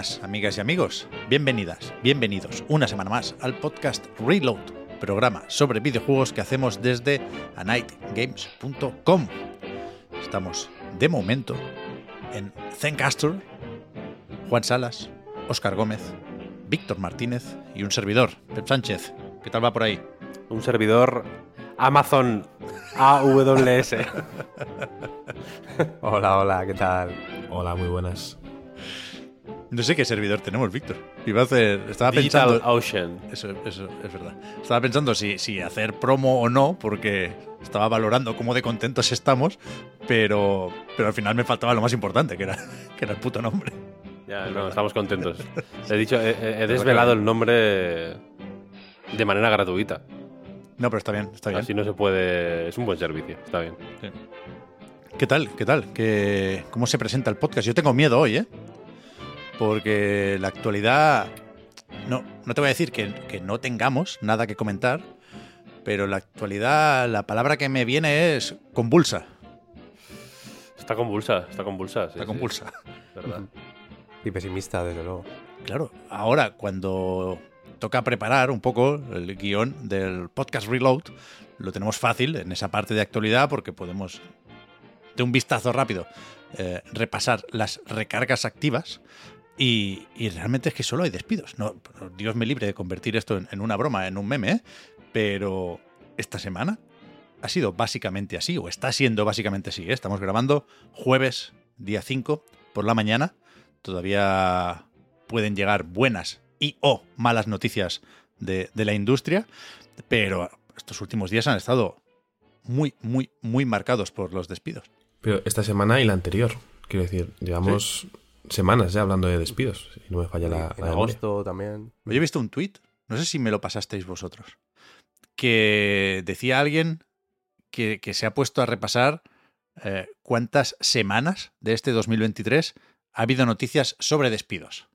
buenas, amigas y amigos. Bienvenidas, bienvenidos una semana más al podcast Reload, programa sobre videojuegos que hacemos desde anightgames.com. Estamos de momento en Zencaster, Juan Salas, Óscar Gómez, Víctor Martínez y un servidor, Pep Sánchez. ¿Qué tal va por ahí? Un servidor Amazon AWS. hola, hola, ¿qué tal? Hola, muy buenas. No sé qué servidor tenemos, Víctor. Iba a hacer. Estaba Digital pensando. Ocean. Eso, eso es verdad. Estaba pensando si, si hacer promo o no, porque estaba valorando cómo de contentos estamos, pero, pero al final me faltaba lo más importante, que era, que era el puto nombre. Ya, no, estamos contentos. He dicho, he, desvelado el nombre de manera gratuita. No, pero está bien, está bien. Así no se puede. Es un buen servicio, está bien. ¿Qué tal? ¿Qué tal? ¿Qué, ¿Cómo se presenta el podcast? Yo tengo miedo hoy, ¿eh? Porque la actualidad. No, no te voy a decir que, que no tengamos nada que comentar, pero la actualidad, la palabra que me viene es convulsa. Está convulsa, está convulsa. sí, Está sí, convulsa. ¿verdad? Y pesimista, desde luego. Claro, ahora cuando toca preparar un poco el guion del podcast Reload, lo tenemos fácil en esa parte de actualidad porque podemos, de un vistazo rápido, eh, repasar las recargas activas. Y, y realmente es que solo hay despidos. No, Dios me libre de convertir esto en, en una broma, en un meme, ¿eh? pero esta semana ha sido básicamente así, o está siendo básicamente así. ¿eh? Estamos grabando jueves, día 5, por la mañana. Todavía pueden llegar buenas y o malas noticias de, de la industria, pero estos últimos días han estado muy, muy, muy marcados por los despidos. Pero esta semana y la anterior, quiero decir, llevamos semanas ya hablando de despidos, si no me falla la, en la memoria. agosto también. Yo he visto un tuit, no sé si me lo pasasteis vosotros, que decía alguien que, que se ha puesto a repasar eh, cuántas semanas de este 2023 ha habido noticias sobre despidos.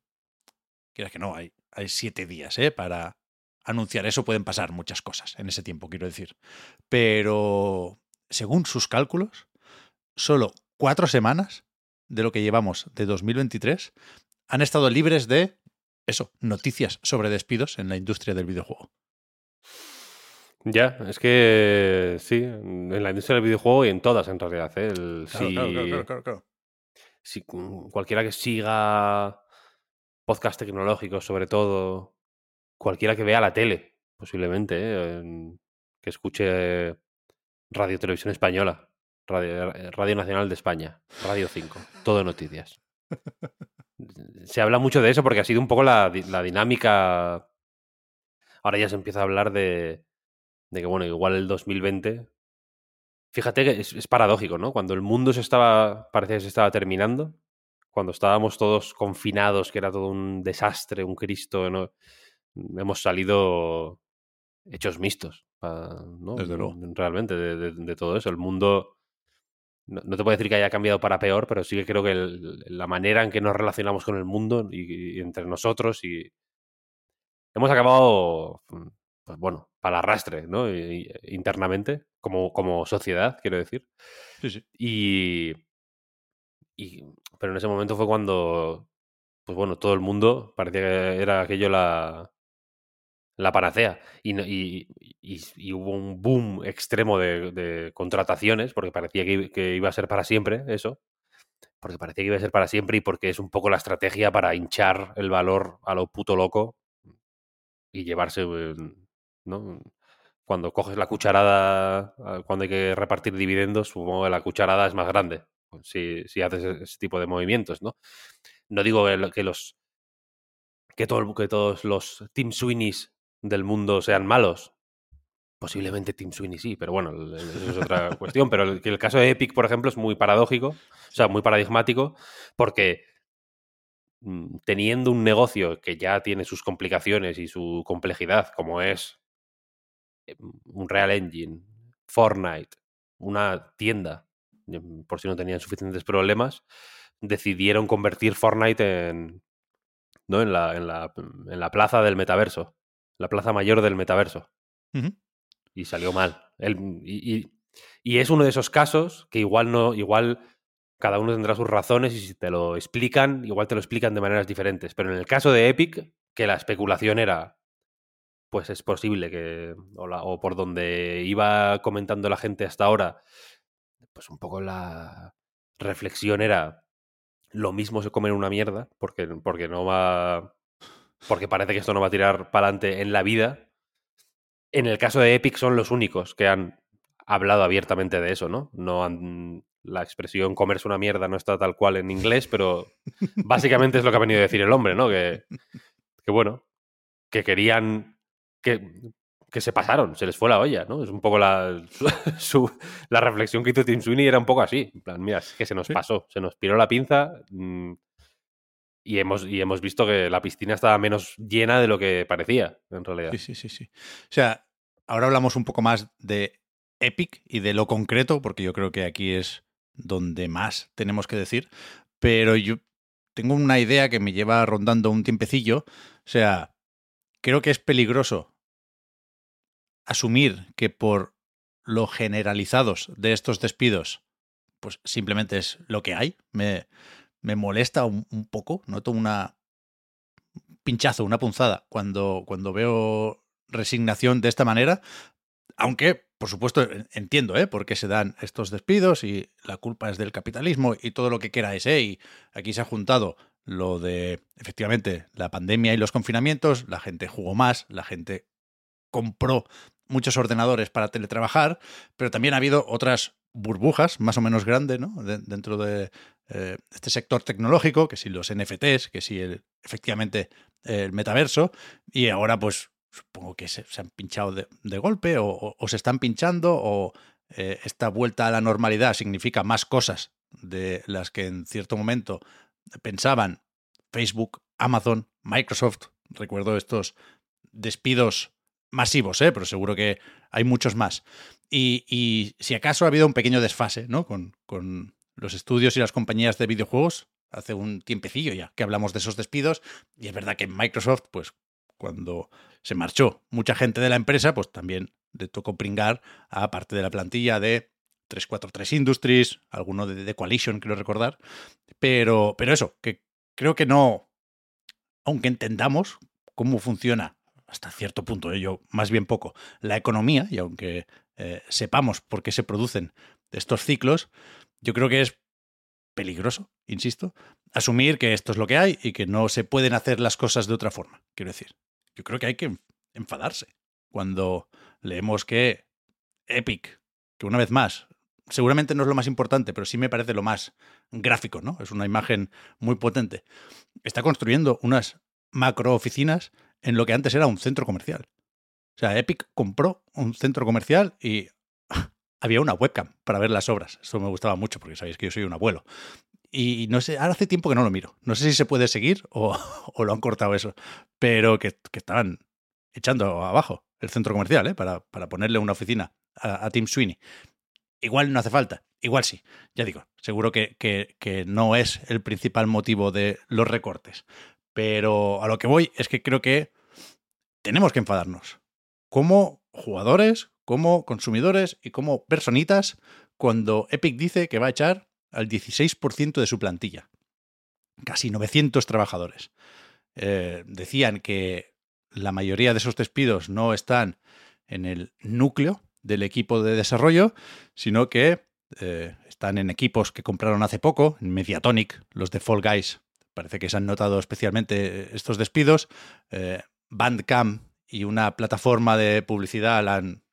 Quiero que no, hay, hay siete días ¿eh? para anunciar eso. Pueden pasar muchas cosas en ese tiempo, quiero decir. Pero, según sus cálculos, solo cuatro semanas de lo que llevamos de 2023 han estado libres de eso, noticias sobre despidos en la industria del videojuego. Ya, es que sí, en la industria del videojuego y en todas en realidad. ¿eh? El- Claro, si, claro, claro, claro, si cualquiera que siga podcast tecnológicos, sobre todo, cualquiera que vea la tele, posiblemente, ¿eh? Que escuche Radio Televisión Española, Radio, Radio Nacional de España, Radio 5, todo noticias. Se habla mucho de eso porque ha sido un poco la, di- la dinámica. Ahora ya se empieza a hablar de, de que, bueno, igual el 2020. Fíjate que es, es paradójico, ¿no? Cuando el mundo se estaba, parecía que se estaba terminando, cuando estábamos todos confinados, que era todo un desastre, un Cristo, ¿no? hemos salido hechos mixtos, ¿no? Desde luego. Realmente, de, de- de todo eso. El mundo, no, no te puedo decir que haya cambiado para peor, pero sí que creo que el- la manera en que nos relacionamos con el mundo y, y entre nosotros y hemos acabado, mm, pues bueno, para arrastre, ¿no? Y- y- internamente, como, como sociedad, quiero decir. Sí, sí. Y, y- Pero en ese momento fue cuando, pues bueno, todo el mundo parecía que era aquello la, la panacea. Y, y, y- hubo un boom extremo de, contrataciones, porque parecía que, que iba a ser para siempre eso. Porque parecía que iba a ser para siempre y porque es un poco la estrategia para hinchar el valor a lo puto loco y llevarse, eh, ¿no? Cuando coges la cucharada, ah, cuando hay que repartir dividendos, supongo que la cucharada es más grande pues, si, si haces e- ese tipo de movimientos, ¿no? No digo que lo- que los que, todo, que todos los Team Sweeneys del mundo sean malos. Posiblemente Team Sweeney sí, pero bueno, eso es otra cuestión. Pero el, el caso de Epic, por ejemplo, es muy paradójico, o sea, muy paradigmático, porque mm, teniendo un negocio que ya tiene sus complicaciones y su complejidad, como es eh, un Real Engine, Fortnite, una tienda, mm, por si no tenían suficientes problemas, decidieron convertir Fortnite en, ¿no? en, la, en, la, en la plaza del metaverso, la plaza mayor del metaverso y salió mal. El- y, y- y es uno de esos casos que igual no, igual cada uno tendrá sus razones y si te lo explican, igual te lo explican de maneras diferentes. Pero en el caso de Epic, que la especulación era, pues es posible que, o, la- o por donde iba comentando la gente hasta ahora, pues un poco la reflexión era, lo mismo se comen una mierda, porque, porque no va, porque parece que esto no va a tirar para adelante en la vida. En el caso de Epic son los únicos que han hablado abiertamente de eso, ¿no? No han, la expresión comerse una mierda no está tal cual en inglés, pero básicamente es lo que ha venido a decir el hombre, ¿no? Que, que bueno, que querían que, que se pasaron, se les fue la olla, ¿no? Es un poco la, su, su- la reflexión que hizo Tim Sweeney era un poco así. En plan, mira, es que se nos pasó, se nos piró la pinza mm, y, hemos, y hemos visto que la piscina estaba menos llena de lo que parecía, en realidad. Sí, sí, sí, sí. O sea, ahora hablamos un poco más de Epic y de lo concreto, porque yo creo que aquí es donde más tenemos que decir, pero yo tengo una idea que me lleva rondando un tiempecillo. O sea, creo que es peligroso asumir que por lo generalizados de estos despidos, pues simplemente es lo que hay. Me, me molesta un, poco, noto una pinchazo, una punzada cuando, cuando veo resignación de esta manera, aunque, por supuesto, en- entiendo ¿eh? por qué se dan estos despidos y la culpa es del capitalismo y todo lo que queráis. ¿eh? Y aquí se ha juntado lo de, efectivamente, la pandemia y los confinamientos, la gente jugó más, la gente compró muchos ordenadores para teletrabajar, pero también ha habido otras burbujas más o menos grandes ¿no? De- dentro de eh, este sector tecnológico, que si los NFTs, que si efectivamente el metaverso, y ahora pues supongo que se, han pinchado de, golpe o se están pinchando o eh, esta vuelta a la normalidad significa más cosas de las que en cierto momento pensaban Facebook, Amazon, Microsoft. Recuerdo estos despidos masivos, ¿eh? pero seguro que hay muchos más. Y, y si acaso ha habido un pequeño desfase ¿no? con, con los estudios y las compañías de videojuegos, hace un tiempecillo ya que hablamos de esos despidos, y es verdad que Microsoft, pues cuando se marchó mucha gente de la empresa, pues también le tocó pringar a parte de la plantilla de 343 Industries, alguno de The Coalition, quiero recordar. Pero, pero eso, que creo que no, aunque entendamos cómo funciona hasta cierto punto, ¿eh? yo más bien poco, la economía, y aunque eh, sepamos por qué se producen estos ciclos, yo creo que es peligroso, insisto, asumir que esto es lo que hay y que no se pueden hacer las cosas de otra forma. Quiero decir, yo creo que hay que enfadarse cuando leemos que Epic, que una vez más, seguramente no es lo más importante, pero sí me parece lo más gráfico, ¿no? Es una imagen muy potente. Está construyendo unas macro oficinas en lo que antes era un centro comercial. O sea, Epic compró un centro comercial y había una webcam para ver las obras. Eso me gustaba mucho porque sabéis que yo soy un abuelo. Y no sé, ahora hace tiempo que no lo miro. No sé si se puede seguir o, o lo han cortado eso. Pero que, que estaban echando abajo el centro comercial ¿eh? para, para ponerle una oficina a, a Tim Sweeney. Igual no hace falta, igual sí. Ya digo, seguro que, que, que no es el principal motivo de los recortes. Pero a lo que voy es que creo que tenemos que enfadarnos. Como jugadores, como consumidores y como personitas cuando Epic dice que va a echar al 16% de su plantilla. Casi 900 trabajadores. Eh, decían que la mayoría de esos despidos no están en el núcleo del equipo de desarrollo, sino que eh, están en equipos que compraron hace poco, en Mediatonic, los de Fall Guys. Parece que se han notado especialmente estos despidos. Eh, Bandcamp y una plataforma de publicidad la han,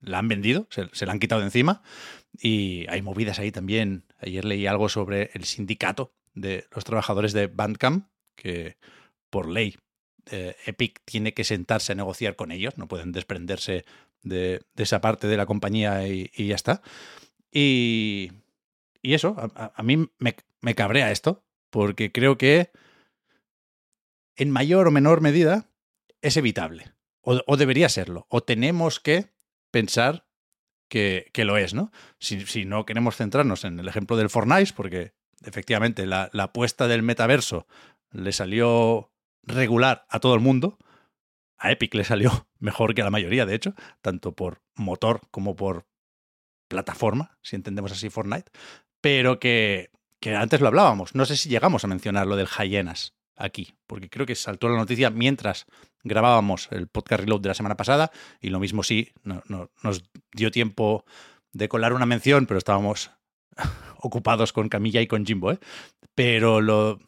la han vendido, se, se, la han quitado encima. Y hay movidas ahí también. Ayer leí algo sobre el sindicato de los trabajadores de Bandcamp, que por ley eh, Epic tiene que sentarse a negociar con ellos, no pueden desprenderse de, de esa parte de la compañía y, y ya está. Y, y eso, a, a mí me, me cabrea esto, porque creo que en mayor o menor medida es evitable, o, o debería serlo, o tenemos que pensar que, que, lo es, ¿no? Si, si, no queremos centrarnos en el ejemplo del Fortnite, porque efectivamente la, la apuesta del metaverso le salió regular a todo el mundo, a Epic le salió mejor que a la mayoría, de hecho, tanto por motor como por plataforma, si entendemos así Fortnite, pero que, que antes lo hablábamos. No sé si llegamos a mencionar lo del Hyenas aquí, porque creo que saltó la noticia mientras grabábamos el podcast reload de la semana pasada y lo mismo sí, no, no, nos dio tiempo de colar una mención, pero estábamos ocupados con Camilla y con Jimbo. ¿eh? Pero lo,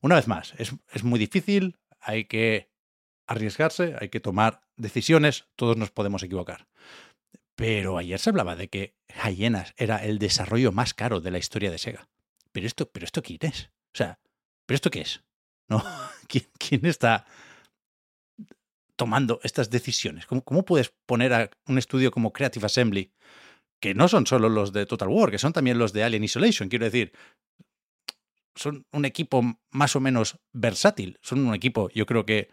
una vez más, es, es muy difícil, hay que arriesgarse, hay que tomar decisiones, todos nos podemos equivocar. Pero ayer se hablaba de que Hyenas era el desarrollo más caro de la historia de Sega. Pero esto, pero esto quién es? O sea, ¿pero esto qué es? ¿Quién, está tomando estas decisiones? ¿Cómo, ¿Cómo, puedes poner a un estudio como Creative Assembly, que no son solo los de Total War, que son también los de Alien Isolation? Quiero decir, son un equipo más o menos versátil, son un equipo, yo creo que,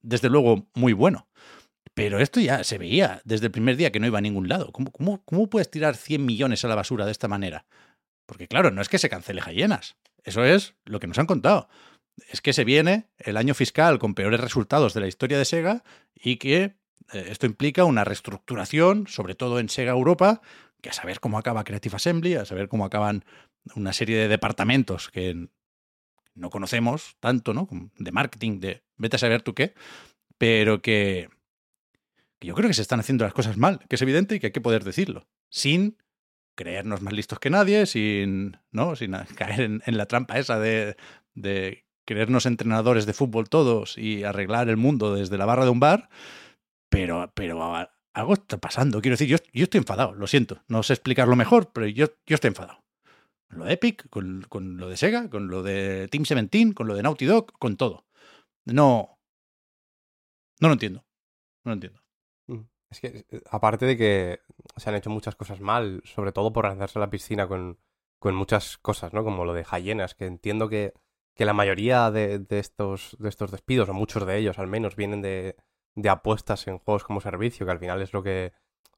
desde luego, muy bueno. Pero esto ya se veía desde el primer día que no iba a ningún lado. ¿Cómo, cómo, cómo puedes tirar 100 millones a la basura de esta manera? Porque claro, no es que se cancele Hyenas. Eso es lo que nos han contado. Es que se viene el año fiscal con peores resultados de la historia de Sega y que eh, esto implica una reestructuración, sobre todo en Sega Europa, que a saber cómo acaba Creative Assembly, a saber cómo acaban una serie de departamentos que no conocemos tanto, ¿no? De marketing, de vete a saber tú qué, pero que, que yo creo que se están haciendo las cosas mal, que es evidente y que hay que poder decirlo, sin creernos más listos que nadie, sin, ¿no? sin caer en, en la trampa esa de, de, creernos entrenadores de fútbol todos y arreglar el mundo desde la barra de un bar, pero, pero algo está pasando. Quiero decir, yo, yo estoy enfadado, lo siento, no sé explicarlo mejor, pero yo, yo estoy enfadado. Con lo de Epic, con, con lo de Sega, con lo de Team 17, con lo de Naughty Dog, con todo. No. No lo entiendo. No lo entiendo. Es que, aparte de que se han hecho muchas cosas mal, sobre todo por lanzarse a la piscina con, con muchas cosas, ¿no? Como lo de Hyenas, que entiendo que, que la mayoría de, de, estos, de estos despidos, o muchos de ellos al menos, vienen de, de apuestas en juegos como servicio, que al final es lo que,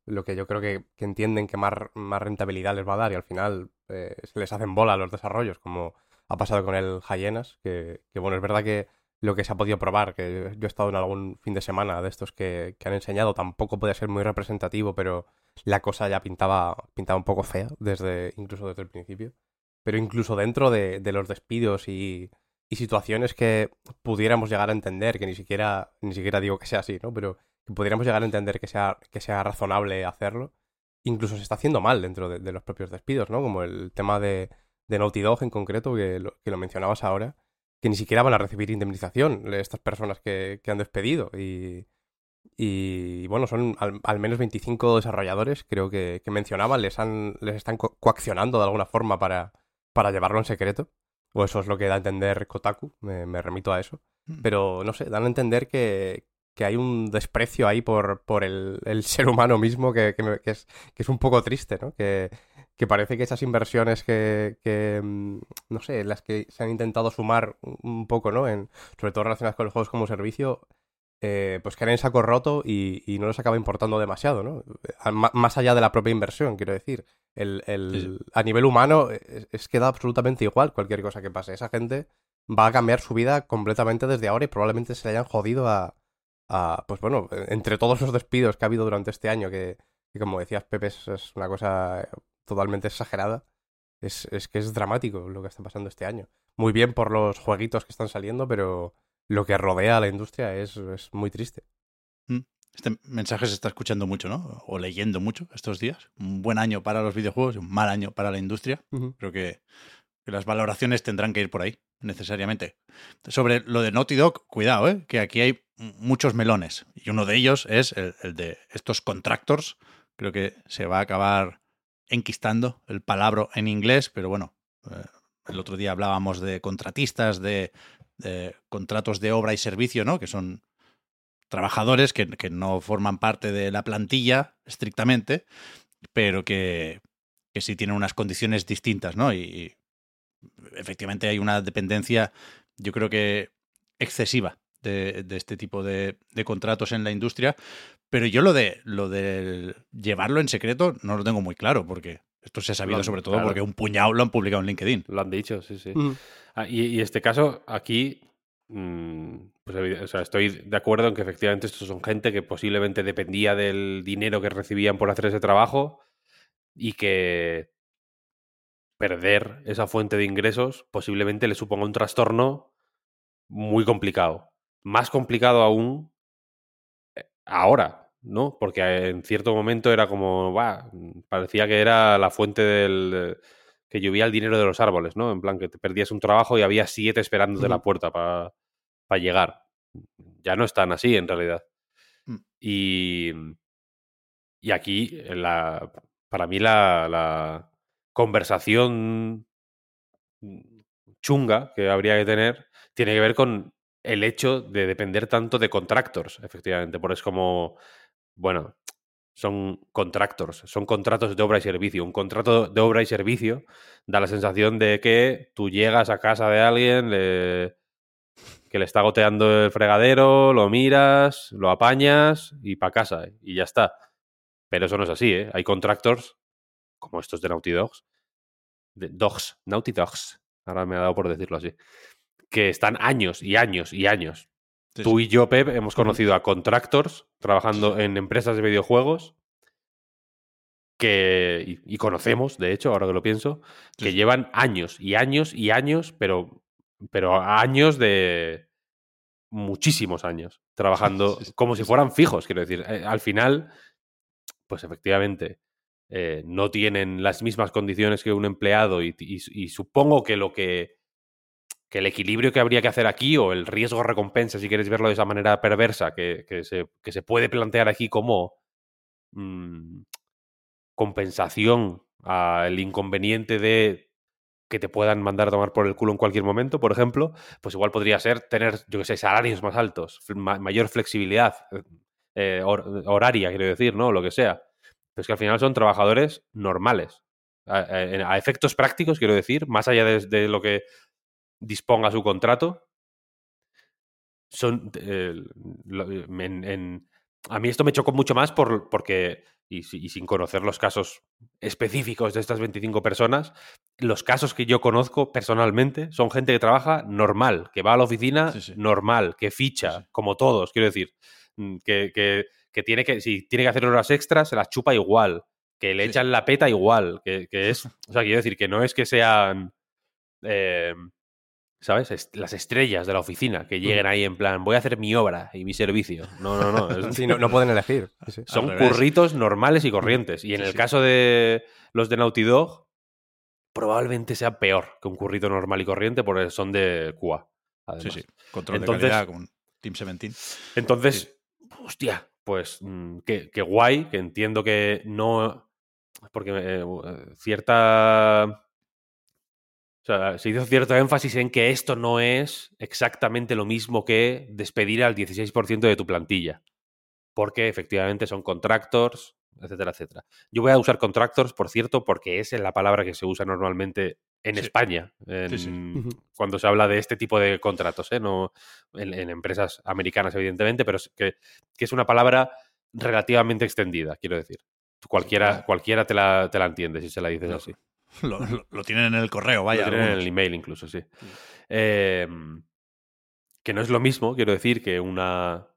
lo que yo creo que, que entienden que más, más, rentabilidad les va a dar y al final eh, se les hacen bola los desarrollos, como ha pasado con el Hyenas, que, que bueno, es verdad que lo que se ha podido probar, que yo he estado en algún fin de semana de estos que, que han enseñado, tampoco puede ser muy representativo, pero la cosa ya pintaba, pintaba un poco fea, desde, incluso desde el principio. Pero incluso dentro de, los despidos y, situaciones que pudiéramos llegar a entender, que ni siquiera, ni siquiera digo que sea así, ¿no? Pero que pudiéramos llegar a entender que sea, que sea razonable hacerlo, incluso se está haciendo mal dentro de, los propios despidos, ¿no? Como el tema de, de Naughty Dog en concreto, que lo, que lo mencionabas ahora, que ni siquiera van a recibir indemnización estas personas que, que han despedido. Y, y, bueno, son al, al, menos 25 desarrolladores, creo que, que mencionaban, les, han, les están co coaccionando de alguna forma para, para llevarlo en secreto. O eso es lo que da a entender Kotaku, me, me remito a eso. Pero no sé, dan a entender que, que hay un desprecio ahí por, por el, el ser humano mismo que, que, que, es, que es un poco triste, ¿no? Que, que parece que esas inversiones que, que, no sé, las que se han intentado sumar un poco, ¿no? En, sobre todo relacionadas con los juegos como servicio, eh, pues caen en saco roto y, y, no les acaba importando demasiado, ¿no? más allá de la propia inversión, quiero decir. El, el, sí. A nivel humano es, es, que da absolutamente igual cualquier cosa que pase. Esa gente va a cambiar su vida completamente desde ahora y probablemente se le hayan jodido a, a pues bueno, entre todos los despidos que ha habido durante este año, que, que como decías, Pepe, es, es una cosa totalmente exagerada. Es, es, que es dramático lo que está pasando este año. Muy bien por los jueguitos que están saliendo, pero lo que rodea a la industria es, es muy triste. Este mensaje se está escuchando mucho, ¿no? O leyendo mucho estos días. Un buen año para los videojuegos y un mal año para la industria. Uh -huh. Creo que, que, las valoraciones tendrán que ir por ahí, necesariamente. Sobre lo de Naughty Dog, cuidado, ¿eh? Que aquí hay muchos melones. Y uno de ellos es el, el de estos contractors. Creo que se va a acabar enquistando el palabra en inglés, pero bueno, eh, el otro día hablábamos de contratistas, de contratos de obra y servicio, ¿no? Que son trabajadores que, no forman parte de la plantilla estrictamente, pero que, que sí tienen unas condiciones distintas, ¿no? Y, efectivamente hay una dependencia, yo creo que excesiva de, de este tipo de, de contratos en la industria. Pero yo lo de lo de llevarlo en secreto no lo tengo muy claro, porque esto se ha sabido sobre todo claro. porque un puñado lo han publicado en LinkedIn. Lo han dicho, sí, sí. Mm. Ah, y, y este caso, aquí, mm, pues evi- o sea, estoy de acuerdo en que efectivamente estos son gente que posiblemente dependía del dinero que recibían por hacer ese trabajo y que perder esa fuente de ingresos posiblemente le suponga un trastorno muy complicado. Más complicado aún eh, ahora, ¿no? Porque en cierto momento era como, "Buah", parecía que era la fuente del que llovía el dinero de los árboles, ¿no? En plan que te perdías un trabajo y había siete esperándote a la puerta para llegar. Ya no están así, en realidad. Mm. Y, y aquí, la, para mí, la, la conversación chunga que habría que tener tiene que ver con el hecho de depender tanto de contractors, efectivamente. Porque es como, bueno, son contractors, son contratos de obra y servicio. Un contrato de obra y servicio da la sensación de que tú llegas a casa de alguien, le- que le está goteando el fregadero, lo miras, lo apañas y para casa, y ya está. Pero eso no es así, ¿eh? Hay contractors, como estos de Naughty Dogs, de Dogs, Naughty Dogs, ahora me ha dado por decirlo así, que están años y años y años Sí, Tú y yo, Pep, hemos conocido a contractors trabajando en empresas de videojuegos que, y, y conocemos, de hecho, ahora que lo pienso, que sí. llevan años y años y años, pero, pero años de muchísimos años trabajando como si fueran fijos, quiero decir. Eh, al final, pues efectivamente, eh, no tienen las mismas condiciones que un empleado y, y- y supongo que lo que que el equilibrio que habría que hacer aquí o el riesgo-recompensa, si quieres verlo de esa manera perversa, que, que se, que se puede plantear aquí como mm, compensación al inconveniente de que te puedan mandar a tomar por el culo en cualquier momento, por ejemplo, pues igual podría ser tener, yo que sé, salarios más altos, mayor flexibilidad eh, hor- horaria, quiero decir, ¿no? Lo que sea. Pero es que al final son trabajadores normales. A, efectos prácticos, quiero decir, más allá de lo que disponga su contrato, son eh, en- en- a mí esto me chocó mucho más por, porque, y, si- y sin conocer los casos específicos de estas 25 personas, los casos que yo conozco personalmente son gente que trabaja normal, que va a la oficina Sí, sí. normal, que ficha, Sí, como todos, quiero decir, mm, que, que- que tiene que, si tiene que hacer horas extras, se las chupa igual, que le echan la peta igual, que, que es, o sea, quiero decir, que no es que sean... eh, ¿Sabes? Est- las estrellas de la oficina que lleguen ahí en plan, voy a hacer mi obra y mi servicio. No, no, no. Sí, no, no pueden elegir. Sí, sí. son curritos normales y corrientes. Y en Sí, el sí. caso de los de Naughty Dog, probablemente sea peor que un currito normal y corriente porque son de. Sí, además. sí. Control Entonces- de calidad con Team 17. Entonces, hostia, pues mm, qué, qué guay, que entiendo que no. Porque eh, cierta. O sea, se hizo cierto énfasis en que esto no es exactamente lo mismo que despedir al 16% de tu plantilla. Porque efectivamente son contractors, etcétera, etcétera. Yo voy a usar contractors, por cierto, porque es la palabra que se usa normalmente en Sí. España. en- Sí, sí. Ujú. Cuando se habla de este tipo de contratos, ¿eh? No en, en empresas americanas, evidentemente, pero es que, que es una palabra relativamente extendida, quiero decir. Cualquiera, claro. cualquiera te la, te la entiende si se la dices así. Lo, lo- lo tienen en el correo, vaya. Lo tienen en el email incluso, sí. Eh, que no es lo mismo, quiero decir, que una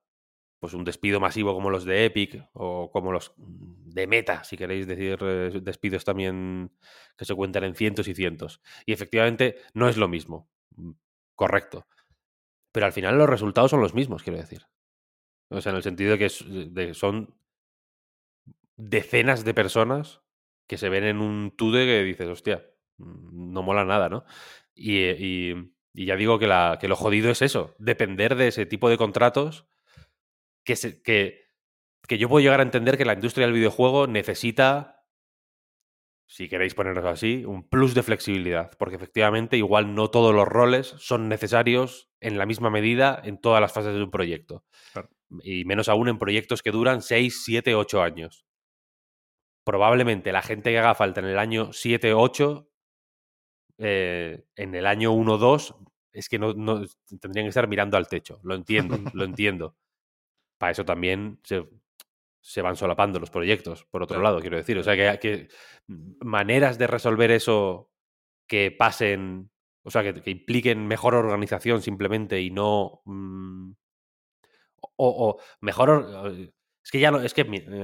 pues un despido masivo como los de Epic o como los de Meta, si queréis decir eh, despidos también que se cuentan en cientos y cientos. Y efectivamente no es lo mismo. Mm, Correcto. Pero al final los resultados son los mismos, quiero decir. O sea, en el sentido de que son decenas de personas que se ven en un tude que dices, hostia, mm, no mola nada, ¿no? Y, eh, y- y ya digo que, la, que lo jodido es eso, depender de ese tipo de contratos que, se- que, que yo puedo llegar a entender que la industria del videojuego necesita si queréis ponerlos así, un plus de flexibilidad, porque efectivamente igual no todos los roles son necesarios en la misma medida en todas las fases de un proyecto. Claro. Y menos aún en proyectos que duran 6, 7, 8 años. Probablemente la gente que haga falta en el año 7, 8, eh, en el año 1, 2, es que no, no- tendrían que estar mirando al techo. Lo entiendo, lo entiendo. Para eso también se, se van solapando los proyectos, por otro Claro. lado, quiero decir. O sea, que, que maneras de resolver eso que pasen, o sea, que, que impliquen mejor organización simplemente y no... mm, o, o mejor... or- Es que ya no... Es que,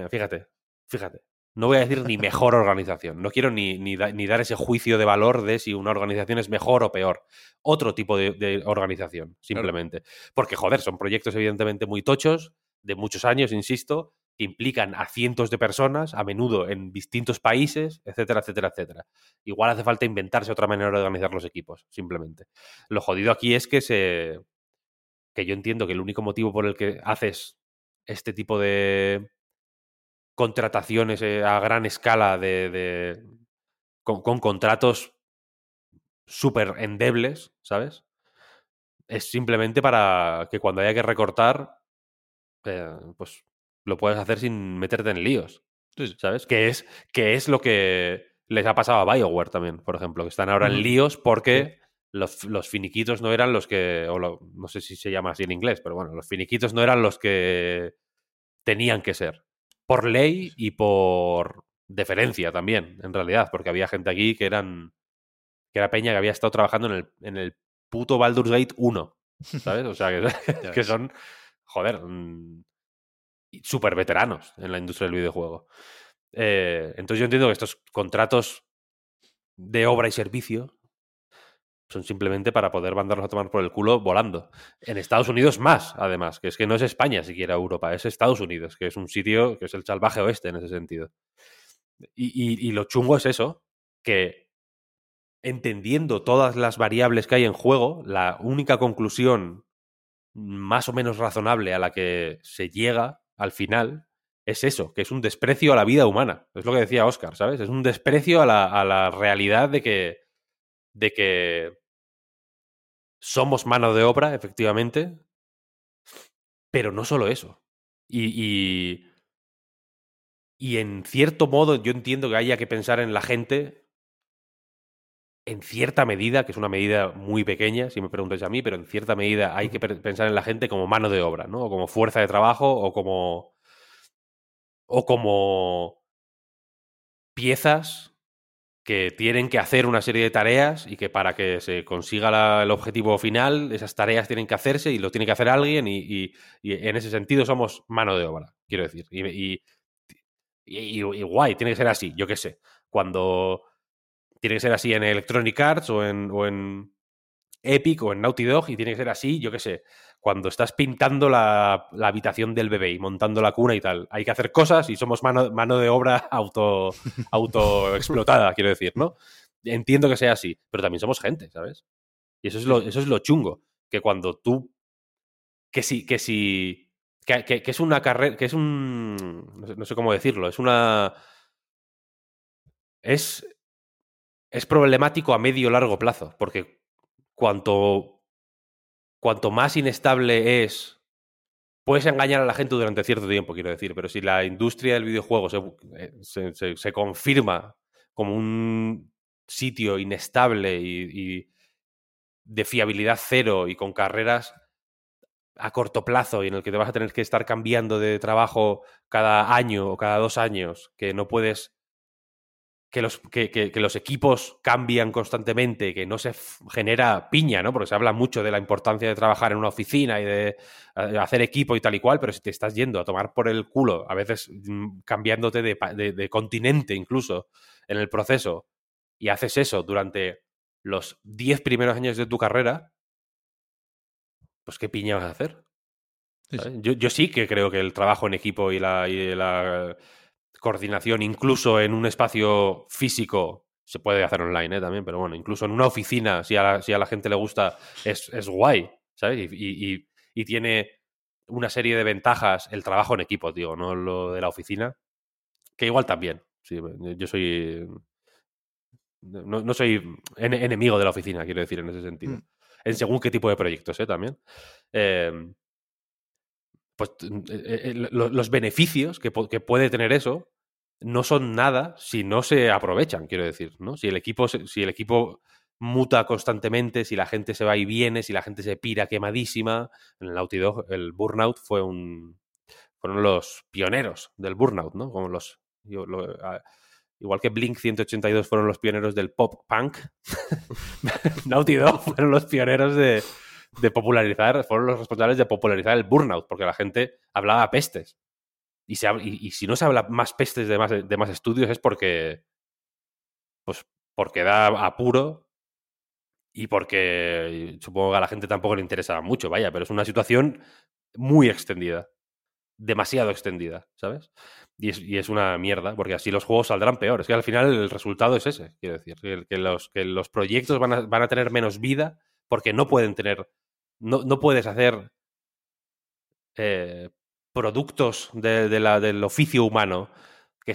fíjate, fíjate. No voy a decir ni mejor organización. No quiero ni, ni, da- ni dar ese juicio de valor de si una organización es mejor o peor. Otro tipo de, de organización, simplemente. Porque, joder, son proyectos evidentemente muy tochos, de muchos años, insisto, que implican a cientos de personas, a menudo en distintos países, etcétera, etcétera, etcétera. Igual hace falta inventarse otra manera de organizar los equipos, simplemente. Lo jodido aquí es que se. que yo entiendo que el único motivo por el que haces este tipo de contrataciones eh, a gran escala de. de- con, con contratos súper endebles, ¿sabes? Es simplemente para que cuando haya que recortar, eh, pues lo puedes hacer sin meterte en líos. ¿Sabes? Que es, que es lo que les ha pasado a BioWare también, por ejemplo, que están ahora en líos porque los, los finiquitos no eran los que, o lo- no sé si se llama así en inglés, pero bueno, los finiquitos no eran los que tenían que ser. Por ley y por deferencia también, en realidad, porque había gente aquí que eran, que era Peña que había estado trabajando en el, en el puto Baldur's Gate 1, ¿sabes? O sea, que, son, joder, mm, súper veteranos en la industria del videojuego. Eh, entonces yo entiendo que estos contratos de obra y servicio son simplemente para poder mandarlos a tomar por el culo volando. En Estados Unidos más, además, que es que no es España siquiera Europa, es Estados Unidos, que es un sitio que es el salvaje oeste en ese sentido. Y, y- y lo chungo es eso, que entendiendo todas las variables que hay en juego, la única conclusión más o menos razonable a la que se llega al final es eso, que es un desprecio a la vida humana. Es lo que decía Oscar, ¿sabes? Es un desprecio a la, a la realidad de que, de que somos mano de obra, efectivamente, pero no solo eso. Y, y, y en cierto modo yo entiendo que haya que pensar en la gente en cierta medida, que es una medida muy pequeña, si me preguntáis a mí, pero en cierta medida hay que pensar en la gente como mano de obra, ¿no? O como fuerza de trabajo o como. o como piezas que tienen que hacer una serie de tareas y que para que se consiga el objetivo final, esas tareas tienen que hacerse y lo tiene que hacer alguien y, en ese sentido somos mano de obra, quiero decir. Y- y guay, tiene que ser así, yo qué sé. Cuando tiene que ser así en Electronic Arts o en, o en Epic en Naughty Dog y tiene que ser así, yo qué sé, cuando estás pintando la, la habitación del bebé y montando la cuna y tal, hay que hacer cosas y somos mano, mano de obra auto, auto explotada, quiero decir, ¿no? Entiendo que sea así, pero también somos gente, ¿sabes? Y eso es lo, eso es lo chungo, que cuando tú, que si, que si, que, que- que es una carrera, que es un, no sé, no sé cómo decirlo, es una, es, es problemático a medio largo plazo, porque cuanto, cuanto más inestable es, puedes engañar a la gente durante cierto tiempo, quiero decir, pero si la industria del videojuego se, eh, se- se confirma como un sitio inestable y, y de fiabilidad cero y con carreras a corto plazo y en el que te vas a tener que estar cambiando de trabajo cada año o cada dos años, que no puedes que los, que, que- que los equipos cambian constantemente, que no se genera piña, ¿no? Porque se habla mucho de la importancia de trabajar en una oficina y de eh, hacer equipo y tal y cual, pero si te estás yendo a tomar por el culo, a veces mm, cambiándote de, de- de continente incluso en el proceso, y haces eso durante los 10 primeros años de tu carrera, pues qué piña vas a hacer. Sí, sí. ¿sabes? Yo, yo sí que creo que el trabajo en equipo y la, y la coordinación, incluso en un espacio físico, se puede hacer online ¿eh? también, pero bueno, incluso en una oficina, si a la, si a la gente le gusta, es, es guay, ¿sabes? Y, y- y- y tiene una serie de ventajas el trabajo en equipo, digo, no lo de la oficina, que igual también. Sí, yo soy no, no soy en- enemigo de la oficina, quiero decir, en ese sentido. Mm. En según qué tipo de proyectos, ¿eh? También. Eh, pues eh, eh, lo- los beneficios que puede tener eso no son nada si no se aprovechan, quiero decir, ¿no? Si el equipo, si el equipo muta constantemente, si la gente se va y viene, si la gente se pira quemadísima. En el Naughty Dog, el Burnout fue un. fueron los pioneros del Burnout, ¿no? Como los. igual que Blink 182 fueron los pioneros del pop punk, Naughty Dog fueron los pioneros de, de popularizar, fueron los responsables de popularizar el burnout, porque la gente hablaba pestes. Y, si no se habla más pestes de más, de más estudios es porque. Pues porque da apuro y porque supongo que a la gente tampoco le interesaba mucho, vaya, pero es una situación muy extendida. Demasiado extendida, ¿sabes? Y es, es una mierda, porque así los juegos saldrán peores. Que al final el resultado es ese, quiero decir. Que, que los, que los proyectos van a, van a tener menos vida porque no pueden tener. No, no puedes hacer eh, productos de, de la, del oficio humano que,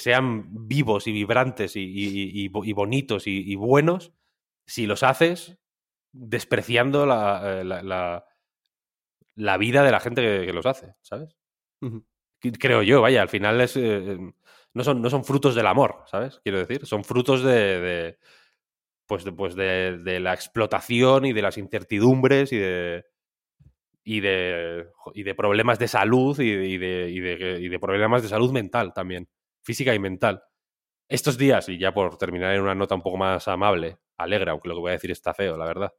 sean vivos y vibrantes y, y- y- y bonitos y, buenos si los haces despreciando la, eh, la, la- la vida de la gente que, que los hace, ¿sabes? Creo yo, vaya, al final es, eh, no, son, no son frutos del amor, ¿sabes? Quiero decir, son frutos de, de, pues de, pues de, de la explotación y de las incertidumbres y de y de, y de problemas de salud y de, y, de, y de- y de problemas de salud mental también, física y mental. Estos días, y ya por terminar en una nota un poco más amable, alegre, aunque lo que voy a decir está feo, la verdad.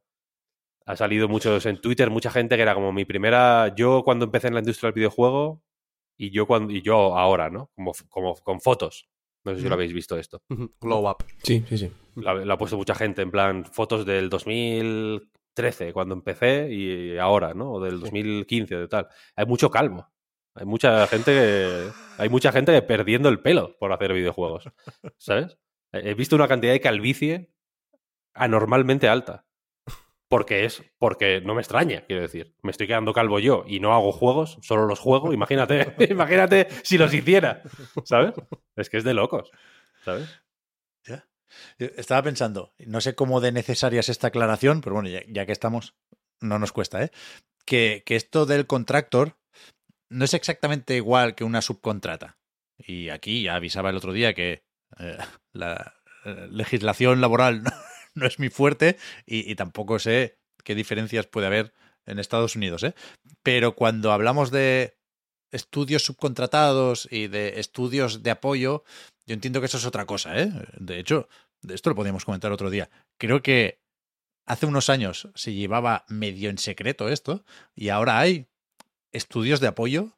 Ha salido muchos en Twitter, mucha gente que era como mi primera, yo cuando empecé en la industria del videojuego y yo cuando y yo ahora, ¿no? Como, como con fotos. No sé si lo habéis visto esto. Glow up. Sí, sí, sí. La ha puesto mucha gente, en plan, fotos del 2013, cuando empecé, y ahora, ¿no? O del 2015, de tal. Hay mucho calmo. Hay mucha gente que, hay mucha gente perdiendo el pelo por hacer videojuegos. ¿Sabes? He visto una cantidad de calvicie anormalmente alta. Porque es, porque no me extraña, quiero decir. Me estoy quedando calvo yo y no hago juegos, solo los juego. Imagínate, imagínate si los hiciera. ¿Sabes? Es que es de locos. ¿Sabes? Yo Estaba pensando, no sé cómo de necesaria es esta aclaración, pero bueno, ya, que estamos, no nos cuesta, ¿eh? Que, que esto del contractor no es exactamente igual que una subcontrata. Y aquí ya avisaba el otro día que eh, la eh, legislación laboral no, no es mi fuerte y, y tampoco sé qué diferencias puede haber en Estados Unidos, ¿eh? Pero cuando hablamos de estudios subcontratados y de estudios de apoyo, yo entiendo que eso es otra cosa, ¿eh? De hecho, de esto lo podíamos comentar otro día. Creo que hace unos años se llevaba medio en secreto esto y ahora hay estudios de apoyo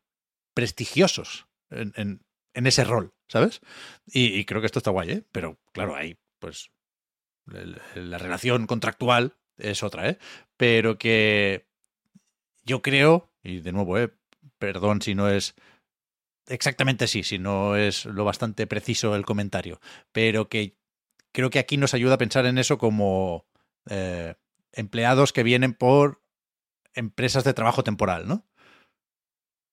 prestigiosos en, en- en ese rol, ¿sabes? Y, creo que esto está guay, ¿eh? Pero claro, hay pues el- la relación contractual es otra, ¿eh? Pero que yo creo, y de nuevo, ¿eh? Perdón si no es exactamente así, si no es lo bastante preciso el comentario, pero que creo que aquí nos ayuda a pensar en eso como eh, empleados que vienen por empresas de trabajo temporal, ¿no?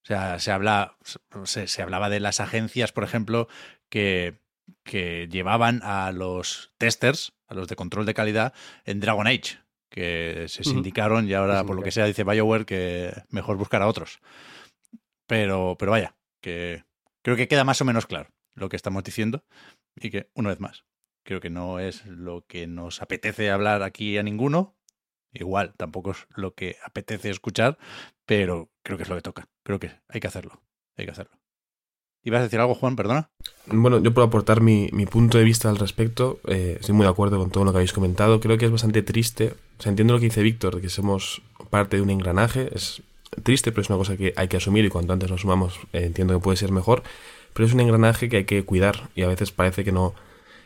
O sea, se habla, se, se hablaba de las agencias, por ejemplo, que, que llevaban a los testers, a los de control de calidad, en Dragon Age, que se sindicaron y ahora, por lo que sea, dice BioWare que mejor buscar a otros. Pero, pero vaya, que creo que queda más o menos claro lo que estamos diciendo y que, una vez más, creo que no es lo que nos apetece hablar aquí a ninguno. Igual, tampoco es lo que apetece escuchar, pero creo que es lo que toca. Creo que hay que hacerlo. Hay que hacerlo. ¿Ibas a decir algo, Juan? Perdona. Bueno, yo puedo aportar mi, mi punto de vista al respecto. Eh, estoy muy de acuerdo con todo lo que habéis comentado. Creo que es bastante triste. O sea, entiendo lo que dice Víctor, de que somos parte de un engranaje. Es triste, pero es una cosa que hay que asumir y cuanto antes lo asumamos, eh, entiendo que puede ser mejor. Pero es un engranaje que hay que cuidar y a veces parece que no,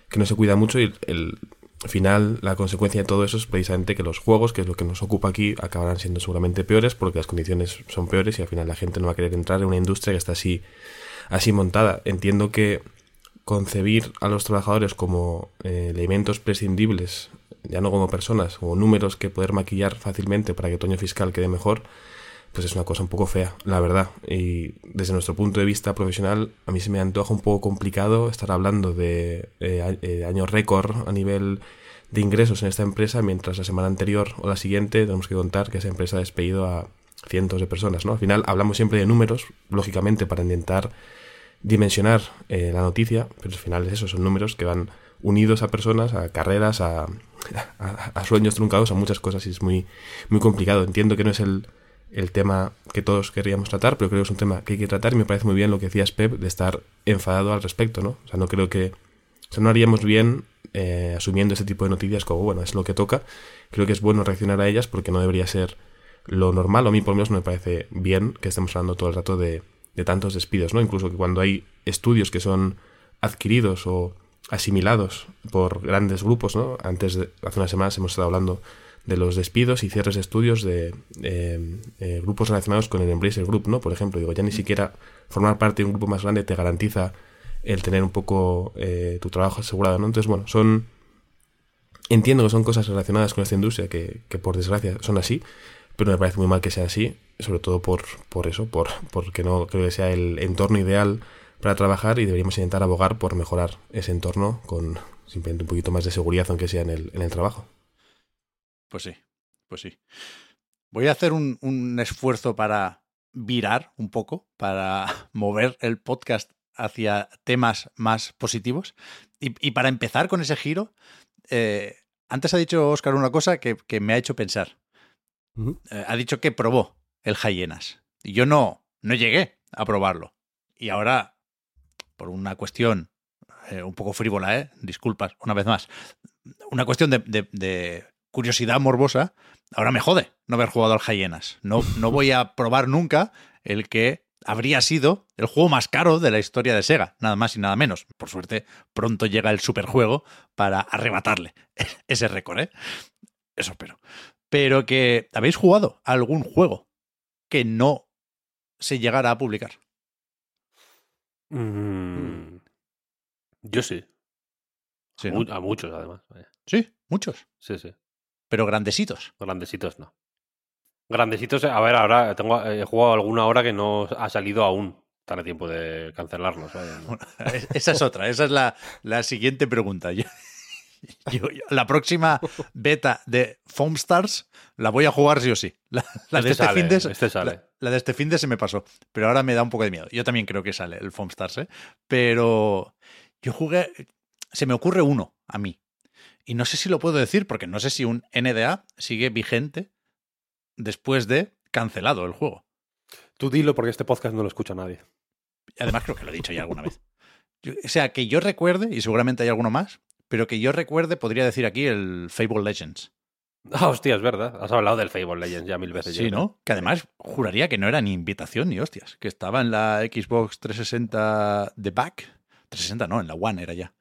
que no se cuida mucho y el final, la consecuencia de todo eso es precisamente que los juegos, que es lo que nos ocupa aquí, acabarán siendo seguramente peores porque las condiciones son peores y al final la gente no va a querer entrar en una industria que está así, así montada. Entiendo que concebir a los trabajadores como eh, elementos prescindibles, ya no como personas, como números que poder maquillar fácilmente para que tu año fiscal quede mejor, pues es una cosa un poco fea, la verdad. Y desde nuestro punto de vista profesional, a mí se me antoja un poco complicado estar hablando de eh, eh, años récord a nivel de ingresos en esta empresa, mientras la semana anterior o la siguiente tenemos que contar que esa empresa ha despedido a cientos de personas, ¿no? Al final hablamos siempre de números, lógicamente, para intentar dimensionar eh, la noticia, pero al final es eso, son números que van unidos a personas, a carreras, a, a, sueños truncados, a muchas cosas y es muy, muy complicado. Entiendo que no es el, el tema que todos querríamos tratar, pero creo que es un tema que hay que tratar y me parece muy bien lo que decías Pep de estar enfadado al respecto, ¿no? O sea, no creo que... O sea, no haríamos bien eh, asumiendo este tipo de noticias como, bueno, es lo que toca. Creo que es bueno reaccionar a ellas porque no debería ser lo normal, a mí por lo menos no me parece bien que estemos hablando todo el rato de, de tantos despidos, ¿no? Incluso que cuando hay estudios que son adquiridos o asimilados por grandes grupos, ¿no? Antes de, hace unas semanas hemos estado hablando de los despidos y cierres de estudios de eh, grupos relacionados con el Embracer Group, ¿no? Por ejemplo, digo, ya ni siquiera formar parte de un grupo más grande te garantiza el tener un poco eh, tu trabajo asegurado, ¿no? Entonces, bueno, son... Entiendo que son cosas relacionadas con esta industria que, que por desgracia son así, pero me parece muy mal que sea así, sobre todo por, por eso, por, porque no creo que sea el entorno ideal para trabajar y deberíamos intentar abogar por mejorar ese entorno con simplemente un poquito más de seguridad, aunque sea en el, en el trabajo. Pues sí, pues sí. Voy a hacer un, un esfuerzo para virar un poco, para mover el podcast hacia temas más positivos. Y, y para empezar con ese giro, eh, antes ha dicho Oscar una cosa que, que me ha hecho pensar. Uh -huh. eh, ha dicho que probó el Hyenas. Y yo no, no llegué a probarlo. Y ahora, por una cuestión eh, un poco frívola, disculpas, una vez más, una cuestión de, de, de, curiosidad morbosa, ahora me jode no haber jugado al Hyenas. No, no voy a probar nunca el que habría sido el juego más caro de la historia de Sega, nada más y nada menos. Por suerte, pronto llega el superjuego para arrebatarle ese récord, ¿eh? Eso espero. Pero que habéis jugado a algún juego que no se llegara a publicar. Mm, yo sí. sí a, ¿no? a, muchos, además. Sí, muchos. Sí, sí. Pero grandecitos. Grandecitos no. Grandecitos, a ver, ahora tengo, he jugado alguna hora que no ha salido aún. Están a tiempo de cancelarlos. Bueno, esa es otra, esa es la, la siguiente pregunta. Yo, yo, yo, la próxima beta de Foam Stars la voy a jugar sí o sí. La, la este de este sale, fin de este sale. La, la, de este fin de se me pasó, pero ahora me da un poco de miedo. Yo también creo que sale el Foam Stars, ¿eh? pero yo jugué, se me ocurre uno a mí. Y no sé si lo puedo decir porque no sé si un NDA sigue vigente después de cancelado el juego. Tú dilo porque este podcast no lo escucha nadie. Además creo que lo he dicho ya alguna vez. Yo, o sea, que yo recuerde, y seguramente hay alguno más, pero que yo recuerde, podría decir aquí el Fable Legends. Ah, hostia, es verdad. Has hablado del Fable Legends ya mil veces. Sí, ya, ¿no? Que además juraría que no era ni invitación ni hostias, que estaba en la Xbox 360 de back. 360 no, en la One era ya.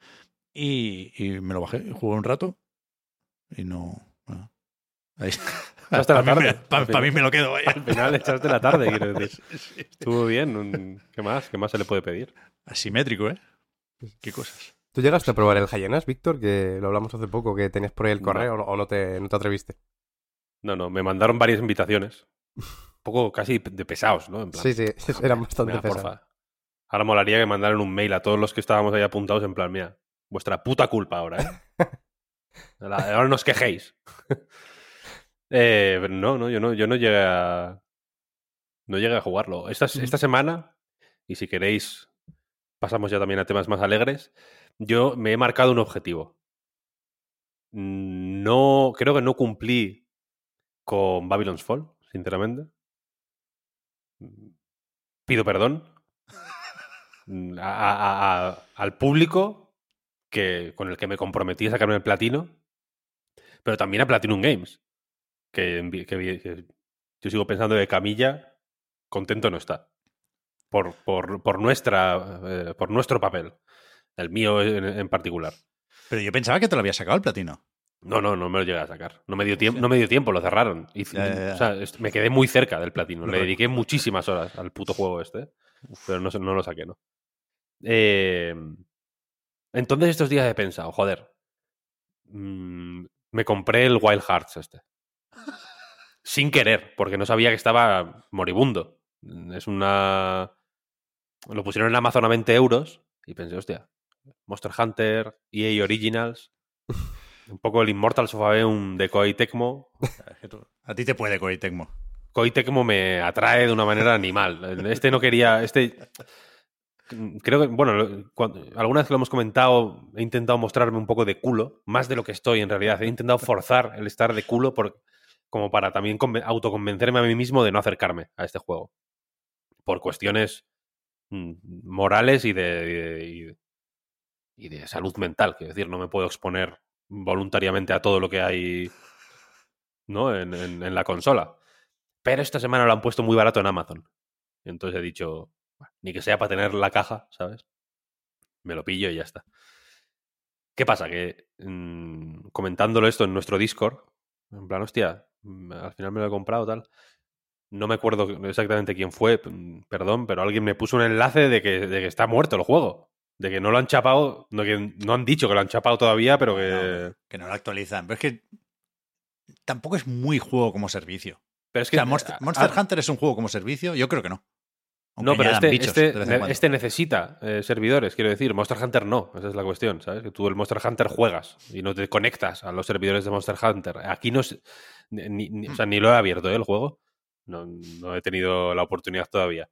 Y, y me lo bajé, jugué un rato y no... Bueno, ahí Echaste la tarde. Para pa mí me lo quedo. Vaya. Al final echaste la tarde, quiero decir. Estuvo bien. ¿Qué más? ¿Qué más se le puede pedir? Asimétrico, ¿eh? Qué cosas. ¿Tú llegaste a probar el Hyenas, Víctor? Que lo hablamos hace poco, que tenías por ahí el correo no. o no te, no te atreviste. No, no, me mandaron varias invitaciones. Un poco casi de pesados, ¿no? En plan, sí, sí, eran bastante pesados. Ahora molaría que mandaran un mail a todos los que estábamos ahí apuntados en plan, mira, vuestra puta culpa ahora, ¿eh? ahora no os quejéis. eh, pero no, no, yo no, yo no llegué a. No llegué a jugarlo. Esta, esta semana, y si queréis, pasamos ya también a temas más alegres. Yo me he marcado un objetivo. No. Creo que no cumplí con Babylon's Fall, sinceramente. Pido perdón. A, a, a, al público que, con el que me comprometí a sacarme el platino, pero también a Platinum Games. Que, que, que yo sigo pensando que Camilla contento no está. Por, por, por nuestra, eh, por nuestro papel. El mío en, en, particular. Pero yo pensaba que te lo había sacado el platino. No, no, no me lo llegué a sacar. No me dio tiempo, no me dio tiempo lo cerraron. Y, ya, ya, ya. O sea, me quedé muy cerca del platino. Le dediqué muchísimas horas al puto juego este. Pero no, no lo saqué, ¿no? Eh, entonces estos días he pensado, joder, mmm, me compré el Wild Hearts este. sin querer, porque no sabía que estaba moribundo. Es una... Lo pusieron en Amazon a 20 euros y pensé, hostia, Monster Hunter, EA Originals, un poco el Immortal un de Koei Tecmo. A ti te puede Koei Tecmo. Koei Tecmo me atrae de una manera animal. Este no quería, este creo que, bueno, alguna vez lo hemos comentado, he intentado mostrarme un poco de culo, más de lo que estoy en realidad. He intentado forzar el estar de culo por, como para también autoconvencerme a mí mismo de no acercarme a este juego. Por cuestiones mm, morales y de, y de, salud mental. Quiero decir, no me puedo exponer voluntariamente a todo lo que hay ¿no? en, en, la consola. Pero esta semana lo han puesto muy barato en Amazon. Entonces he dicho, ni que sea para tener la caja, ¿sabes? Me lo pillo y ya está. ¿Qué pasa? Que mm, comentándolo esto en nuestro Discord, en plan, hostia, mm, al final me lo he comprado tal. No me acuerdo exactamente quién fue, mm, perdón, pero alguien me puso un enlace de que, de que está muerto el juego. De que no lo han chapado, no, que no han dicho que lo han chapado todavía, pero que... que no lo actualizan. Pero es que tampoco es muy juego como servicio. Pero es que... Monster, Monster Hunter es un juego como servicio, yo creo que no. No, pero este, este, este, necesita eh, servidores, quiero decir. Monster Hunter no, esa es la cuestión, ¿sabes? Que tú el Monster Hunter juegas y no te conectas a los servidores de Monster Hunter. Aquí no, ni, o sea, ni lo he abierto ¿eh? el juego. No, no, he tenido la oportunidad todavía.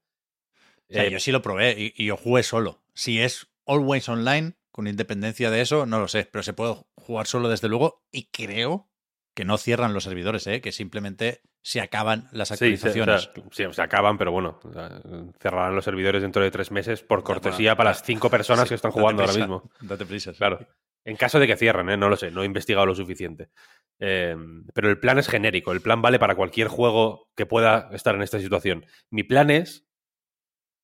Eh, yo sí lo probé y, y, yo jugué solo. Si es always online, con independencia de eso, no lo sé, pero se puede jugar solo desde luego y creo que no cierran los servidores, ¿eh? que simplemente se acaban las actualizaciones. Sí, se, acaban, pero bueno, cerrarán los servidores dentro de tres meses por cortesía para las cinco personas que están jugando ahora mismo. Date prisa. Claro. En caso de que cierren, ¿eh? no lo sé, no he investigado lo suficiente. Em, pero el plan es genérico, el plan vale para cualquier juego que pueda estar en esta situación. Mi plan es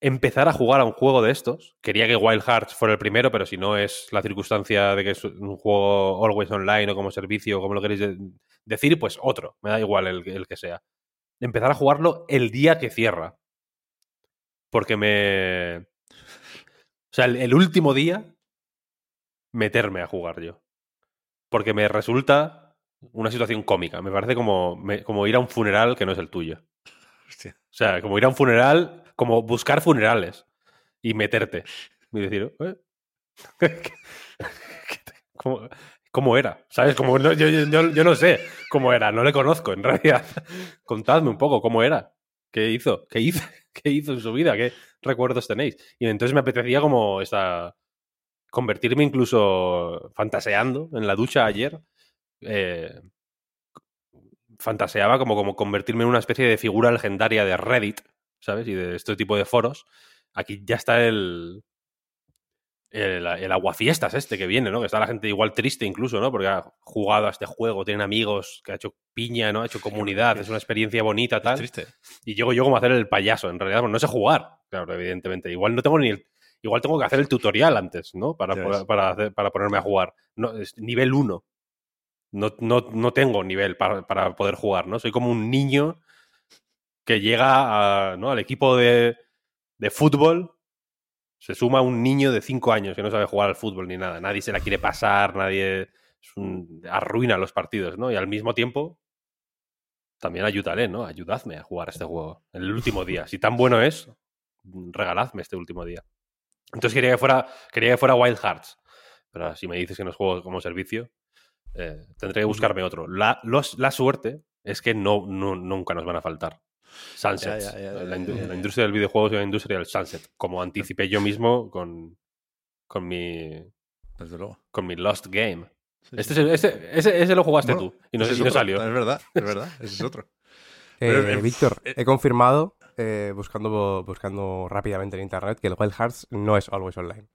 empezar a jugar a un juego de estos. Quería que Wild Hearts fuera el primero, pero si no es la circunstancia de que es un juego always online o como servicio, como lo queréis decir, pues otro. Me da igual el, el que sea. Empezar a jugarlo el día que cierra. Porque me. O sea, el último día meterme a jugar yo. Porque me resulta una situación cómica. Me parece como, como ir a un funeral que no es el tuyo. O sea, como ir a un funeral, como buscar funerales y meterte. Y decir. ¿Cómo, ¿Cómo, era? ¿Sabes? Como, yo, yo, yo, no sé cómo era, no le conozco en realidad. Contadme un poco cómo era. ¿Qué hizo? ¿Qué hizo? ¿Qué hizo en su vida? ¿Qué recuerdos tenéis? Y entonces me apetecía como esta, convertirme incluso fantaseando en la ducha ayer. Eh, fantaseaba como, como convertirme en una especie de figura legendaria de Reddit, ¿sabes? Y de este tipo de foros. Aquí ya está el, el, el, aguafiestas este que viene, ¿no? Que está la gente igual triste incluso, ¿no? Porque ha jugado a este juego, tienen amigos, que ha hecho piña, ¿no? Ha hecho comunidad, es una experiencia bonita, tal. triste. Y llego yo como a hacer el payaso, en realidad, pues no sé jugar, claro, evidentemente. Igual no tengo ni el, igual tengo que hacer el tutorial antes, ¿no? Para, para, para, ponerme a jugar. No, es nivel 1. No, no, no, tengo nivel para, para, poder jugar, ¿no? Soy como un niño que llega a, ¿no? al equipo de, de fútbol. Se suma un niño de 5 años que no sabe jugar al fútbol ni nada. Nadie se la quiere pasar, nadie arruina los partidos, ¿no? Y al mismo tiempo, también ayudaré, ¿no? Ayudadme a jugar este juego en el último día. Si tan bueno es, regaladme este último día. Entonces quería que fuera, quería que fuera Wild Hearts. Pero si me dices que no es juego como servicio, eh, tendré que buscarme otro. La, la suerte es que no, nunca nos van a faltar. Sunsets. la, industria del videojuego es la industria del sunset. Como anticipé yo mismo con, con mi. Con mi Lost Game. este, ese, ese, lo jugaste tú y no, no salió. Es verdad, es verdad. Ese es otro. Eh, Víctor, eh, he confirmado eh, buscando, buscando rápidamente en internet que el Wild Hearts no es always online.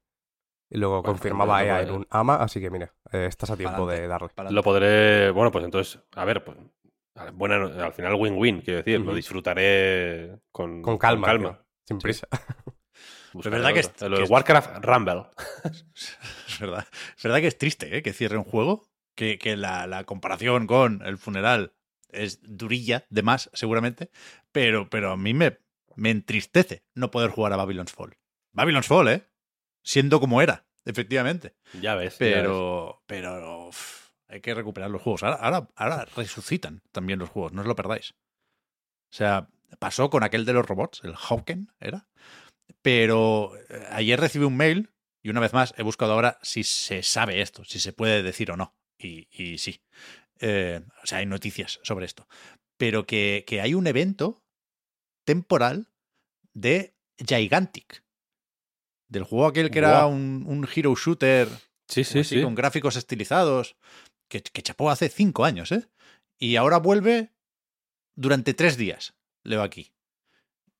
Y luego confirmaba EA en un AMA, así que mira, eh, estás a tiempo de darle. Lo podré. Bueno, pues entonces, a ver, pues. Bueno, al final win-win, quiero decir, lo disfrutaré con, con calma. calma. sin prisa. Es verdad que es, el Warcraft Rumble. es, verdad, es verdad que es triste ¿eh? que cierre un juego, que, que la, la, comparación con el funeral es durilla de más, seguramente, pero, pero a mí me, me entristece no poder jugar a Babylon's Fall. Babylon's Fall, ¿eh? Siendo como era, efectivamente. Ya ves. Pero, pero hay que recuperar los juegos. Ahora, ahora, ahora resucitan también los juegos, no os lo perdáis. O sea, pasó con aquel de los robots, el Hawken, ¿era? Pero eh, ayer recibí un mail y una vez más he buscado ahora si se sabe esto, si se puede decir o no. Y, y sí. Eh, o sea, hay noticias sobre esto. Pero que, que hay un evento temporal de Gigantic. Del juego aquel que era un, un hero shooter Sí, sí, así, sí. con gráficos estilizados, que, que chapó hace cinco años, ¿eh? Y ahora vuelve durante tres días, leo aquí.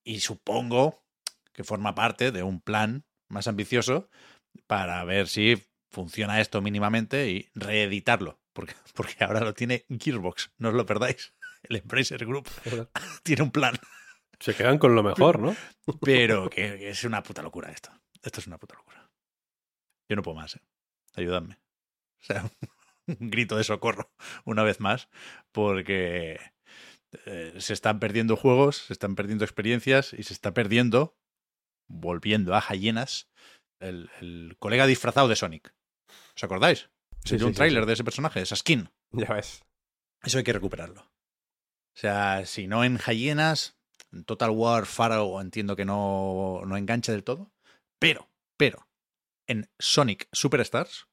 Y supongo que forma parte de un plan más ambicioso para ver si funciona esto mínimamente y reeditarlo. Porque, porque ahora lo tiene Gearbox, no os lo perdáis. El Embracer Group tiene un plan, Se quedan con lo mejor, ¿no? pero que, que es una puta locura esto. Esto es una puta locura. Yo no puedo más, ¿eh? Ayudadme. O sea, un grito de socorro una vez más, porque eh, se están perdiendo juegos, se están perdiendo experiencias y se está perdiendo, volviendo a Hyenas, el, el colega disfrazado de Sonic. ¿Os acordáis? Sí, sí, un tráiler sí. de ese personaje, de esa skin. Ya ves. Eso hay que recuperarlo. O sea, si no en Hyenas, en Total War Pharaoh entiendo que no, no engancha del todo. Pero, pero, en Sonic Superstars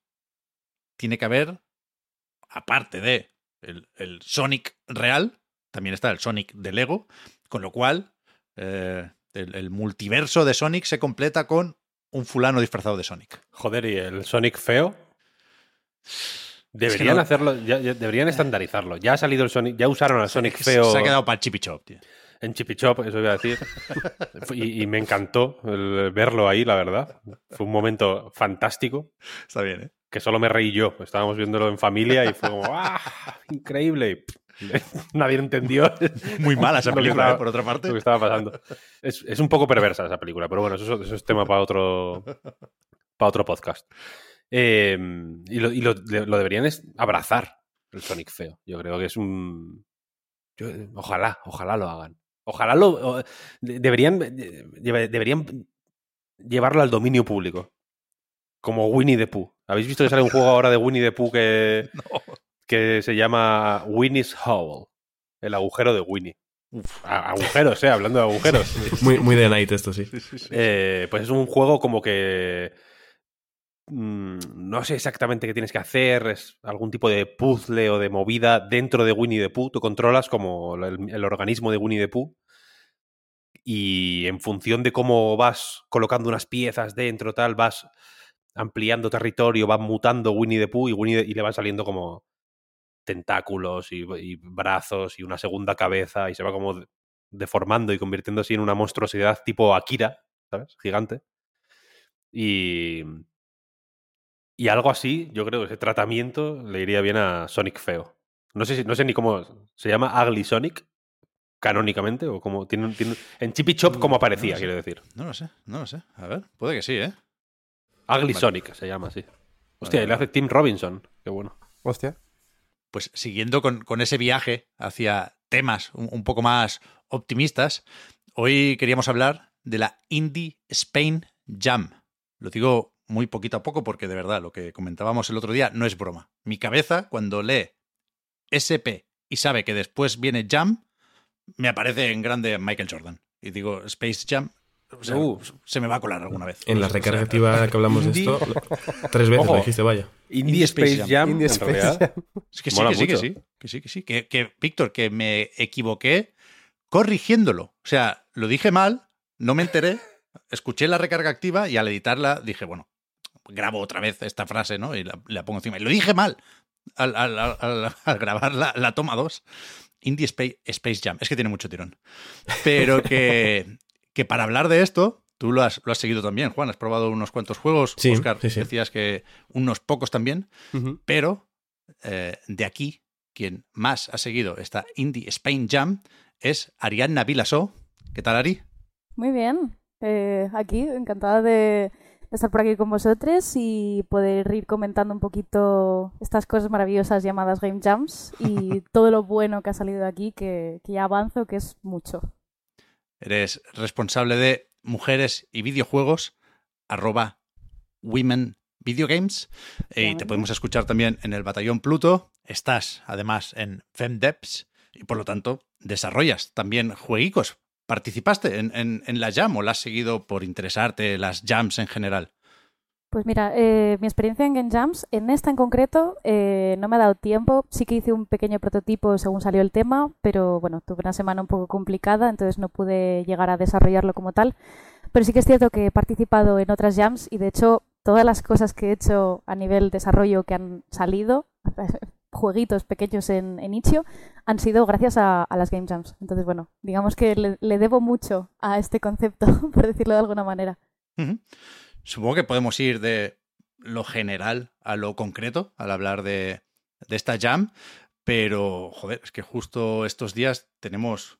tiene que haber, aparte de el, el Sonic real, también está el Sonic de Lego, con lo cual eh, el, el multiverso de Sonic se completa con un fulano disfrazado de Sonic. Joder, y el Sonic feo. Deberían no- hacerlo, ya- ya- deberían estandarizarlo. Ya ha salido el Sonic, ya usaron al Sonic feo Se ha quedado para el Chippy Chop, tío. en Chippy Chop, eso iba a decir. y, y me encantó el verlo ahí, la verdad. Fue un momento fantástico. Está bien, ¿eh? Que solo me reí yo. Estábamos viéndolo en familia y fue como, ¡ah! Increíble. Nadie entendió. Muy mala esa película, estaba- ¿eh? por otra parte. Lo que estaba pasando. Es, es un poco perversa esa película, pero bueno, eso, eso es tema para otro, para otro podcast. Eh, y lo, y lo- lo deberían es abrazar el Sonic feo. Yo creo que es un. yo- ojalá, ojalá lo hagan. Ojalá lo. o- deberían, de- deberían llevarlo al dominio público. Como Winnie the Pooh. ¿Habéis visto que sale un juego ahora de Winnie the Pooh que, que se llama Winnie's Hole? El agujero de Winnie. Agujeros, eh, hablando de agujeros. Muy, muy de Night esto, sí. Eh, pues es un juego como que. mm, no sé exactamente qué tienes que hacer. Es algún tipo de puzzle o de movida dentro de Winnie the Pooh. Tú controlas como el, el organismo de Winnie the Pooh. Y en función de cómo vas colocando unas piezas dentro, tal, vas ampliando territorio, va mutando Winnie the Pooh y, Winnie the- y le van saliendo como tentáculos y, y brazos y una segunda cabeza y se va como de- deformando y convirtiéndose en una monstruosidad tipo Akira, ¿sabes? Gigante. Y, y algo así, yo creo que ese tratamiento le iría bien a Sonic Feo. No sé, si- no sé ni cómo se llama Ugly Sonic canónicamente o como tiene, en Chippy Chop como No aparecía, quiero decir. No lo sé, no lo sé. A ver, puede que sí, ¿eh? Ugly Vale. Sonic se llama así. Hostia, y le hace Tim Robinson. Qué bueno. Hostia. Pues siguiendo con, con ese viaje hacia temas un, un poco más optimistas, hoy queríamos hablar de la Indie Spain Jam. Lo digo muy poquito a poco porque de verdad lo que comentábamos el otro día no es broma. Mi cabeza, cuando lee SP y sabe que después viene Jam, me aparece en grande Michael Jordan. Y digo, Space Jam, o sea, Uh. se me va a colar alguna vez. En la O sea, recarga activa que hablamos de esto, tres veces Ojo. lo dijiste, vaya. Indie Space Jam, Indie en Space realidad. Jam. Es que sí, Mola que sí, que sí, que sí, que sí. Que, que, Víctor, que me equivoqué corrigiéndolo. O sea, lo dije mal, no me enteré, escuché la recarga activa y al editarla dije, bueno, grabo otra vez esta frase, ¿no? Y la, la pongo encima. Y lo dije mal al, al- al- al- al grabar la, la toma 2. Indie Space, Space Jam. Es que tiene mucho tirón. Pero que, que para hablar de esto, tú lo has, lo has seguido también, Juan. Has probado unos cuantos juegos. Sí, Oscar, sí, sí. decías que unos pocos también. Pero eh, de aquí, quien más ha seguido esta Indie Spain Jam es Ariadna Vilasó. ¿Qué tal, Ari? Muy bien. Eh, aquí, encantada de, de estar por aquí con vosotros y poder ir comentando un poquito estas cosas maravillosas llamadas Game Jams y todo lo bueno que ha salido de aquí, que, que ya avanzo, que es mucho. Eres responsable de mujeres y videojuegos, arroba women videogames. Eh, Y te podemos escuchar también en el Batallón Pluto. Estás, además, en FemDeps, y por lo tanto desarrollas también jueguicos. ¿Participaste en, en, en la Jam o la has seguido por interesarte las Jams en general? Pues mira, eh, mi experiencia en Game Jams, en esta en concreto, eh, no me ha dado tiempo. Sí que hice un pequeño prototipo según salió el tema, pero bueno, tuve una semana un poco complicada, entonces no pude llegar a desarrollarlo como tal. Pero sí que es cierto que he participado en otras jams y de hecho todas las cosas que he hecho a nivel desarrollo que han salido, jueguitos pequeños en, en han sido gracias a, a, las Game Jams. Entonces, bueno, digamos que le, le debo mucho a este concepto, por decirlo de alguna manera. Uh -huh. Supongo que podemos ir de lo general a lo concreto al hablar de, esta jam, pero joder, es que justo estos días tenemos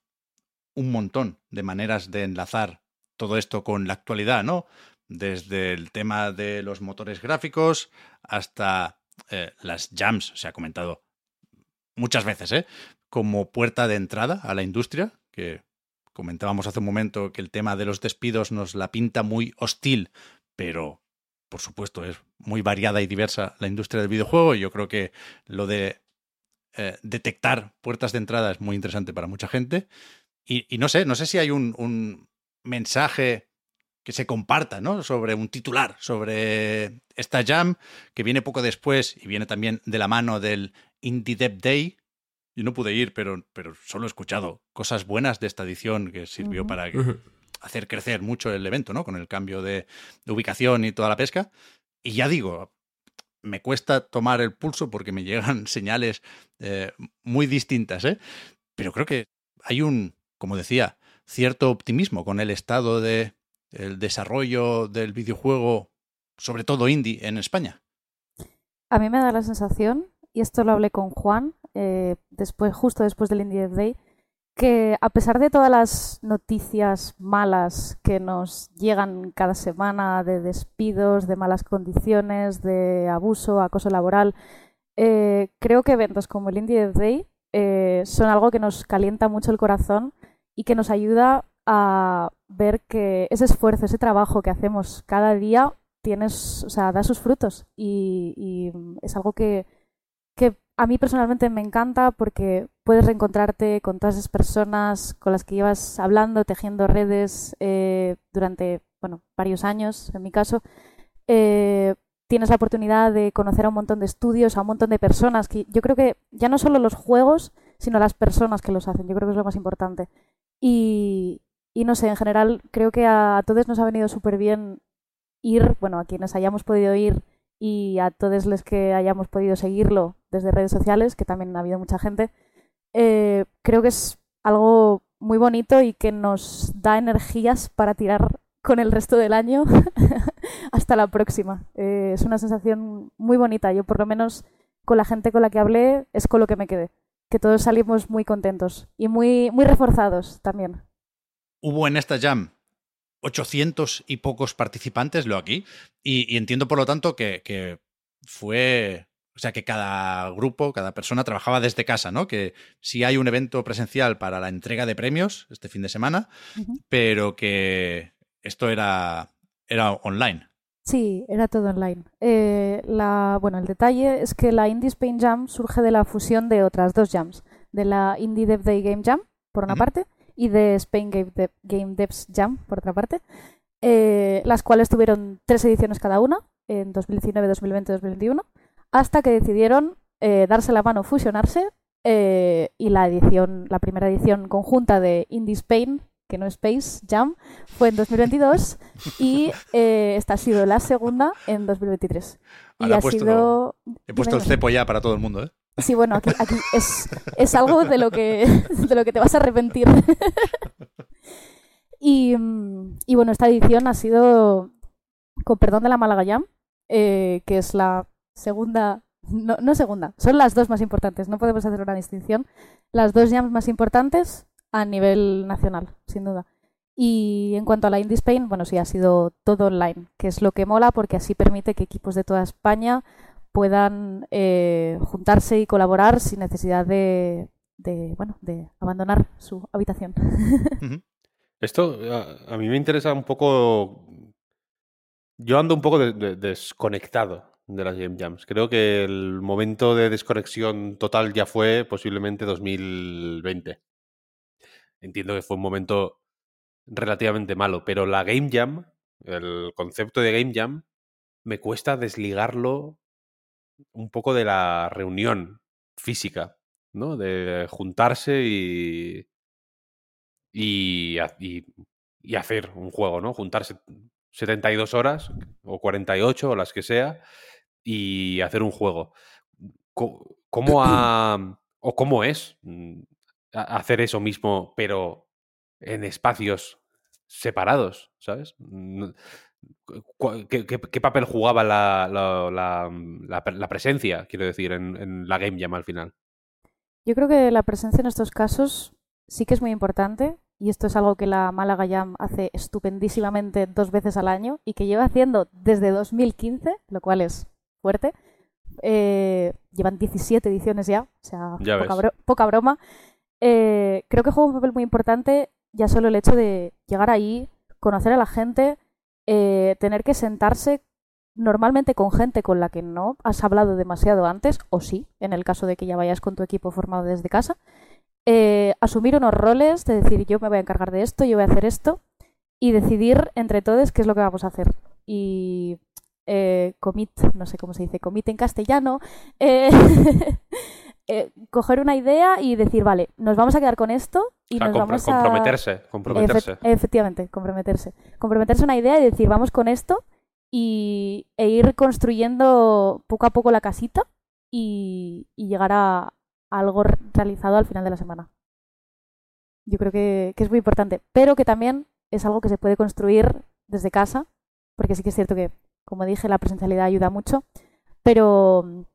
un montón de maneras de enlazar todo esto con la actualidad, ¿no? Desde el tema de los motores gráficos hasta eh, las jams, se ha comentado muchas veces, ¿eh? Como puerta de entrada a la industria, que comentábamos hace un momento que el tema de los despidos nos la pinta muy hostil pero por supuesto es muy variada y diversa la industria del videojuego y yo creo que lo de eh, detectar puertas de entrada es muy interesante para mucha gente. Y, y no sé, no sé si hay un, un, mensaje que se comparta, ¿no? Sobre un titular, sobre esta jam que viene poco después y viene también de la mano del Indie Dev Day. Yo no pude ir, pero, pero solo he escuchado cosas buenas de esta edición que sirvió uh -huh. para que, hacer crecer mucho el evento, ¿no? Con el cambio de, ubicación y toda la pesca. Y ya digo, me cuesta tomar el pulso porque me llegan señales eh, muy distintas, ¿eh? Pero creo que hay un, como decía, cierto optimismo con el estado de el desarrollo del videojuego, sobre todo indie, en España. A mí me da la sensación, y esto lo hablé con Juan, eh, después, justo después del Indie Day, que a pesar de todas las noticias malas que nos llegan cada semana de despidos, de malas condiciones, de abuso, acoso laboral, eh, creo que eventos como el Indie Day eh, son algo que nos calienta mucho el corazón y que nos ayuda a ver que ese esfuerzo, ese trabajo que hacemos cada día, tienes, o sea, da sus frutos y, es algo que a mí personalmente me encanta porque puedes reencontrarte con todas esas personas con las que llevas hablando, tejiendo redes eh, durante bueno, varios años, en mi caso. Eh, tienes la oportunidad de conocer a un montón de estudios, a un montón de personas. que Yo creo que ya no solo los juegos, sino las personas que los hacen. Yo creo que es lo más importante. Y, no sé, en general creo que a, a todos nos ha venido súper bien ir, bueno, a quienes hayamos podido ir y a todos los que hayamos podido seguirlo desde redes sociales, que también ha habido mucha gente, eh, creo que es algo muy bonito y que nos da energías para tirar con el resto del año hasta la próxima. Eh, es una sensación muy bonita. Yo por lo menos con la gente con la que hablé es con lo que me quedé. Que todos salimos muy contentos y muy, muy reforzados también. Hubo en esta jam 800 y pocos participantes, lo aquí, y, y entiendo por lo tanto que, que, fue, o sea, que cada grupo, cada persona trabajaba desde casa, ¿no? Que sí hay un evento presencial para la entrega de premios este fin de semana, uh -huh. pero que esto era, era online. Sí, era todo online. Eh, la, bueno, el detalle es que la Indie Spain Jam surge de la fusión de otras dos jams, de la Indie Dev Day Game Jam, por una uh -huh. parte, y de Spain Game, Dev, Game Devs Jam, por otra parte, eh, las cuales tuvieron tres ediciones cada una, en 2019, 2020 y 2021, hasta que decidieron eh, darse la mano, fusionarse, eh, y la edición, la primera edición conjunta de Indie Spain, que no es Space Jam, fue en 2022, y eh, esta ha sido la segunda en 2023. Ahora y ha puesto, sido... He puesto el cepo ya para todo el mundo, ¿eh? Sí, bueno, aquí, aquí es, es, algo de lo, que, de lo que te vas a arrepentir. y, y, bueno, esta edición ha sido, con perdón de la Málaga Jam, eh, que es la segunda, no, no, segunda, son las dos más importantes, no podemos hacer una distinción. Las dos jams más importantes a nivel nacional, sin duda. Y en cuanto a la Indie Spain, bueno, sí, ha sido todo online, que es lo que mola porque así permite que equipos de toda España puedan eh, juntarse y colaborar sin necesidad de, de, bueno, de abandonar su habitación. Esto a, a, mí me interesa un poco. Yo ando un poco de, de, desconectado de las Game Jams. Creo que el momento de desconexión total ya fue posiblemente 2020. Entiendo que fue un momento relativamente malo, pero la Game Jam, el concepto de Game Jam, me cuesta desligarlo un poco de la reunión física, ¿no? De juntarse y, y, y- y hacer un juego, ¿no? Juntarse 72 horas o 48 o las que sea y hacer un juego. ¿Cómo ha, o cómo es mm, hacer eso mismo, pero en espacios separados, ¿sabes? ¿Qué, qué- qué papel jugaba la, la- la- la pre- la presencia, quiero decir, en, en la Game Jam al final? Yo creo que la presencia en estos casos sí que es muy importante y esto es algo que la Málaga Jam hace estupendísimamente dos veces al año y que lleva haciendo desde 2015, lo cual es fuerte. Eh, llevan 17 ediciones ya, o sea, Ya poca, ves. bro- poca broma. Eh, creo que juega un papel muy importante ya solo el hecho de llegar ahí, conocer a la gente, eh, tener que sentarse normalmente con gente con la que no has hablado demasiado antes, o sí, en el caso de que ya vayas con tu equipo formado desde casa, asumir unos roles, de decir yo me voy a encargar de esto, yo voy a hacer esto, y decidir entre todos qué es lo que vamos a hacer. Y eh, commit, no sé cómo se dice, commit en castellano, eh, eh, coger una idea y decir, vale, nos vamos a quedar con esto y nos vamos a... comprometerse, comprometerse. Efe- efectivamente, comprometerse. Comprometerse a una idea y decir, vamos con esto y, e ir construyendo poco a poco la casita y, y llegar a, a algo re- realizado al final de la semana. Yo creo que, que es muy importante, pero que también es algo que se puede construir desde casa, porque sí que es cierto que, como dije, la presencialidad ayuda mucho, pero,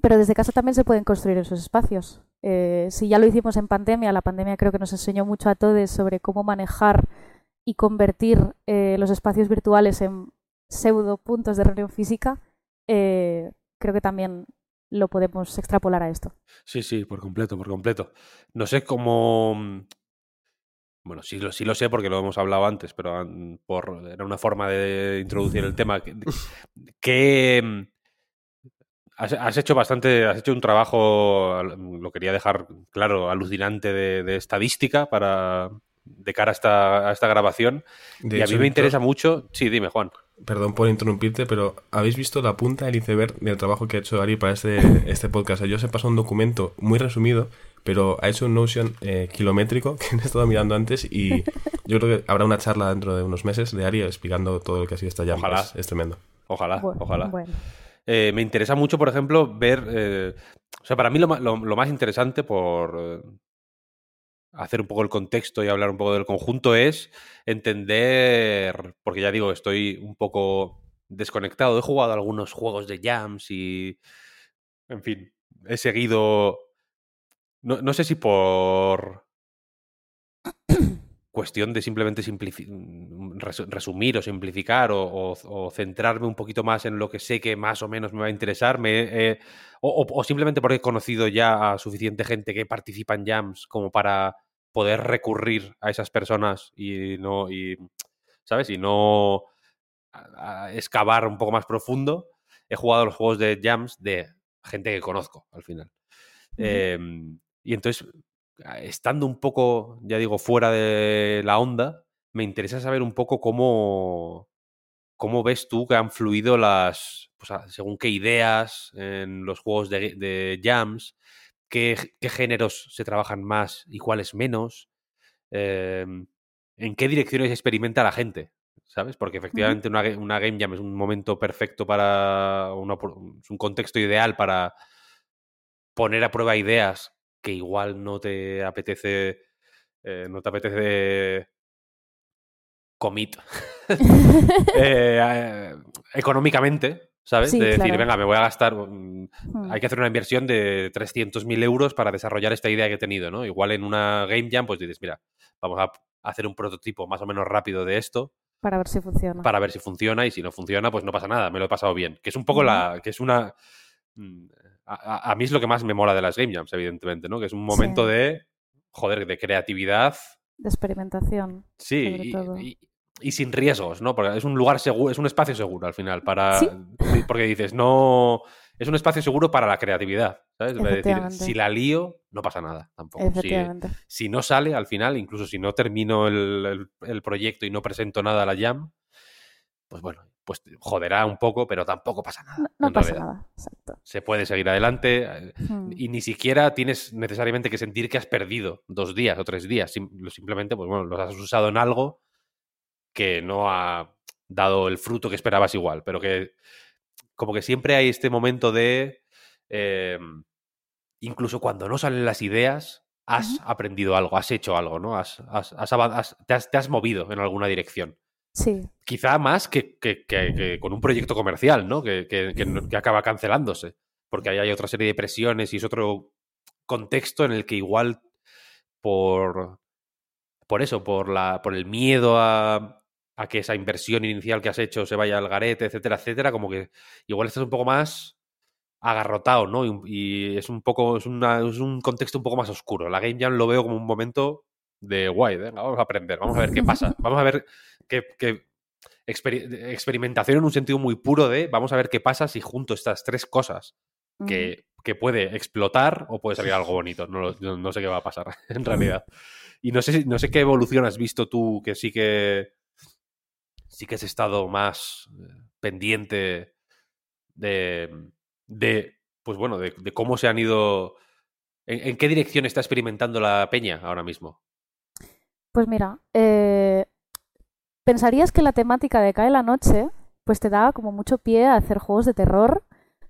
pero desde casa también se pueden construir esos espacios. Eh, si ya lo hicimos en pandemia, la pandemia creo que nos enseñó mucho a todos sobre cómo manejar y convertir eh, los espacios virtuales en pseudo puntos de reunión física, eh, creo que también lo podemos extrapolar a esto. Sí, sí, por completo, por completo. No sé cómo. Mm, Bueno, sí lo, sí lo sé porque lo hemos hablado antes, pero mm, por, era una forma de introducir el tema. Que, que, mm, has, has hecho bastante, has hecho un trabajo, al- lo quería dejar claro, alucinante de, de estadística para de cara a esta, a esta grabación. De y a mí me interesa mucho. Sí, dime, Juan. Perdón por interrumpirte, pero ¿habéis visto la punta del iceberg del trabajo que ha hecho Ari para este, este podcast? Yo se pasó un documento muy resumido, pero ha hecho un Notion eh, kilométrico que he estado mirando antes y yo creo que habrá una charla dentro de unos meses de Ari explicando todo lo que ha sido esta llama. Ojalá. Es, es tremendo. Ojalá, ojalá. Bueno, Eh, me interesa mucho, por ejemplo, ver. eh, o sea, para mí lo, lo- lo más interesante por eh, hacer un poco el contexto y hablar un poco del conjunto es entender. Porque ya digo, estoy un poco desconectado. He jugado algunos juegos de jams y. En fin, he seguido. No, no sé si por cuestión de simplemente mm, res- resumir o simplificar o, o- o centrarme un poquito más en lo que sé que más o menos me va a interesar, me, eh, o, simplemente porque he conocido ya a suficiente gente que participa en jams como para poder recurrir a esas personas y no, y, ¿sabes? Y no a- a excavar un poco más profundo. He jugado los juegos de jams de gente que conozco al final. Em, y entonces, estando un poco, ya digo, fuera de la onda, me interesa saber un poco cómo, cómo ves tú que han fluido las, pues, según qué ideas en los juegos de, de jams, qué, géneros se trabajan más y cuáles menos, em, en qué direcciones experimenta la gente, ¿sabes? Porque efectivamente una, ga- una game jam es un momento perfecto para, una es un contexto ideal para poner a prueba ideas que igual no te apetece, eh, no te apetece commit eh, económicamente, ¿sabes? Sí, de decir, claro. venga, me voy a gastar, mm, Hmm. hay que hacer una inversión de 300.000 euros para desarrollar esta idea que he tenido, ¿no? Igual en una game jam, pues dices, mira, vamos a hacer un prototipo más o menos rápido de esto para ver si funciona. para ver si funciona y si no funciona, pues no pasa nada, me lo he pasado bien. Que es un poco la. que es una. A, a- mí es lo que más me mola de las Game Jams, evidentemente, ¿no? Que es un momento Sí. de. joder, de creatividad. De experimentación. Sí, Sobre y, todo. y- y sin riesgos, ¿no? Porque es un lugar seguro, es un espacio seguro al final para Sí. porque dices, no es un espacio seguro para la creatividad, ¿sabes? Es decir, si la lío, no pasa nada tampoco. Si, no sale al final, incluso si no termino el, el- el proyecto y no presento nada a la Jam, pues bueno, pues joderá un poco, pero tampoco pasa nada. No, no en pasa realidad. nada. Exacto. Se puede seguir adelante eh, Hmm. y ni siquiera tienes necesariamente que sentir que has perdido dos días o tres días. Sim- simplemente, pues bueno, los has usado en algo que no ha dado el fruto que esperabas igual, pero que como que siempre hay este momento de eh, incluso cuando no salen las ideas, has aprendido algo, has hecho algo, ¿no? Has, has- te, has, te has movido en alguna dirección. Sí, Quizá más que, que- con un proyecto comercial, ¿no? Que, acaba cancelándose. Porque ahí hay otra serie de presiones y es otro contexto en el que igual por, por eso, por, la, por el miedo a, a que esa inversión inicial que has hecho se vaya al garete, etcétera, etcétera, como que igual estás un poco más agarrotado, ¿no? Y, es un poco, es, una- es un contexto un poco más oscuro. La Game Jam lo veo como un momento de guay, venga, vamos a aprender, vamos a ver qué pasa, vamos a ver experi- experimentación en un sentido muy puro de vamos a ver qué pasa si junto estas tres cosas que, que puede explotar o puede salir algo bonito. No, no- no sé qué va a pasar, en realidad. Y no sé, no sé qué evolución has visto tú que sí que sí que has estado más eh, pendiente de, de pues bueno, de, de cómo se han ido. En, en qué dirección está experimentando la peña ahora mismo? Pues mira, eh, pensarías que la temática de Cae la Noche pues te da como mucho pie a hacer juegos de terror,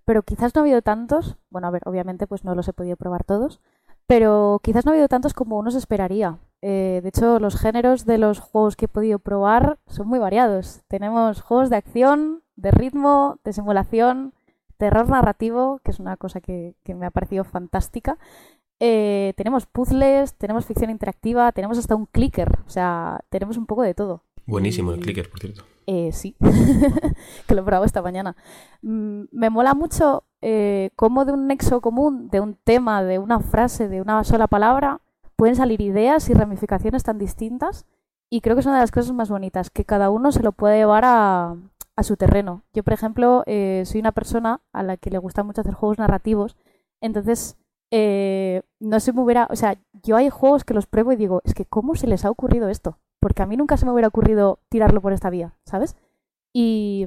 pero quizás no ha habido tantos, bueno, a ver, obviamente pues no los he podido probar todos, pero quizás no ha habido tantos como uno se esperaría. Eh, de hecho, los géneros de los juegos que he podido probar son muy variados. Tenemos juegos de acción, de ritmo, de simulación, terror narrativo, que es una cosa que, que me ha parecido fantástica. Eh, tenemos puzzles, tenemos ficción interactiva, tenemos hasta un clicker, o sea, tenemos un poco de todo. Buenísimo el clicker, por cierto. Eh, sí, que lo he probado esta mañana. Mm, me mola mucho eh, cómo de un nexo común, de un tema, de una frase, de una sola palabra, pueden salir ideas y ramificaciones tan distintas. Y creo que es una de las cosas más bonitas, que cada uno se lo puede llevar a, a su terreno. Yo, por ejemplo, eh, soy una persona a la que le gusta mucho hacer juegos narrativos, entonces eh, no se me hubiera, o sea, yo hay juegos que los pruebo y digo, es que ¿cómo se les ha ocurrido esto? Porque a mí nunca se me hubiera ocurrido tirarlo por esta vía, ¿sabes? Y,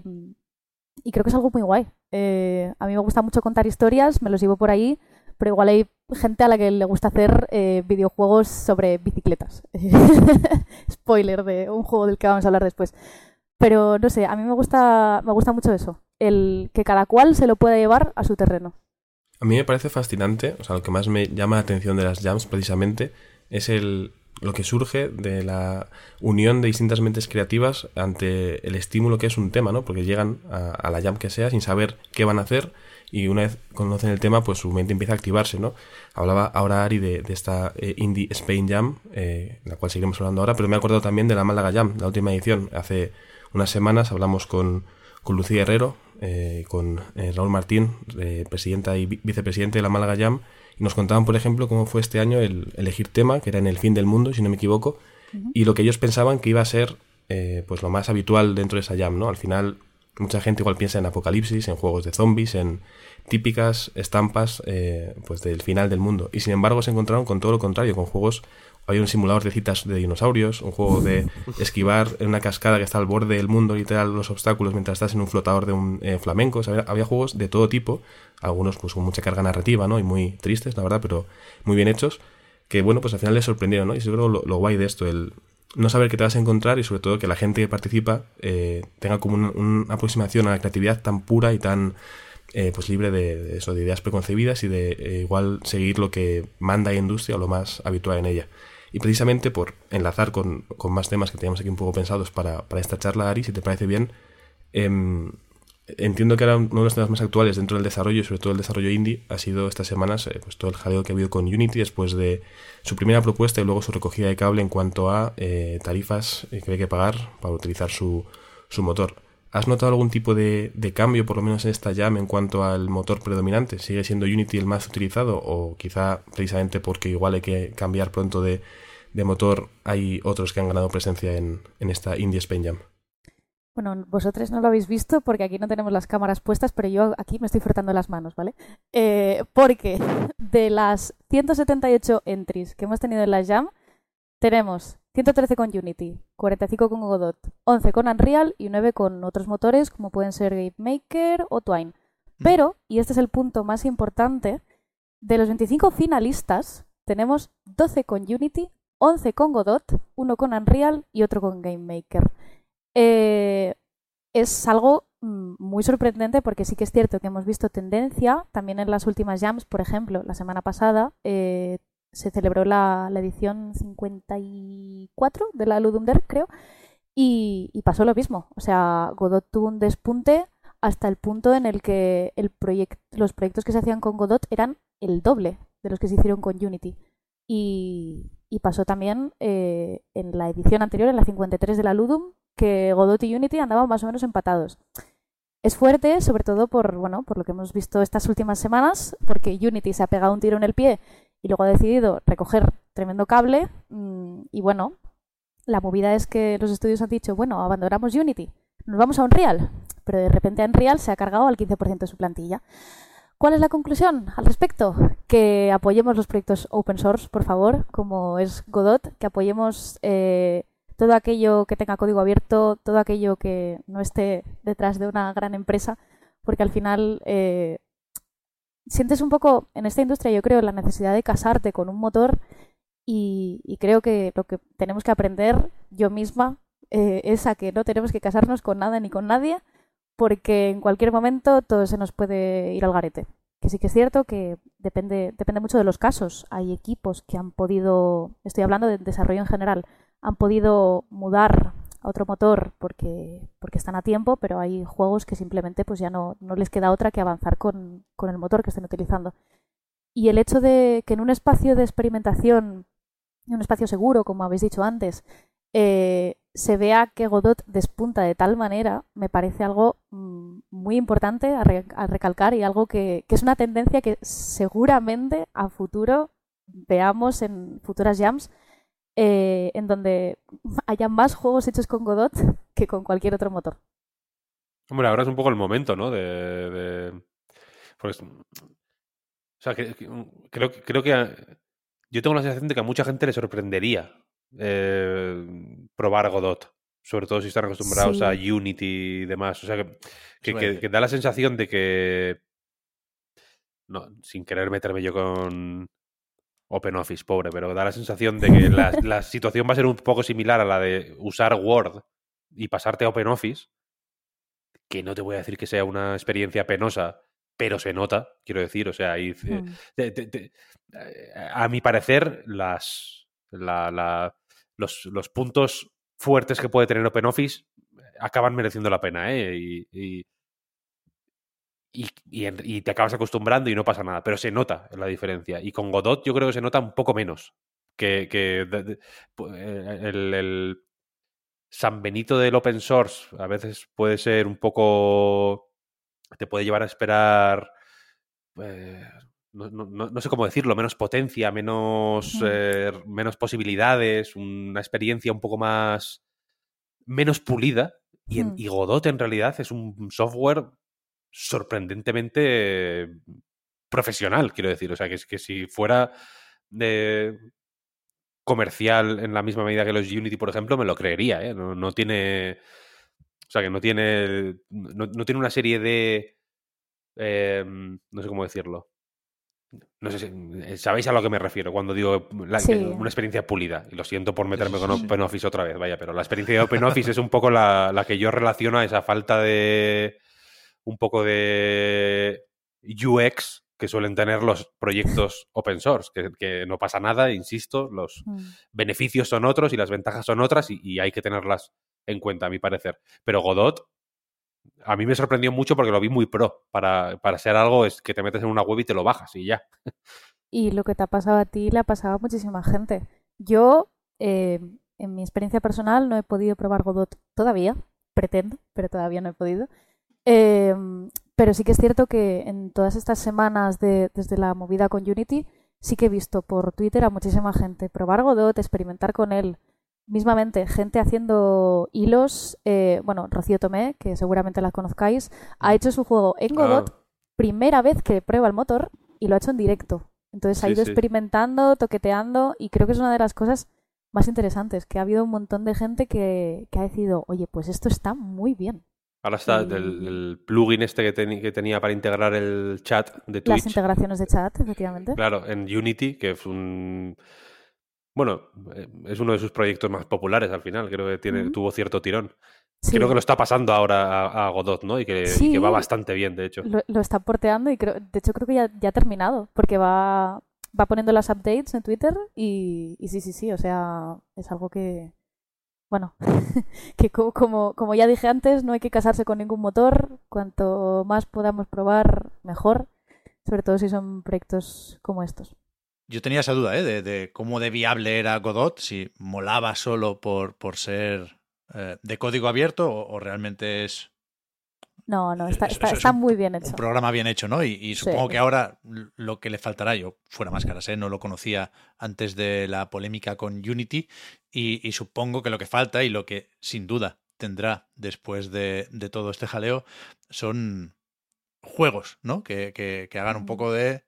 creo que es algo muy guay. Eh, a mí me gusta mucho contar historias, me los llevo por ahí, pero igual hay gente a la que le gusta hacer eh, videojuegos sobre bicicletas. Spoiler de un juego del que vamos a hablar después. Pero no sé, a mí me gusta, me gusta mucho eso, el que cada cual se lo pueda llevar a su terreno. A mí me parece fascinante, o sea, lo que más me llama la atención de las jams precisamente es el, lo que surge de la unión de distintas mentes creativas ante el estímulo que es un tema, ¿no? Porque llegan a, la jam que sea sin saber qué van a hacer y una vez conocen el tema, pues su mente empieza a activarse, ¿no? Hablaba ahora Ari de, de esta eh, Indie Spain Jam, eh, la cual seguiremos hablando ahora, pero me he acordado también de la Málaga Jam, la última edición. Hace unas semanas hablamos con, con Lucía Herrero, eh, con eh, Raúl Martín, eh, presidenta y vi- vicepresidente de la Málaga Jam, nos contaban, por ejemplo, cómo fue este año el elegir tema, que era en el fin del mundo, si no me equivoco, y lo que ellos pensaban que iba a ser eh, pues lo más habitual dentro de esa jam, ¿no? Al final, mucha gente igual piensa en apocalipsis, en juegos de zombies, en típicas estampas eh, pues del final del mundo. Y sin embargo se encontraron con todo lo contrario, con juegos había un simulador de citas de dinosaurios, un juego de esquivar en una cascada que está al borde del mundo, literal, los obstáculos mientras estás en un flotador de un eh, flamenco. Había, juegos de todo tipo, algunos pues con mucha carga narrativa, ¿no? Y muy tristes, la verdad, pero muy bien hechos, que bueno, pues al final les sorprendieron, ¿no? Y seguro lo, lo guay de esto, el no saber qué te vas a encontrar y sobre todo que la gente que participa eh, tenga como un- una aproximación a la creatividad tan pura y tan eh, pues libre de, de eso, de ideas preconcebidas y de eh, igual seguir lo que manda la industria o lo más habitual en ella. Y precisamente por enlazar con, con más temas que teníamos aquí un poco pensados para, para esta charla, Ari, si te parece bien, em, entiendo que ahora uno de los temas más actuales dentro del desarrollo sobre todo el desarrollo indie ha sido estas semanas eh, pues todo el jaleo que ha habido con Unity después de su primera propuesta y luego su recogida de cable en cuanto a eh, tarifas eh, que hay que pagar para utilizar su, su motor. ¿Has notado algún tipo de, de cambio, por lo menos en esta jam, en cuanto al motor predominante? ¿Sigue siendo Unity el más utilizado o quizá precisamente porque igual hay que cambiar pronto de, de motor hay otros que han ganado presencia en, en esta Indie Spain Jam. Bueno, vosotros no lo habéis visto porque aquí no tenemos las cámaras puestas, pero yo aquí me estoy frotando las manos, ¿vale? Eh, porque de las 178 entries que hemos tenido en la Jam, tenemos 113 con Unity, 45 con Godot, 11 con Unreal y 9 con otros motores como pueden ser GameMaker o Twine. Pero, y este es el punto más importante, de los 25 finalistas tenemos 12 con Unity, 11 con Godot, 1 con Unreal y otro con GameMaker. Eh, es algo mm, muy sorprendente porque sí que es cierto que hemos visto tendencia también en las últimas jams, por ejemplo, la semana pasada eh, se celebró la, la, edición 54 de la Ludum Dare, creo, y, pasó lo mismo. O sea, Godot tuvo un despunte hasta el punto en el que los proyectos que se hacían con Godot eran el doble de los que se hicieron con Unity. Y, y pasó también eh, en la edición anterior, en la 53 de la Ludum, que Godot y Unity andaban más o menos empatados. Es fuerte, sobre todo por, bueno, por lo que hemos visto estas últimas semanas, porque Unity se ha pegado un tiro en el pie y luego ha decidido recoger tremendo cable. Mm, y bueno, la movida es que los estudios han dicho, bueno, abandonamos Unity, nos vamos a Unreal. Pero de repente Unreal se ha cargado al 15% de su plantilla. ¿Cuál es la conclusión al respecto? Que apoyemos los proyectos open source, por favor, como es Godot, que apoyemos eh, todo aquello que tenga código abierto, todo aquello que no esté detrás de una gran empresa, porque al final eh, sientes un poco en esta industria, yo creo, la necesidad de casarte con un motor y, creo que lo que tenemos que aprender yo misma eh, es a que no tenemos que casarnos con nada ni con nadie, porque en cualquier momento todo se nos puede ir al garete. Que sí que es cierto que depende, depende mucho de los casos. Hay equipos que han podido, estoy hablando de desarrollo en general, han podido mudar a otro motor porque, porque están a tiempo, pero hay juegos que simplemente pues ya no, no les queda otra que avanzar con, con el motor que estén utilizando. Y el hecho de que en un espacio de experimentación, en un espacio seguro, como habéis dicho antes, eh, se vea que Godot despunta de tal manera, me parece algo mm, muy importante a, recalcar y algo que, que, es una tendencia que seguramente a futuro veamos en futuras jams eh, en donde haya más juegos hechos con Godot que con cualquier otro motor. Hombre, ahora es un poco el momento, ¿no? De. Pues, o sea, que, creo, creo que. yo tengo la sensación de que a mucha gente le sorprendería eh, probar Godot. Sobre todo si están acostumbrados a Unity y demás. O sea, que, que, da la sensación de que. No, sin querer meterme yo con, OpenOffice, pobre, pero da la sensación de que la, situación va a ser un poco similar a la de usar Word y pasarte a OpenOffice, que no te voy a decir que sea una experiencia penosa, pero se nota, quiero decir, o sea, hmm. a mi parecer, las, los, los, puntos fuertes que puede tener OpenOffice acaban mereciendo la pena, ¿eh? y y, te acabas acostumbrando y no pasa nada, pero se nota la diferencia. Y con Godot yo creo que se nota un poco menos que, que eh, el, San Benito del open source a veces puede ser un poco... te puede llevar a esperar... Eh, no, sé cómo decirlo, menos potencia, menos, eh, menos posibilidades, una experiencia un poco más... menos pulida. Y, y Godot en realidad es un software sorprendentemente profesional, quiero decir. O sea, que, es que si fuera de comercial en la misma medida que los Unity, por ejemplo, me lo creería, ¿eh? No, tiene... O sea, que no tiene... No, tiene una serie de... Em, no sé cómo decirlo. No sé si eh, sabéis a lo que me refiero cuando digo una experiencia pulida. Y lo siento por meterme con OpenOffice otra vez, vaya, pero la experiencia de OpenOffice es un poco la, la, que yo relaciono a esa falta de un poco de UX que suelen tener los proyectos open source, que, no pasa nada, insisto, los mm. beneficios son otros y las ventajas son otras y, hay que tenerlas en cuenta, a mi parecer. Pero Godot, a mí me sorprendió mucho porque lo vi muy pro. Para, para ser algo es que te metes en una web y te lo bajas y ya. Y lo que te ha pasado a ti le ha pasado a muchísima gente. Yo, eh, en mi experiencia personal, no he podido probar Godot todavía, pretendo, pero todavía no he podido. Em, pero sí que es cierto que en todas estas semanas de, desde la movida con Unity sí que he visto por Twitter a muchísima gente probar Godot, experimentar con él. Mismamente, gente haciendo hilos. eh, bueno, Rocío Tomé, que seguramente la conozcáis, ha hecho su juego en Godot, Ah. primera vez que prueba el motor y lo ha hecho en directo. Entonces ha ido sí. experimentando, toqueteando y creo que es una de las cosas más interesantes, que ha habido un montón de gente que, que ha decidido, oye, pues esto está muy bien. Ahora está Y- el, el plugin este que, tenía para integrar el chat de Las Twitch. integraciones de chat, efectivamente. Claro, en Unity, que es un. Bueno, eh, es uno de sus proyectos más populares al final. Creo que tiene, tuvo cierto tirón. Sí, Creo que lo está pasando ahora a, a Godot, ¿no? Y que, y Sí. que va bastante bien, de hecho. lo, lo está porteando y creo, de hecho creo que ya, ya ha terminado, porque va, va poniendo las updates en Twitter y, y sí, sí, sí, o sea, es algo que, bueno, que co- como, como ya dije antes, no hay que casarse con ningún motor, cuanto más podamos probar, mejor, sobre todo si son proyectos como estos. Yo tenía esa duda, ¿eh? De, cómo de viable era Godot, si molaba solo por, por ser eh, de código abierto o realmente es No, no, está, está, eso es está un- muy bien hecho. un programa bien hecho, ¿no? Y, y Sí. supongo que ahora lo que le faltará, yo fuera máscaras, ¿eh? no lo conocía antes de la polémica con Unity y, y supongo que lo que falta y lo que sin duda tendrá después de, de todo este jaleo son juegos, ¿no? Que, que- que hagan un Mm. poco de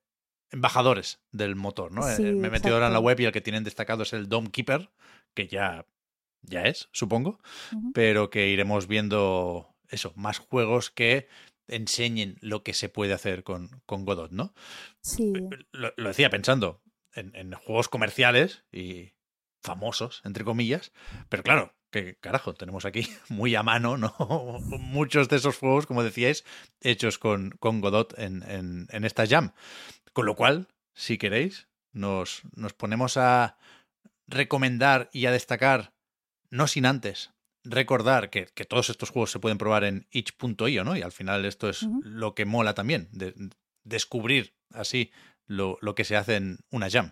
embajadores del motor, ¿no? Eh, Sí, Me he metido ahora en la web y el que tienen destacado es el Dome Keeper, que ya, ya es, supongo pero que iremos viendo eso, más juegos que enseñen lo que se puede hacer con, con Godot, ¿no? Sí, Lo, lo decía pensando en, en juegos comerciales y famosos, entre comillas, pero claro, que carajo, tenemos aquí muy a mano, ¿no? Muchos de esos juegos, como decíais, hechos con, con Godot en, en, en esta jam. Con lo cual, si queréis, nos, nos ponemos a recomendar y a destacar, no sin antes recordar que, que todos estos juegos se pueden probar en itch.io, ¿no? Y al final esto es lo que mola también, de, descubrir así lo, lo que se hace en una jam.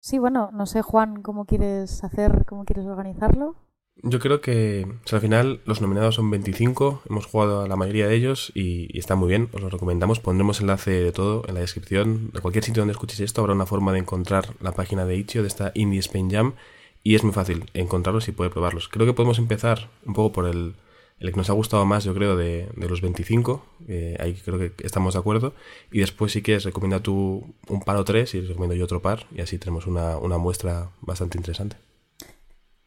sí, bueno, no sé, Juan, ¿cómo quieres hacer, cómo quieres organizarlo? Yo creo que o sea, al final los nominados son 25, hemos jugado a la mayoría de ellos y, y está muy bien, os lo recomendamos. Pondremos enlace de todo en la descripción. De cualquier sitio donde escuchéis esto habrá una forma de encontrar la página de Itch.io de esta Indie Spain Jam y es muy fácil encontrarlos y poder probarlos. Creo que podemos empezar un poco por el, el que nos ha gustado más, yo creo, de, de los 25. eh, ahí creo que estamos de acuerdo. Y después, si quieres, recomienda tú un par o tres y recomiendo yo otro par y así tenemos una, una muestra bastante interesante.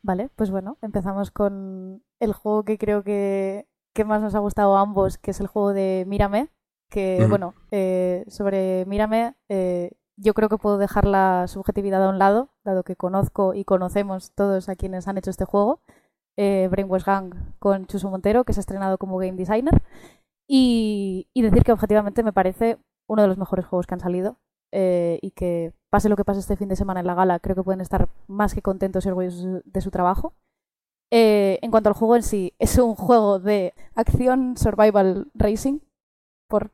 Vale, pues bueno, empezamos con el juego que creo que, que más nos ha gustado a ambos, que es el juego de Mírame, que bueno, eh, sobre Mírame eh, yo creo que puedo dejar la subjetividad a un lado, dado que conozco y conocemos todos a quienes han hecho este juego, eh, Brainwash Gang con Chuso Montero, que se ha estrenado como game designer, y, decir que objetivamente me parece uno de los mejores juegos que han salido eh, y que pase lo que pase este fin de semana en la gala, creo que pueden estar más que contentos y orgullosos de su- de su trabajo. Eh, en cuanto al juego en sí, es un juego de acción survival racing, por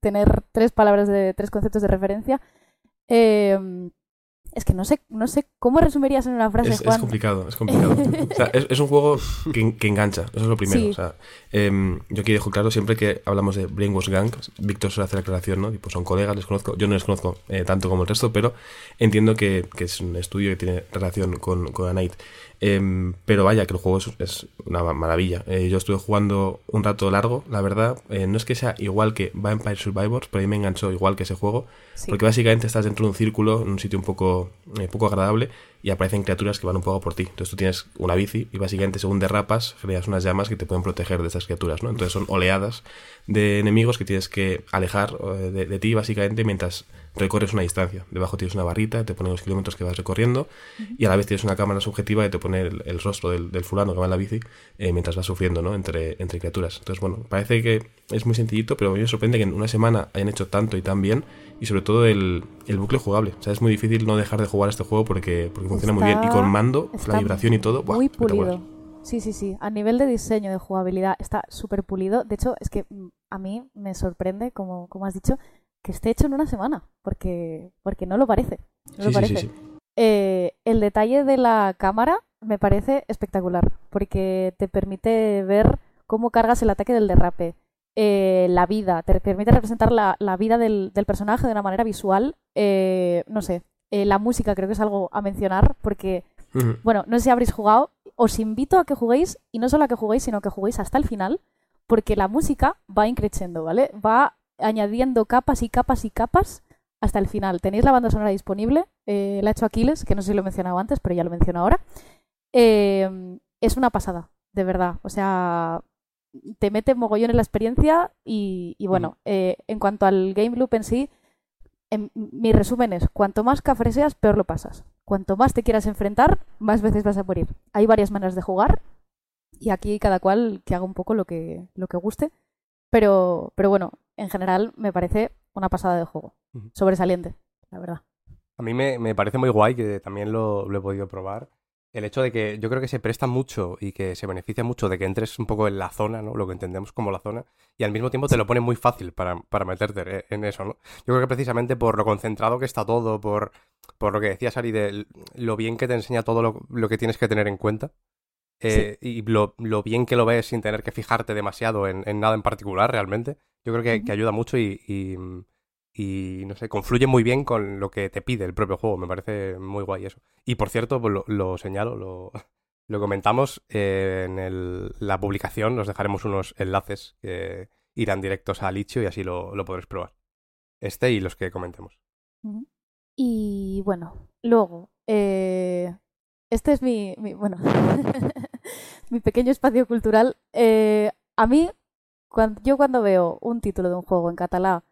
tener tres palabras de tres conceptos de referencia. Eh, es que no sé, no sé cómo resumirías en una frase, Es, complicado, es complicado. O sea, es, es un juego que, que engancha, eso es lo primero. Sí. O sea, em, yo aquí dejo claro, siempre que hablamos de Brainwash Gang, Víctor suele hacer la aclaración, ¿no? Tipo, son colegas, les conozco, yo no les conozco eh, tanto como el resto, pero entiendo que, que es un estudio que tiene relación con, con A Night. Em, pero vaya, que el juego es, es una ma- maravilla. Eh, yo estuve jugando un rato largo, la verdad. Eh, no es que sea igual que Vampire Survivors, pero a mí me enganchó igual que ese juego. Sí. Porque básicamente estás dentro de un círculo, en un sitio un poco, eh, poco agradable, y aparecen criaturas que van un poco por ti. Entonces tú tienes una bici y básicamente según derrapas creas unas llamas que te pueden proteger de esas criaturas, ¿no? Entonces son oleadas de enemigos que tienes que alejar eh, de, de ti básicamente mientras recorres una distancia. Debajo tienes una barrita, te pone los kilómetros que vas recorriendo y a la vez tienes una cámara subjetiva que te pone el, el rostro del, del fulano que va en la bici eh, mientras vas sufriendo, ¿no? Entre, entre criaturas. Entonces, bueno, parece que es muy sencillito, pero a mí me sorprende que en una semana hayan hecho tanto y tan bien y sobre todo el, el bucle jugable. O sea, es muy difícil no dejar de jugar este juego porque, porque funciona muy bien y con mando, la vibración y todo, ¡buah! Muy pulido. Sí, sí, sí. A nivel de diseño, de jugabilidad, está súper pulido. De hecho, es que mm, a mí me sorprende, como, como has dicho, que esté hecho en una semana. Porque, porque no lo parece. No lo Sí, sí, sí, parece. sí. Eh, el detalle de la cámara me parece espectacular, porque te permite ver cómo cargas el ataque del derrape, eh, la vida, te permite representar la, la vida del, del personaje de una manera visual, eh, no sé, la música creo que es algo a mencionar porque, bueno, no sé si habréis jugado, os invito a que juguéis, y no solo a que juguéis, sino que juguéis hasta el final, porque la música va increciendo, ¿vale? Va añadiendo capas y capas y capas hasta el final. Tenéis la banda sonora disponible, eh, la ha hecho Aquiles, que no sé si lo he mencionado antes, pero ya lo menciono ahora. Eh, es una pasada, de verdad. O sea, te mete mogollón en la experiencia y, y bueno, eh, en cuanto al game loop en sí, en- mi resumen es, cuanto más cafre seas, peor lo pasas. Cuanto más te quieras enfrentar, más veces vas a morir. Hay varias maneras de jugar y aquí cada cual que haga un poco lo que, lo que guste. Pero, pero bueno, en general me parece una pasada de juego. Sobresaliente, la verdad. A mí me, me parece muy guay, que también lo, lo he podido probar, el hecho de que yo creo que se presta mucho y que se beneficia mucho de que entres un poco en la zona, ¿no? Lo que entendemos como la zona, y al mismo tiempo te lo pone muy fácil para, para meterte e- en eso, ¿no? Yo creo que precisamente por lo concentrado que está todo, por, por lo que decías, Ari, de lo bien que te enseña todo lo, lo que tienes que tener en cuenta. Eh, Y lo, lo bien que lo ves sin tener que fijarte demasiado en, en nada en particular, realmente. Yo creo que, que ayuda mucho y, y, y, no sé, confluye muy bien con lo que te pide el propio juego. Me parece muy guay eso. Y por cierto, pues lo, lo señalo, lo, lo comentamos eh, en el- la publicación. Os dejaremos unos enlaces que irán directos a Lichio y así lo, lo podréis probar. Este y los que comentemos. Y bueno, luego, eh, este es mi, mi- bueno, mi pequeño espacio cultural. Eh, a mí, cuando, yo cuando veo un título de un juego en catalán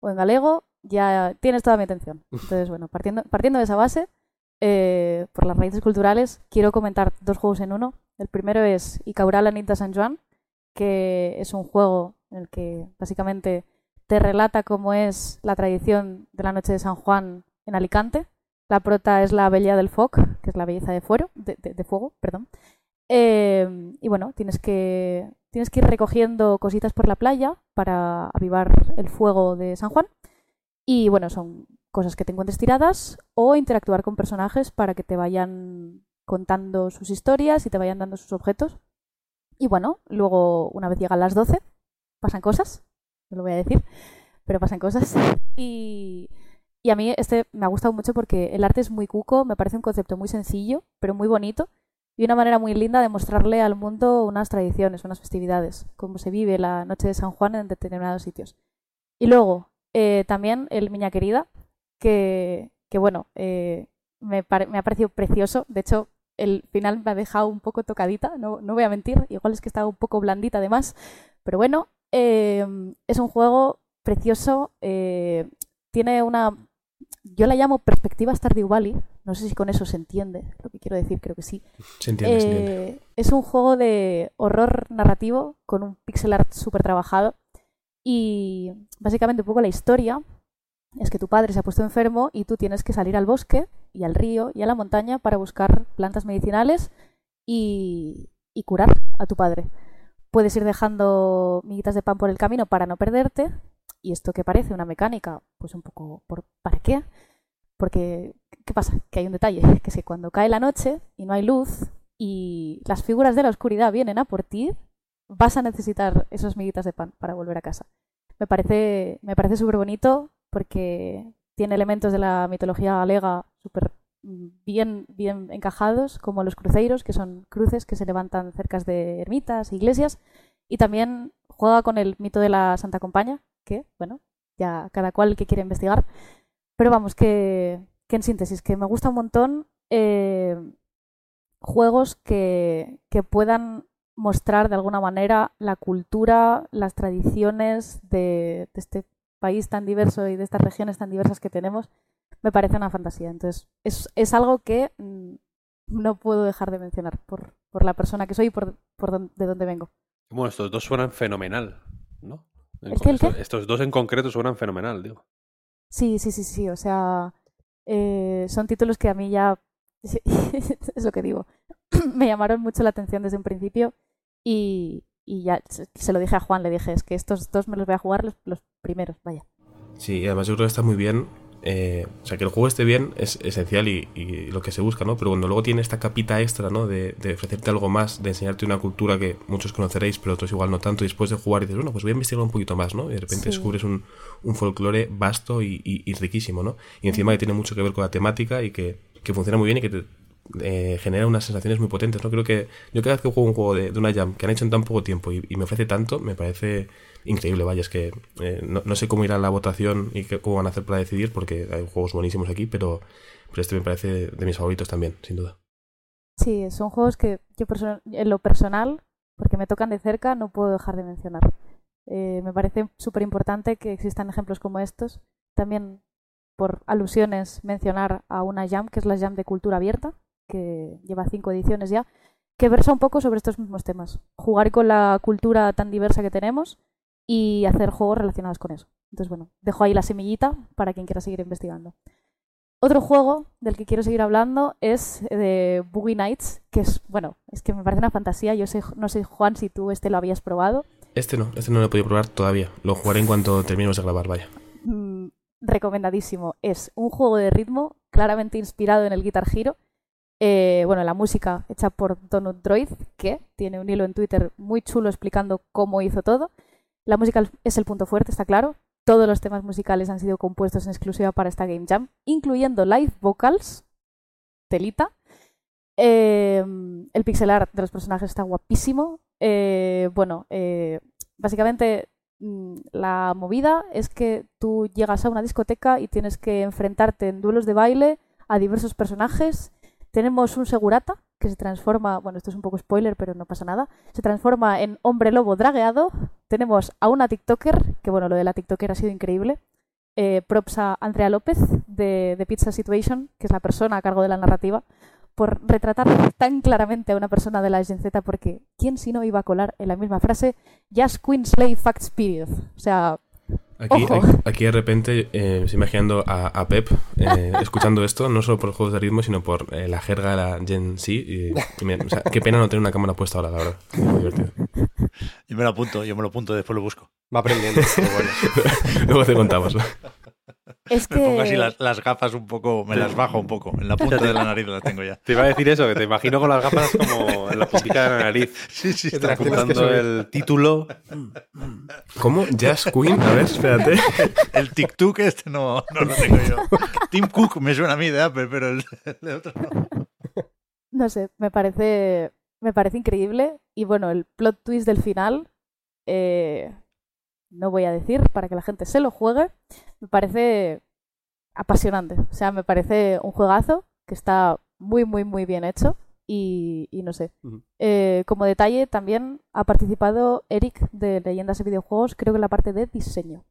o en galego, ya tienes toda mi atención. Entonces, bueno, partiendo, partiendo de esa base, eh, por las raíces culturales, quiero comentar dos juegos en uno. El primero es Icaurala Nita San Juan, que es un juego en el que básicamente te relata cómo es la tradición de la noche de San Juan en Alicante. La prota es la Bella del Foc, que es la belleza de, de fuego. Perdón. Eh, y bueno, tienes que, tienes que ir recogiendo cositas por la playa para avivar el fuego de San Juan. Y bueno, son cosas que te encuentres tiradas o interactuar con personajes para que te vayan contando sus historias y te vayan dando sus objetos. Y bueno, luego, una vez llegan las 12, pasan cosas, no lo voy a decir, pero pasan cosas. Y, y a mí este me ha gustado mucho porque el arte es muy cuco, me parece un concepto muy sencillo, pero muy bonito. Y una manera muy linda de mostrarle al mundo unas tradiciones, unas festividades, cómo se vive la noche de San Juan en determinados sitios. Y luego, eh, también el Miña Querida, que, que bueno, eh, me, me ha parecido precioso. De hecho, el final me ha dejado un poco tocadita, no, no voy a mentir. Igual es que estaba un poco blandita además. Pero bueno, eh, es un juego precioso. tiene una. Yo la llamo perspectiva Stardew Valley. No sé si con eso se entiende lo que quiero decir, creo que sí. Se entiende, se entiende. Eh, es un juego de horror narrativo con un pixel art súper trabajado. Y básicamente un poco la historia es que tu padre se ha puesto enfermo y tú tienes que salir al bosque y al río y a la montaña para buscar plantas medicinales y, y curar a tu padre. Puedes ir dejando miguitas de pan por el camino para no perderte. Y esto que parece una mecánica, pues un poco por ¿para qué? Porque, ¿qué pasa? Que hay un detalle, que es que cuando cae la noche y no hay luz y las figuras de la oscuridad vienen a por ti, vas a necesitar esas miguitas de pan para volver a casa. Me parece, me parece súper bonito porque tiene elementos de la mitología galega súper bien, bien encajados, como los cruceiros, que son cruces que se levantan cerca de ermitas, iglesias, y también juega con el mito de la Santa Compaña, que, bueno, ya cada cual que quiere investigar. Pero vamos, que, en síntesis, que me gusta un montón eh, juegos que, que puedan mostrar de alguna manera la cultura, las tradiciones de, de este país tan diverso y de estas regiones tan diversas que tenemos, me parece una fantasía. Entonces, es, es algo que mm, no puedo dejar de mencionar por, por la persona que soy y por, por don- de dónde vengo. Bueno, estos dos suenan fenomenal, ¿no? En ¿El co- qué, el qué? estos, dos en concreto suenan fenomenal, digo. Sí, sí, sí, sí. O sea, eh, son títulos que a mí ya. es lo que digo. me llamaron mucho la atención desde un principio y, y ya se, se lo dije a Juan, le dije, es que estos dos me los voy a jugar los, los primeros, vaya. Sí, además yo creo que está muy bien eh, o sea, que el juego esté bien es esencial y, y lo que se busca, ¿no? Pero cuando luego tiene esta capita extra, ¿no? De, de ofrecerte algo más, de enseñarte una cultura que muchos conoceréis, pero otros igual no tanto, y después de jugar dices, bueno, pues voy a investigar un poquito más, ¿no? Y de repente Sí. descubres un, un folclore vasto y, y- y riquísimo, ¿no? Y encima que tiene mucho que ver con la temática y que, que funciona muy bien y que te eh, genera unas sensaciones muy potentes, ¿no? Creo que yo cada vez que juego un juego de, de una jam que han hecho en tan poco tiempo y, y me ofrece tanto, me parece increíble, vaya, es que eh, no, no sé cómo irá la votación y qué- cómo van a hacer para decidir, porque hay juegos buenísimos aquí, pero, pero este me parece de mis favoritos también, sin duda. Sí, son juegos que yo en lo personal, porque me tocan de cerca, no puedo dejar de mencionar. Eh, me parece súper importante que existan ejemplos como estos. También, por alusiones, mencionar a una jam, que es la jam de cultura abierta, que lleva cinco ediciones ya, que versa un poco sobre estos mismos temas. Jugar con la cultura tan diversa que tenemos y hacer juegos relacionados con eso. Entonces, bueno, dejo ahí la semillita para quien quiera seguir investigando. Otro juego del que quiero seguir hablando es de Boogie Nights, que es, bueno, es que me parece una fantasía. Yo sé, no sé, Juan, si tú este lo habías probado. Este no, este no lo he podido probar todavía. Lo jugaré en cuanto terminemos de grabar, vaya. Mm, recomendadísimo. Es un juego de ritmo claramente inspirado en el Guitar Hero. Eh, bueno, la música hecha por Donut Droid, que tiene un hilo en Twitter muy chulo explicando cómo hizo todo. La música es el punto fuerte, está claro. Todos los temas musicales han sido compuestos en exclusiva para esta Game Jam, incluyendo live vocals, telita. Eh, el pixel art de los personajes está guapísimo. Eh, bueno, eh, básicamente mm, la movida es que tú llegas a una discoteca y tienes que enfrentarte en duelos de baile a diversos personajes. Tenemos un segurata que se transforma, bueno, esto es un poco spoiler, pero no pasa nada, se transforma en hombre lobo dragueado. Tenemos a una TikToker, que bueno, lo de la TikToker ha sido increíble. Eh, props a Andrea López de, de Pizza Situation, que es la persona a cargo de la narrativa, por retratar tan claramente a una persona de la Gen Z, porque ¿quién si no iba a colar en la misma frase Just Queen Slay Facts Period? O sea, Aquí, Ojo. aquí, aquí de repente eh, me estoy imaginando a, a Pep eh, escuchando esto, no solo por juegos de ritmo, sino por eh, la jerga de la Gen Z. Y, y me- o sea, qué pena no tener una cámara puesta ahora, la verdad. Muy divertido. Yo me lo apunto, yo me lo apunto, después lo busco. Va aprendiendo. bueno. Luego te contamos. es Me pongo así que las, las gafas un poco, me las bajo un poco. En la punta de la nariz las tengo ya. Te iba a decir eso, que te imagino con las gafas como en la puntita de la nariz. Sí, sí, está que Apuntando el título. ¿Cómo? Jazz Queen. A ver, espérate. El TikTok este no, no lo tengo yo. Tim Cook me suena a mí de Apple, pero el, el de otro no. no sé, me parece, me parece increíble. Y bueno, el plot twist del final, eh, no voy a decir para que la gente se lo juegue, me parece apasionante. O sea, me parece un juegazo que está muy, muy, muy bien hecho. Y, y no sé. Eh, como detalle, también ha participado Eric de Leyendas de Videojuegos, creo que en la parte de diseño.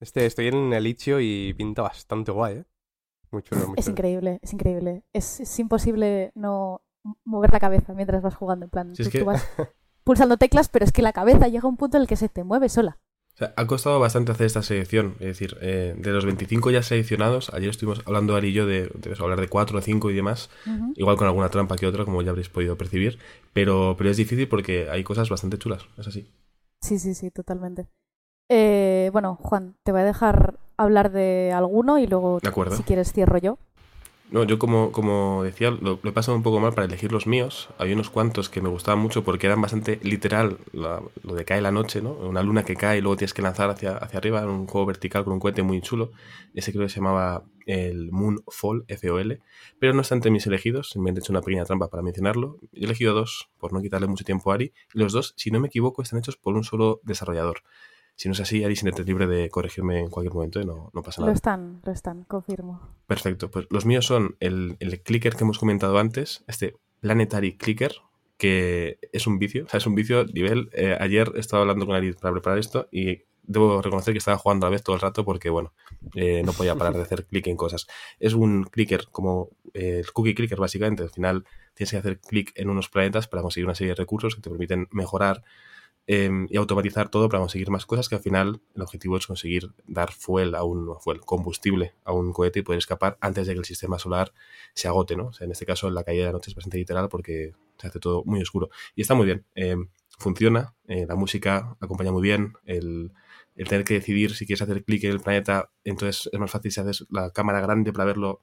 Este, estoy en el Itch.io y pinta bastante guay, ¿eh? Muy chulo, muy Es chulo. increíble, es increíble. Es, es imposible no mover la cabeza mientras vas jugando. En plan, es tú- vas pulsando teclas, pero es que la cabeza llega a un punto en el que se te mueve sola. O sea, ha costado bastante hacer esta selección. Es decir, eh, de los 25 ya seleccionados, ayer estuvimos hablando Ari y yo de, hablar de 4 o 5 y demás. Igual con alguna trampa que otra, como ya habréis podido percibir. Pero, pero es difícil porque hay cosas bastante chulas. Es así. Sí, sí, sí, totalmente. Eh, bueno, Juan, te voy a dejar hablar de alguno y luego, De si quieres, cierro yo. No, yo como, como decía, lo, he pasado un poco mal para elegir los míos. Había unos cuantos que me gustaban mucho porque eran bastante literal lo de cae la noche, ¿no? Una luna que cae y luego tienes que lanzar hacia, hacia arriba, un juego vertical con un cohete muy chulo. Ese creo que se llamaba el Moonfall, F-O-L. Pero no entre mis elegidos, me han hecho una pequeña trampa para mencionarlo. He elegido dos, por no quitarle mucho tiempo a Ari. Y los dos, si no me equivoco, están hechos por un solo desarrollador. Si no es así, Ari, siéntete libre de corregirme en cualquier momento y no, no pasa Lo nada. están, lo están, confirmo. Perfecto, pues los míos son el, el clicker que hemos comentado antes, este Planetary Clicker, que es un vicio, o sea, es un vicio nivel. eh, ayer estaba hablando con Ari para preparar esto y debo reconocer que estaba jugando a la vez todo el rato porque, bueno, eh, no podía parar de hacer clic en cosas. Es un clicker como eh, el cookie clicker, básicamente. Al final tienes que hacer clic en unos planetas para conseguir una serie de recursos que te permiten mejorar eh, y automatizar todo para conseguir más cosas que al final el objetivo es conseguir dar fuel a un fuel, combustible a un cohete y poder escapar antes de que el sistema solar se agote, ¿no? O sea, en este caso la caída de la noche es bastante literal porque se hace todo muy oscuro. Y está muy bien. eh, funciona, eh, la música acompaña muy bien, el, el tener que decidir si quieres hacer clic en el planeta, entonces es más fácil si haces la cámara grande para verlo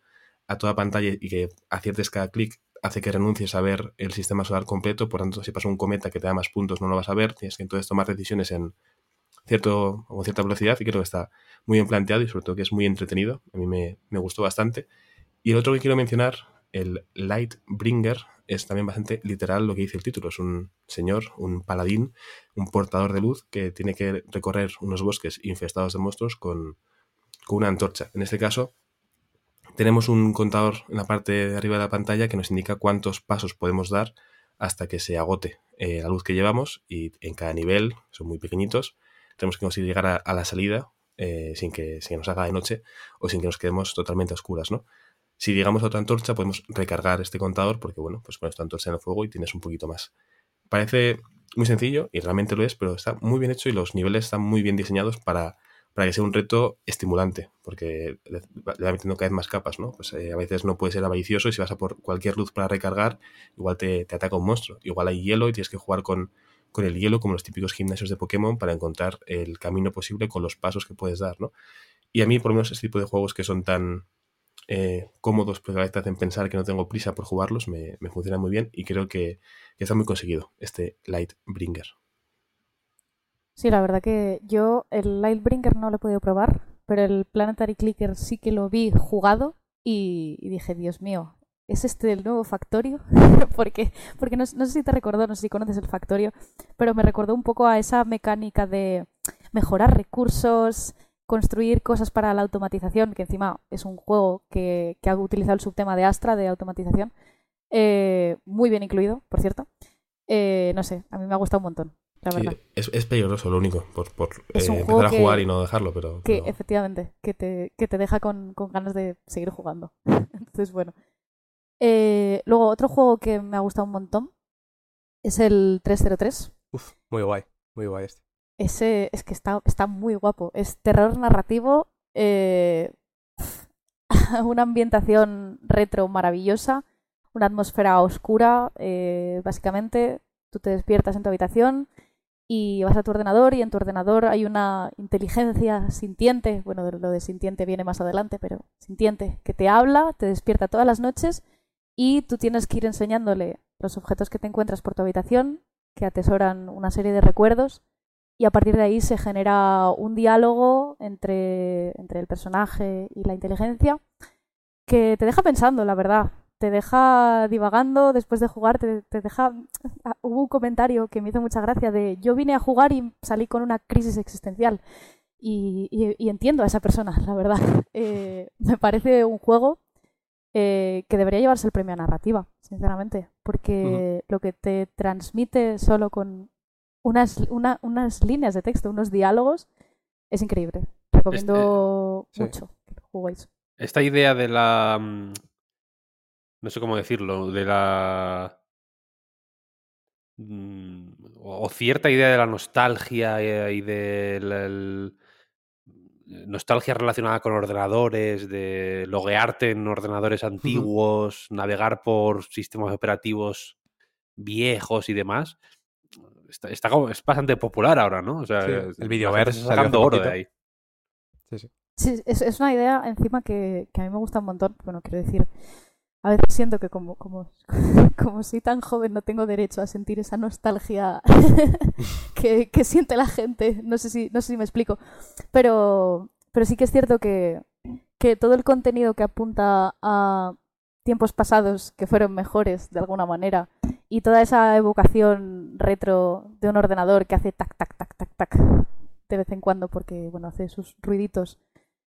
a toda pantalla y que aciertes cada clic hace que renuncies a ver el sistema solar completo, por tanto, si pasa un cometa que te da más puntos no lo vas a ver, tienes que entonces tomar decisiones en cierto, con cierta velocidad y creo que está muy bien planteado y sobre todo que es muy entretenido, a mí me, me gustó bastante. Y el otro que quiero mencionar, el Lightbringer, es también bastante literal lo que dice el título, es un señor, un paladín, un portador de luz que tiene que recorrer unos bosques infestados de monstruos con, con una antorcha. En este caso, tenemos un contador en la parte de arriba de la pantalla que nos indica cuántos pasos podemos dar hasta que se agote eh, la luz que llevamos y en cada nivel, son muy pequeñitos, tenemos que conseguir llegar a, la salida eh, sin, que, sin, nos haga de noche o sin que nos quedemos totalmente a oscuras, ¿no? Si llegamos a otra antorcha podemos recargar este contador porque, bueno, pues pones tu antorcha en el fuego y tienes un poquito más. Parece muy sencillo y realmente lo es, pero está muy bien hecho y los niveles están muy bien diseñados para para que sea un reto estimulante, porque le va metiendo cada vez más capas, ¿no? Pues eh, a veces no puedes ser avaricioso y si vas a por cualquier luz para recargar, igual te, te ataca un monstruo. Igual hay hielo y tienes que jugar con, con, el hielo, como los típicos gimnasios de Pokémon, para encontrar el camino posible con los pasos que puedes dar, ¿no? Y a mí, por lo menos, este tipo de juegos que son tan eh, cómodos, pero a te hacen pensar que no tengo prisa por jugarlos, me, funcionan muy bien y creo que, que está muy conseguido este Lightbringer. Sí, la verdad que yo el Lightbringer no lo he podido probar, pero el Planetary Clicker sí que lo vi jugado y, dije, Dios mío, ¿es este el nuevo Factorio? porque porque no, sé si te recordó, no sé si conoces el Factorio, pero me recordó un poco a esa mecánica de mejorar recursos, construir cosas para la automatización, que encima es un juego que, ha utilizado el subtema de Astra de automatización, eh, muy bien incluido, por cierto. Eh, no sé, a mí me ha gustado un montón es, peligroso lo único, por, por eh, empezar a jugar y no dejarlo, pero... Que efectivamente, que te, que te deja con, ganas de seguir jugando. Entonces, bueno. Eh, luego, otro juego que me ha gustado un montón es el 303. Uf, muy guay, muy guay este. Ese es que está, está muy guapo. Es terror narrativo, eh, una ambientación retro maravillosa, una atmósfera oscura, básicamente. Tú te despiertas en tu habitación y vas a tu ordenador y en tu ordenador hay una inteligencia sintiente, bueno, lo de sintiente viene más adelante, pero sintiente, que te habla, te despierta todas las noches y tú tienes que ir enseñándole los objetos que te encuentras por tu habitación, que atesoran una serie de recuerdos, y a partir de ahí se genera un diálogo entre, entre el personaje y la inteligencia que te deja pensando, la verdad te deja divagando después de jugar, te, deja... Ah, hubo un comentario que me hizo mucha gracia de yo vine a jugar y salí con una crisis existencial. Y, entiendo a esa persona, la verdad. Eh, me parece un juego eh, que debería llevarse el premio a narrativa, sinceramente, porque lo que te transmite solo con unas, unas líneas de texto, unos diálogos, es increíble. Recomiendo este, mucho que lo juguéis. Esta idea de la mm, no sé cómo decirlo, de la... Mm, o cierta idea de la nostalgia eh, y de la nostalgia relacionada con ordenadores, de loguearte en ordenadores antiguos, navegar por sistemas operativos viejos y demás. Está, es bastante popular ahora, ¿no? O sea, el videoverse sacando oro de ahí. Sí, sí. sí es, es, una idea encima que, que, a mí me gusta un montón. Bueno, quiero decir, a veces siento que como, como, como soy tan joven no tengo derecho a sentir esa nostalgia que, que, siente la gente. No sé si, no sé si me explico. Pero, pero sí que es cierto que, que todo el contenido que apunta a tiempos pasados que fueron mejores de alguna manera y toda esa evocación retro de un ordenador que hace tac, tac, tac, tac, tac de vez en cuando porque, bueno, hace sus ruiditos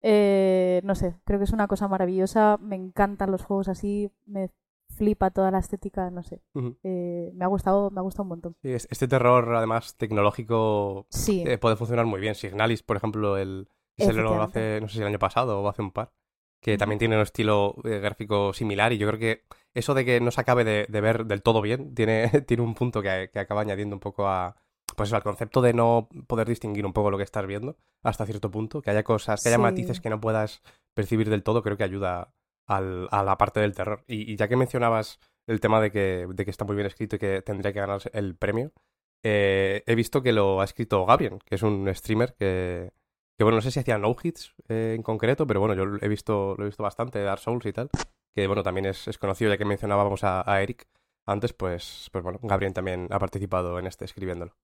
eh, no sé, creo que es una cosa maravillosa. Me encantan los juegos así, me flipa toda la estética, no sé. Eh, me ha gustado, me ha gustado un montón. este terror, además, tecnológico eh, puede funcionar muy bien. Signalis, por ejemplo, el se lo hace, no sé si el año pasado o hace un par, que también tiene un estilo gráfico similar y yo creo que eso de que no se acabe de, ver del todo bien tiene, tiene un punto que acaba añadiendo un poco a, pues al concepto de no poder distinguir un poco lo que estás viendo hasta cierto punto, que haya cosas, que haya matices que no puedas percibir del todo, creo que ayuda al, a la parte del terror. Y, ya que mencionabas el tema de que, de que está muy bien escrito y que tendría que ganar el premio, eh, he visto que lo ha escrito Gabriel, que es un streamer que, que bueno, no sé si hacía no hits eh, en concreto, pero bueno, yo he visto, lo he visto bastante, Dark Souls y tal, que bueno, también es, es conocido, ya que mencionábamos a, a, Eric antes, pues, pues bueno, Gabriel también ha participado en este escribiéndolo.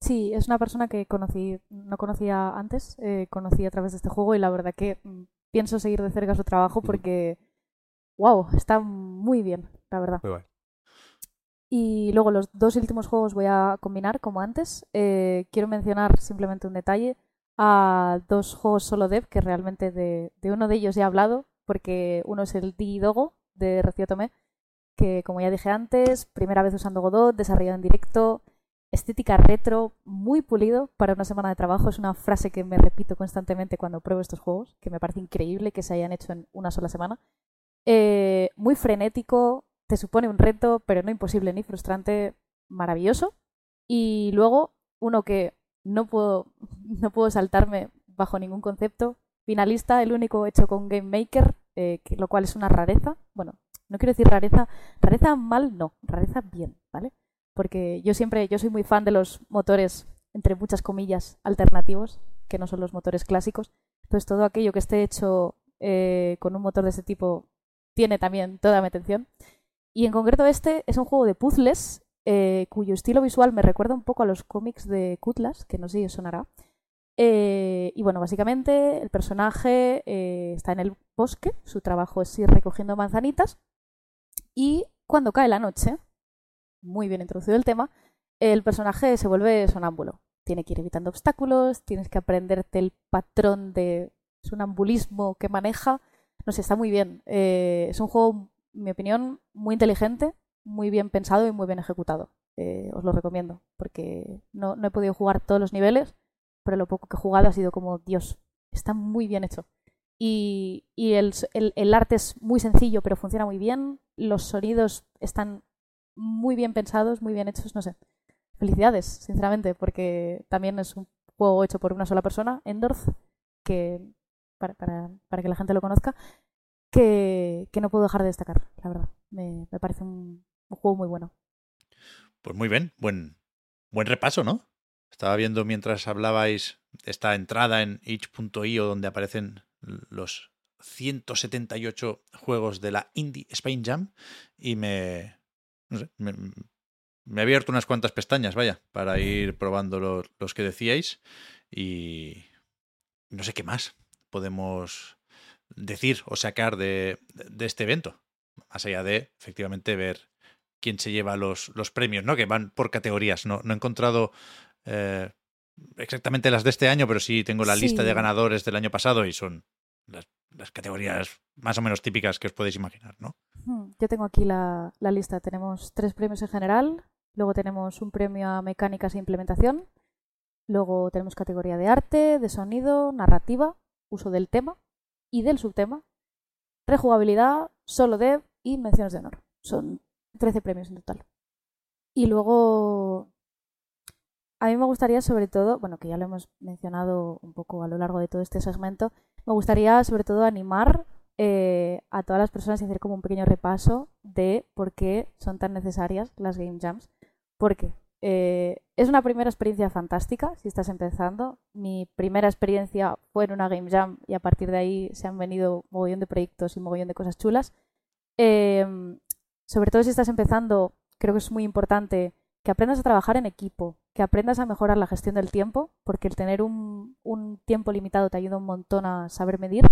Sí, es una persona que conocí, no conocía antes, eh, conocí a través de este juego y la verdad que mm, pienso seguir de cerca su trabajo porque, wow, está muy bien, la verdad. Muy bueno. Y luego los dos últimos juegos voy a combinar como antes. Eh, quiero mencionar simplemente un detalle a dos juegos solo dev que realmente de, de uno de ellos he hablado porque uno es el Digidogo de Recio Tomé que como ya dije antes, primera vez usando Godot, desarrollado en directo, estética retro, muy pulido para una semana de trabajo. Es una frase que me repito constantemente cuando pruebo estos juegos, que me parece increíble que se hayan hecho en una sola semana. Eh, muy frenético, te supone un reto, pero no imposible ni frustrante, maravilloso. Y luego, uno que no puedo, no puedo saltarme bajo ningún concepto, finalista, el único hecho con Game Maker, eh, que, lo cual es una rareza. Bueno, no quiero decir rareza, rareza mal, no, rareza bien, ¿vale? Porque yo siempre, yo soy muy fan de los motores, entre muchas comillas, alternativos, que no son los motores clásicos. Entonces todo aquello que esté hecho eh, con un motor de ese tipo tiene también toda mi atención. Y en concreto este es un juego de puzzles eh, cuyo estilo visual me recuerda un poco a los cómics de Kutlas, que no sé si os sonará. Eh, y bueno, básicamente el personaje eh, está en el bosque, su trabajo es ir recogiendo manzanitas y cuando cae la noche, muy bien introducido el tema, el personaje se vuelve sonámbulo. Tiene que ir evitando obstáculos, tienes que aprenderte el patrón de sonambulismo que maneja. No sé, está muy bien. es un juego mi opinión, muy inteligente, muy bien pensado y muy bien ejecutado. Eh, os lo recomiendo, porque no, no, he podido jugar todos los niveles, pero lo poco que he jugado ha sido como, Dios, está muy bien hecho. Y, y el, el, arte es muy sencillo, pero funciona muy bien. Los sonidos están muy bien pensados, muy bien hechos, no sé. Felicidades, sinceramente, porque también es un juego hecho por una sola persona, Endorf, que para, para, para que la gente lo conozca, que, que, no puedo dejar de destacar, la verdad. Me, me parece un, un, juego muy bueno. Pues muy bien, buen, buen repaso, ¿no? Estaba viendo mientras hablabais esta entrada en itch.io donde aparecen los 178 juegos de la Indie Spain Jam y me, no sé, me, me, he abierto unas cuantas pestañas, vaya, para ir probando los, los que decíais y no sé qué más podemos decir o sacar de, de, este evento. Más allá de, efectivamente, ver quién se lleva los, los premios, ¿no? Que van por categorías. No, no he encontrado eh, exactamente las de este año, pero sí tengo la sí. lista de ganadores del año pasado y son las, las, categorías más o menos típicas que os podéis imaginar, ¿no? Yo tengo aquí la, la lista. Tenemos tres premios en general. Luego tenemos un premio a mecánicas e implementación. Luego tenemos categoría de arte, de sonido, narrativa, uso del tema y del subtema, rejugabilidad, solo dev y menciones de honor. Son 13 premios en total. Y luego, a mí me gustaría sobre todo, bueno, que ya lo hemos mencionado un poco a lo largo de todo este segmento, me gustaría sobre todo animar eh, a todas las personas y hacer como un pequeño repaso de por qué son tan necesarias las Game Jams. Porque eh, es una primera experiencia fantástica si estás empezando. Mi primera experiencia fue en una Game Jam y a partir de ahí se han venido mogollón de proyectos y mogollón de cosas chulas. Eh, sobre todo si estás empezando, creo que es muy importante que aprendas a trabajar en equipo, que aprendas a mejorar la gestión del tiempo, porque el tener un, un tiempo limitado te ayuda un montón a saber medir.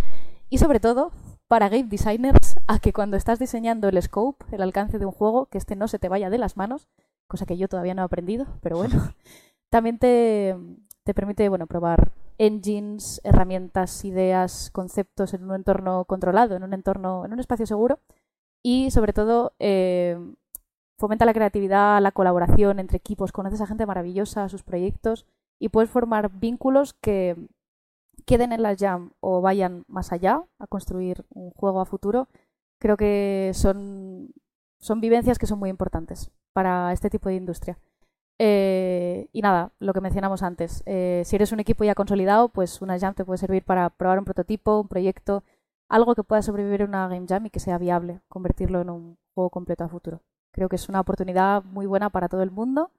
Y sobre todo, para game designers, a que cuando estás diseñando el scope, el alcance de un juego, que este no se te vaya de las manos, cosa que yo todavía no he aprendido, pero bueno, también te, te permite bueno, probar engines, herramientas, ideas, conceptos en un entorno controlado, en un entorno, en un espacio seguro y sobre todo eh, fomenta la creatividad, la colaboración entre equipos, conoces a gente maravillosa, sus proyectos y puedes formar vínculos que queden en la jam o vayan más allá a construir un juego a futuro. Creo que son, son vivencias que son muy importantes para este tipo de industria. Eh, y nada, lo que mencionamos antes, eh, si eres un equipo ya consolidado, pues una jam te puede servir para probar un prototipo, un proyecto, algo que pueda sobrevivir en una game jam y que sea viable, convertirlo en un juego completo a futuro. Creo que es una oportunidad muy buena para todo el mundo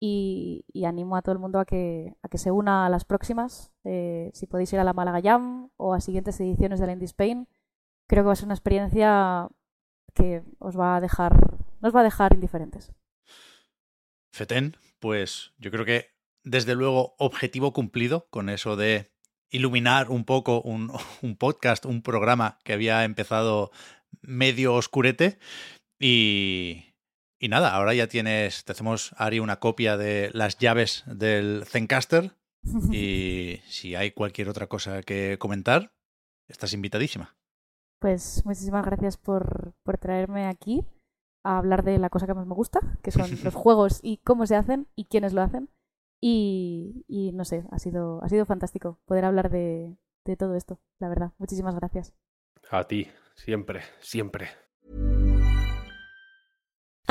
y, animo a todo el mundo a que, a que se una a las próximas. Eh, si podéis ir a la Málaga Jam o a siguientes ediciones del Indie Spain, creo que va a ser una experiencia que os va a dejar, no os va a dejar indiferentes. Feten, pues yo creo que desde luego objetivo cumplido con eso de iluminar un poco un, un podcast, un programa que había empezado medio oscurete y, y nada, ahora ya tienes, te hacemos, Ari, una copia de las llaves del Zencaster y si hay cualquier otra cosa que comentar, estás invitadísima. Pues muchísimas gracias por, por traerme aquí a hablar de la cosa que más me gusta, que son los juegos y cómo se hacen y quiénes lo hacen. Y, y no sé, ha sido, ha sido fantástico poder hablar de, de todo esto, la verdad. Muchísimas gracias. A ti, siempre, siempre.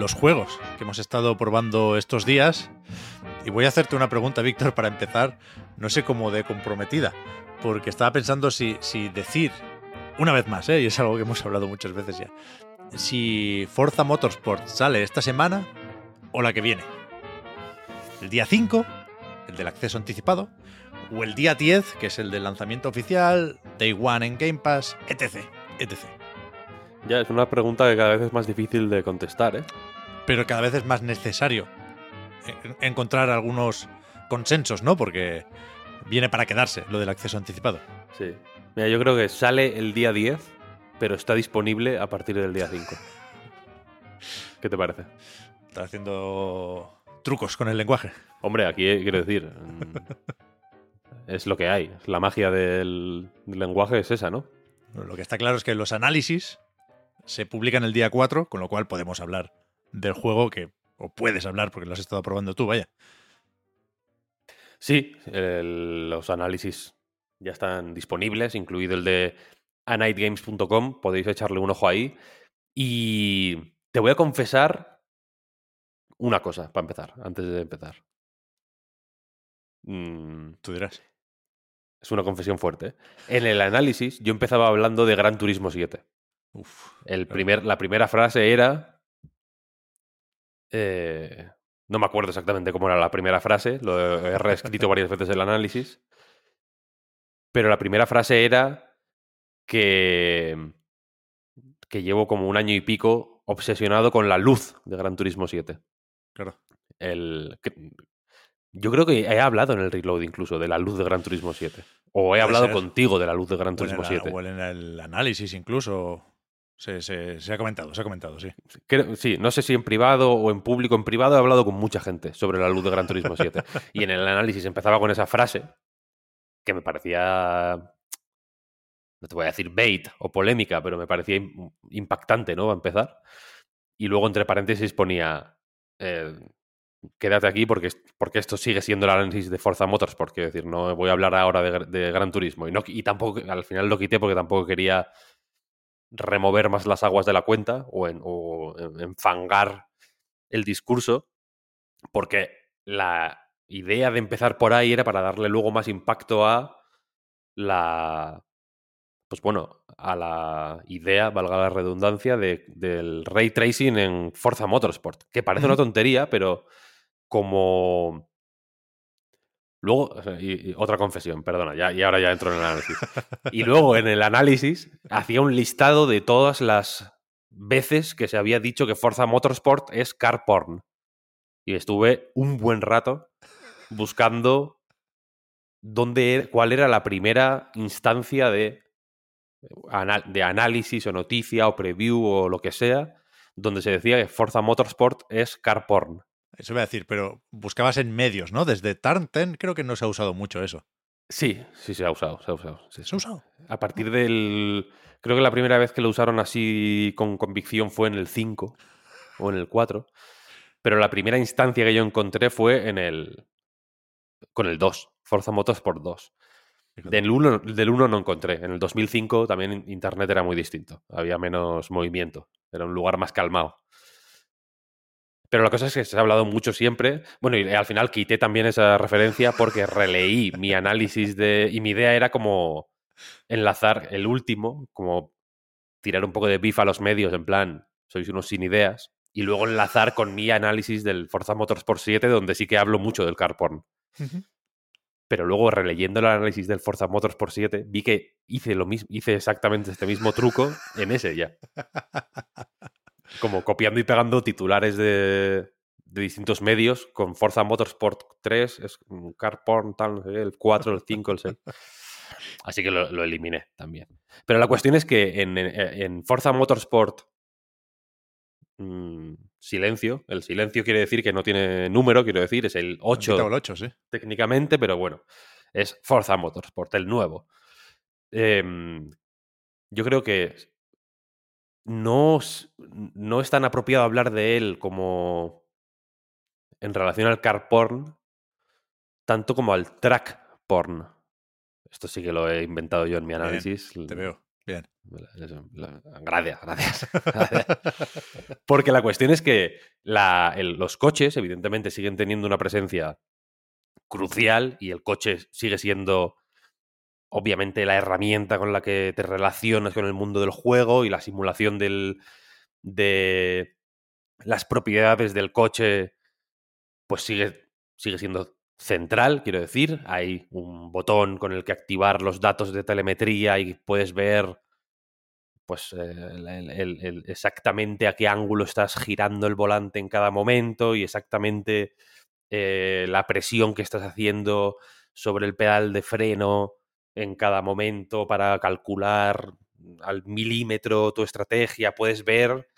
los juegos que hemos estado probando estos días. Y voy a hacerte una pregunta, Víctor, para empezar, no sé cómo de comprometida, porque estaba pensando si, si decir, una vez más, ¿eh? y es algo que hemos hablado muchas veces ya, si Forza Motorsport sale esta semana o la que viene. El día 5, el del acceso anticipado, o el día 10, que es el del lanzamiento oficial, Day One en Game Pass, etc. etc. Ya, es una pregunta que cada vez es más difícil de contestar, ¿eh? Pero cada vez es más necesario en- encontrar algunos consensos, ¿no? Porque viene para quedarse lo del acceso anticipado. Sí. Mira, yo creo que sale el día 10, pero está disponible a partir del día 5. ¿Qué te parece? Está haciendo trucos con el lenguaje. Hombre, aquí eh, quiero decir. mm, es lo que hay. La magia del, del lenguaje es esa, ¿no? Lo que está claro es que los análisis se publican el día 4, con lo cual podemos hablar del juego que, o puedes hablar porque lo has estado probando tú, vaya. Sí, el- los análisis ya están disponibles, incluido el de anightgames.com. Podéis echarle un ojo ahí. Y te voy a confesar una cosa para empezar, antes de empezar. Mm, Tú dirás. es una confesión fuerte. ¿eh? En el análisis, yo empezaba hablando de Gran Turismo 7. Uf, El claro. primer, la primera frase era. Eh, no me acuerdo exactamente cómo era la primera frase, lo he reescrito varias veces el análisis. Pero la primera frase era que. que llevo como un año y pico obsesionado con la luz de Gran Turismo 7. Claro. El, que- yo creo que he hablado en el reload incluso de la luz de Gran Turismo 7. O he hablado ser. contigo de la luz de Gran O en, Turismo el, 7. o en el análisis incluso. Se, se- se ha comentado, se ha comentado, sí. Creo- sí, no sé si en privado o en público. En privado he hablado con mucha gente sobre la luz de Gran Turismo 7. y en el análisis empezaba con esa frase que me parecía. No te voy a decir bait o polémica, pero me parecía im- impactante, ¿no? A empezar. Y luego entre paréntesis ponía. eh, quédate aquí porque, porque esto sigue siendo el análisis de Forza Motorsport. Quiero decir, no voy a hablar ahora de, de Gran Turismo. Y, no, y tampoco, al final lo quité porque tampoco quería remover más las aguas de la cuenta o, en, o enfangar el discurso, porque la idea de empezar por ahí era para darle luego más impacto a la. Pues bueno, a la idea, valga la redundancia, de, del ray tracing en Forza Motorsport. Que parece una tontería, pero como Luego, y, otra confesión, perdona, ya, y ahora ya entro en el análisis. Y luego en el análisis hacía un listado de todas las veces que se había dicho que Forza Motorsport es car porn. Y estuve un buen rato buscando dónde, cuál era la primera instancia de, de análisis o noticia o preview o lo que sea, donde se decía que Forza Motorsport es car porn. Eso iba a decir, pero buscabas en medios, ¿no? Desde 10 creo que no se ha usado mucho eso. Sí, sí, se ha usado, se ha usado. sí, ¿Se ha usado? A partir del. Creo que la primera vez que lo usaron así con convicción fue en el 5 o en el 4. Pero la primera instancia que yo encontré fue en el. con el 2, Forza Motorsport 2. Del 1, del 1 no encontré. En el 2005 también Internet era muy distinto. Había menos movimiento. Era un lugar más calmado. Pero la cosa es que se ha hablado mucho siempre. Bueno, y al final quité también esa referencia porque releí mi análisis de. Y mi idea era como enlazar el último, como tirar un poco de bif a los medios, en plan, sois unos sin ideas, y luego enlazar con mi análisis del Forza Motorsport 7, donde sí que hablo mucho del car porn. Pero luego, releyendo el análisis del Forza Motorsport 7, vi que hice lo mismo, hice exactamente este mismo truco en ese ya. Como copiando y pegando titulares de, de distintos medios con Forza Motorsport 3, es un car porn, tal, no sé qué, el 4, el 5, el 6. Así que lo, lo eliminé también. Pero la cuestión es que en, en- en Forza Motorsport mm, silencio, el silencio quiere decir que no tiene número, quiero decir, es el Han 8 quitado el 8, sí. técnicamente, pero bueno, es Forza Motorsport, el nuevo. Em, yo creo que no, es- no es tan apropiado hablar de él como en relación al car porn, tanto como al track porn. Esto sí que lo he inventado yo en mi análisis. Te veo. Bien. Gracias, gracias. gracias. Porque la cuestión es que la- el- los coches, evidentemente, siguen teniendo una presencia crucial y el coche sigue siendo, obviamente, la herramienta con la que te relacionas con el mundo del juego y la simulación del, de las propiedades del coche, pues sigue, sigue siendo central, quiero decir. Hay un botón con el que activar los datos de telemetría y puedes ver pues eh, exactamente a qué ángulo estás girando el volante en cada momento y exactamente eh, la presión que estás haciendo sobre el pedal de freno en cada momento para calcular al milímetro tu estrategia. Puedes ver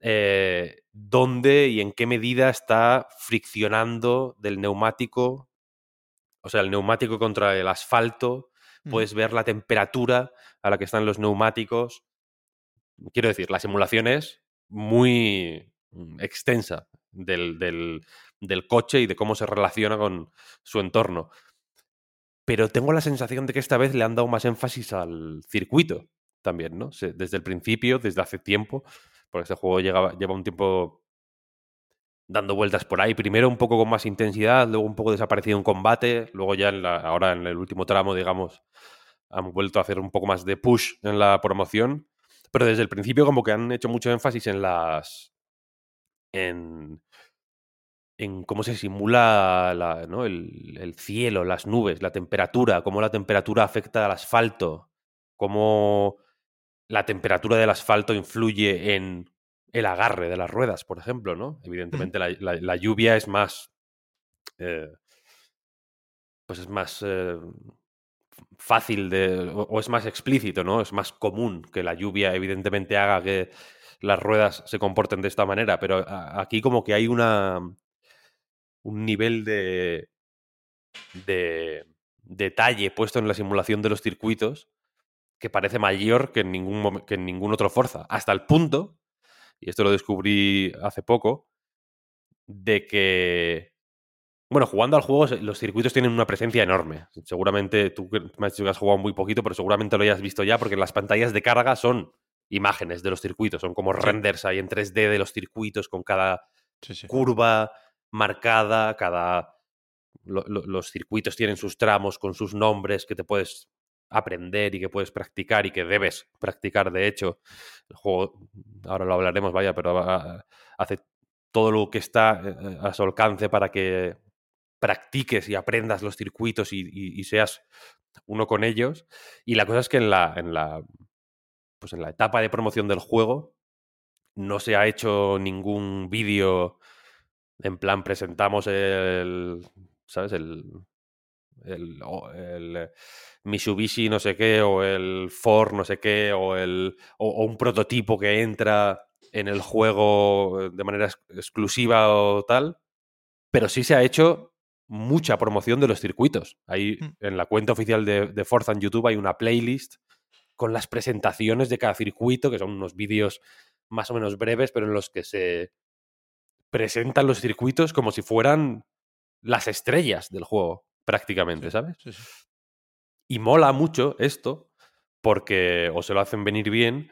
eh, dónde y en qué medida está friccionando del neumático, o sea, el neumático contra el asfalto. Puedes ver la temperatura a la que están los neumáticos. Quiero decir, la simulación es muy mm, extensa del, del- del coche y de cómo se relaciona con su entorno. Pero tengo la sensación de que esta vez le han dado más énfasis al circuito también, ¿no? Desde el principio, desde hace tiempo, porque este juego llegaba- lleva un tiempo dando vueltas por ahí. Primero un poco con más intensidad, luego un poco desaparecido en combate, luego ya en la- ahora en el último tramo, digamos, han vuelto a hacer un poco más de push en la promoción. Pero desde el principio como que han hecho mucho énfasis en las... en, en cómo se simula la- ¿no? el, el cielo, las nubes, la temperatura, cómo la temperatura afecta al asfalto, cómo la temperatura del asfalto influye en el agarre de las ruedas, por ejemplo, ¿no? Evidentemente la, la- la lluvia es más... eh, pues es más eh, fácil de... O, o es más explícito, ¿no? Es más común que la lluvia evidentemente haga que las ruedas se comporten de esta manera, pero a- aquí como que hay una... un nivel de... de detalle puesto en la simulación de los circuitos que parece mayor que en ningún, que en ningún otro Forza. Hasta el punto, y esto lo descubrí hace poco, de que, bueno, jugando al juego, los circuitos tienen una presencia enorme. Seguramente tú que me has dicho que has jugado muy poquito, pero seguramente lo hayas visto ya, porque las pantallas de carga son imágenes de los circuitos, son como renders ahí en 3D de los circuitos con cada Sí, sí. curva marcada, cada... lo- lo- los circuitos tienen sus tramos con sus nombres que te puedes aprender y que puedes practicar y que debes practicar, de hecho. El juego, ahora lo hablaremos, vaya, pero hace todo lo que está eh, a su alcance para que practiques y aprendas los circuitos y seas uno con ellos. Y la cosa es que en la, en la, pues en la etapa de promoción del juego no se ha hecho ningún vídeo en plan presentamos el, ¿sabes? El, el, el Mitsubishi no sé qué, o el Ford no sé qué, o, el, o, o un prototipo que entra en el juego de manera ex- exclusiva o tal, pero sí se ha hecho mucha promoción de los circuitos. Ahí Mm. en la cuenta oficial de, de Forza en YouTube hay una playlist con las presentaciones de cada circuito, que son unos vídeos más o menos breves, pero en los que se presentan los circuitos como si fueran las estrellas del juego, prácticamente, ¿sabes? Sí, sí. Y mola mucho esto, porque, o se lo hacen venir bien,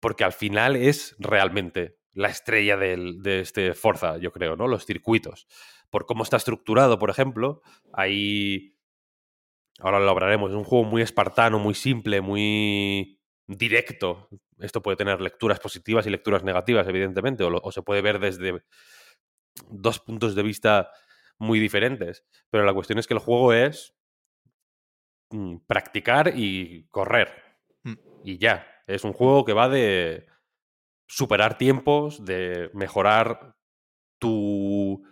porque al final es realmente la estrella del- de este Forza, yo creo, ¿no? Los circuitos. Por cómo está estructurado, por ejemplo, ahí. Ahora lo hablaremos, es un juego muy espartano, muy simple, muy directo. Esto puede tener lecturas positivas y lecturas negativas, evidentemente, o, lo- o se puede ver desde dos puntos de vista muy diferentes. Pero la cuestión es que el juego es mm, practicar y correr. Mm. Y ya. Es un juego que va de superar tiempos, de mejorar tu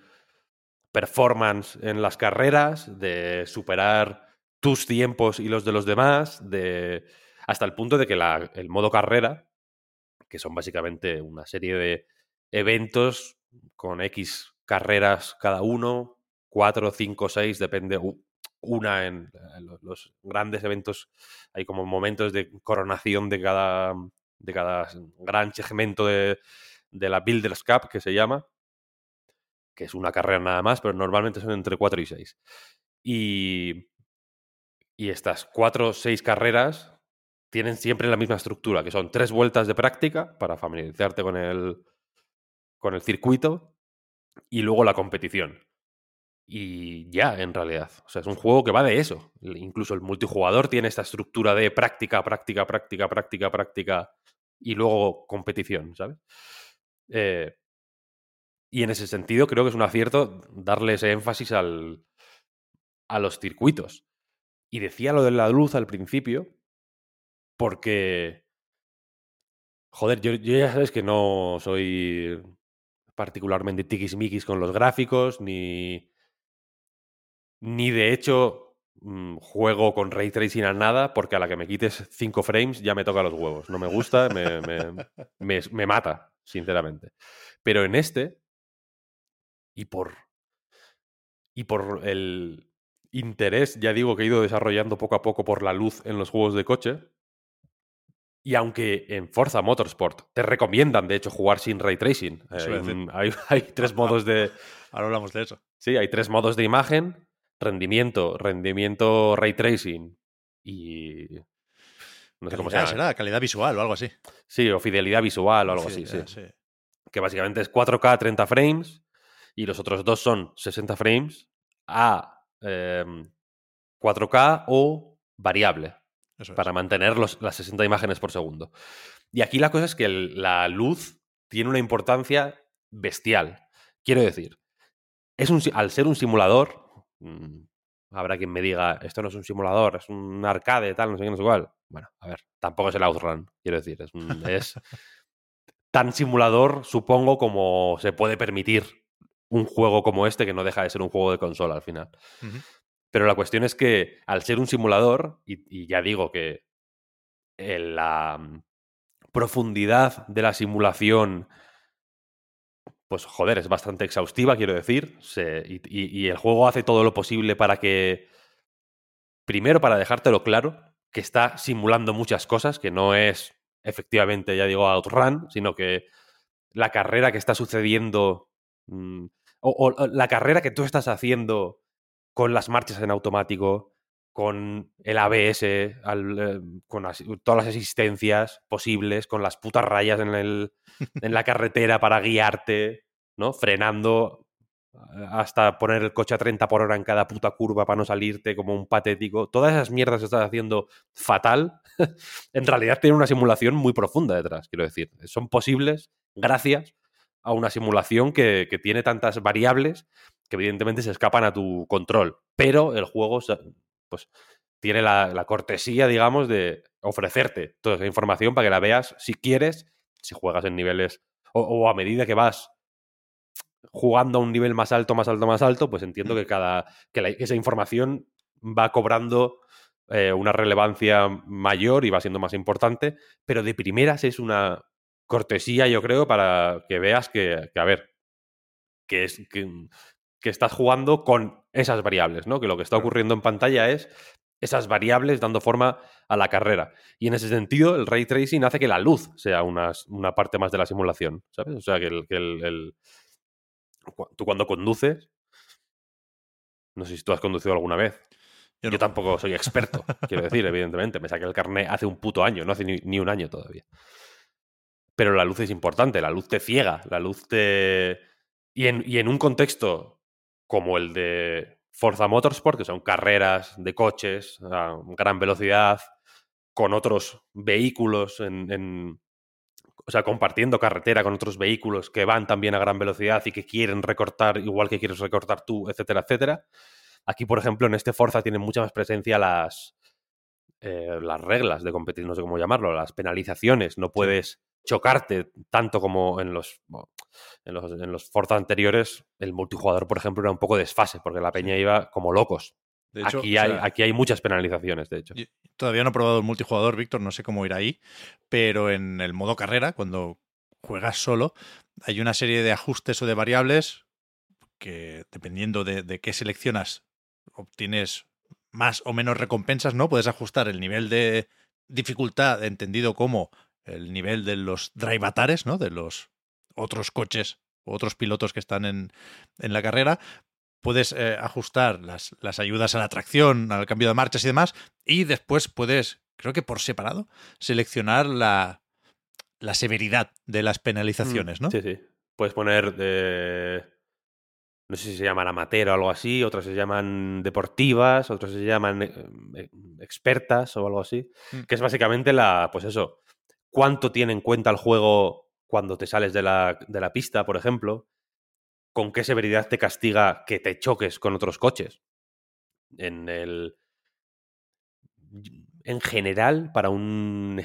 performance en las carreras, de superar tus tiempos y los de los demás, de hasta el punto de que la- el modo carrera, que son básicamente una serie de eventos con X carreras cada uno, cuatro, cinco, seis, depende, una en eh, lo- los grandes eventos, hay como momentos de coronación de cada, de cada gran segmento de, de la Builders Cup, que se llama, que es una carrera nada más, pero normalmente son entre 4 y 6. Y, y estas 4 o 6 carreras tienen siempre la misma estructura, que son tres vueltas de práctica para familiarizarte con el, con el circuito y luego la competición. Y ya, en realidad. O sea, es un juego que va de eso. Incluso el multijugador tiene esta estructura de práctica, práctica, práctica, práctica, práctica y luego competición, ¿sabes? Eh, y en ese sentido creo que es un acierto darle ese énfasis al, a los circuitos. Y decía lo de la luz al principio, porque, joder, yo, yo ya sabes que no soy particularmente tiquismiquis con los gráficos, ni, ni de hecho mm, juego con ray tracing a nada, porque a la que me quites 5 frames ya me toca los huevos. No me gusta, me, me, me, me mata, sinceramente. Pero en este, y por, y por el interés, ya digo, que he ido desarrollando poco a poco por la luz en los juegos de coche, y aunque en Forza Motorsport te recomiendan, de hecho, jugar sin ray tracing, Eso hay, tres modos de, Ahora hablamos de eso. Sí, hay tres modos de imagen: rendimiento, rendimiento ray tracing y. No sé cómo se llama. será, calidad visual o algo así. Sí, o fidelidad visual o algo así, sí. Fidelidad, Que básicamente es 4K 30 frames y los otros dos son 60 frames a em, 4K o variable Eso es. para mantener los- las 60 imágenes por segundo. Y aquí la cosa es que el- la luz tiene una importancia bestial. Quiero decir, es un, al ser un simulador, mm, habrá quien me diga, esto no es un simulador, es un arcade, tal, no sé qué, no sé cuál. Bueno, a ver, tampoco es el Outrun, quiero decir, es, un- es tan simulador, supongo, como se puede permitir un juego como este, que no deja de ser un juego de consola al final. Pero la cuestión es que al ser un simulador, y, ya digo que eh, la mm, profundidad de la simulación, pues joder, es bastante exhaustiva, quiero decir. y, el juego hace todo lo posible para que, primero, para dejártelo claro, que está simulando muchas cosas, que no es efectivamente, ya digo, Outrun, sino que la carrera que está sucediendo, mm, o la carrera que tú estás haciendo con las marchas en automático, con el ABS, al, eh, con as- todas las asistencias posibles, con las putas rayas en, el, en la carretera para guiarte, ¿no? Frenando hasta poner el coche a 30 por hora en cada puta curva para no salirte como un patético. Todas esas mierdas que estás haciendo fatal, en realidad tiene una simulación muy profunda detrás, quiero decir. Son posibles gracias a una simulación que, que tiene tantas variables que evidentemente se escapan a tu control. Pero el juego pues, tiene la, la cortesía, digamos, de ofrecerte toda esa información para que la veas si quieres, si juegas en niveles o, o, a medida que vas jugando a un nivel más alto, más alto, más alto, pues entiendo que cada que, la, esa información va cobrando eh, una relevancia mayor y va siendo más importante, pero de primeras es una cortesía, yo creo, para que veas que, que a ver, que es que, que, estás jugando con esas variables, ¿no? Que lo que está ocurriendo en pantalla es esas variables dando forma a la carrera. Y en ese sentido, el ray tracing hace que la luz sea una, una parte más de la simulación, ¿sabes? O sea, que el, que el, el tú cuando conduces, no sé si tú has conducido alguna vez. Yo, no. Yo tampoco soy experto, quiero decir, evidentemente. Me saqué el carnet hace un puto año, no hace ni, ni, un año todavía. Pero la luz es importante, la luz te ciega, la luz te... Y en, y en un contexto como el de Forza Motorsport, que son carreras de coches a gran velocidad, con otros vehículos en, en, o sea, compartiendo carretera con otros vehículos que van también a gran velocidad y que quieren recortar igual que quieres recortar tú, etcétera, etcétera. Aquí, por ejemplo, en este Forza tienen mucha más presencia las, eh, las reglas de competir, no sé cómo llamarlo, las penalizaciones. No puedes. Chocarte tanto como en los, en los, en los Forza anteriores. El multijugador, por ejemplo, era un poco desfase porque la peña iba como locos. De hecho, aquí, hay, o sea, aquí hay muchas penalizaciones, de hecho. Todavía no he probado el multijugador, Víctor, no sé cómo ir ahí, pero en el modo carrera, cuando juegas solo, hay una serie de ajustes o de variables que, dependiendo de, de qué seleccionas, obtienes más o menos recompensas, ¿no? Puedes ajustar el nivel de dificultad, entendido como el nivel de los drivatares, ¿no? De los otros coches, otros pilotos que están en, en la carrera, puedes eh, ajustar las, las, ayudas a la tracción, al cambio de marchas y demás, y después puedes, creo que por separado, seleccionar la, la severidad de las penalizaciones, ¿no? Sí, sí. Puedes poner, eh, no sé si se llaman amateur o algo así, otras se llaman deportivas, otras se llaman eh, expertas o algo así, mm. que es básicamente la, pues eso, cuánto tiene en cuenta el juego cuando te sales de la, de la pista, por ejemplo, con qué severidad te castiga que te choques con otros coches. En el. En general, para un.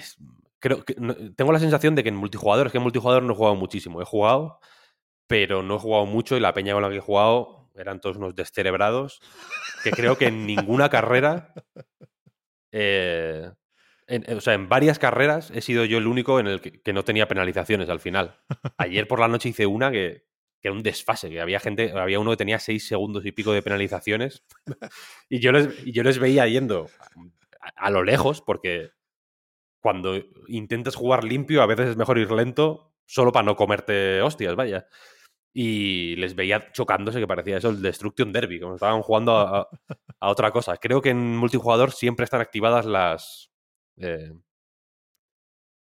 Creo que. Tengo la sensación de que en multijugador, es que en multijugador no he jugado muchísimo. He jugado, pero no he jugado mucho y la peña con la que he jugado eran todos unos descerebrados. Que creo que en ninguna carrera. Eh, en, o sea, en varias carreras he sido yo el único en el que, no tenía penalizaciones al final. Ayer por la noche hice una que que era un desfase, que había gente, había uno que tenía seis segundos y pico de penalizaciones y yo les, yo les veía yendo a, a, lo lejos porque cuando intentas jugar limpio a veces es mejor ir lento solo para no comerte hostias, vaya. Y les veía chocándose que parecía eso el Destruction Derby, como estaban jugando a, a otra cosa. Creo que en multijugador siempre están activadas las... Eh,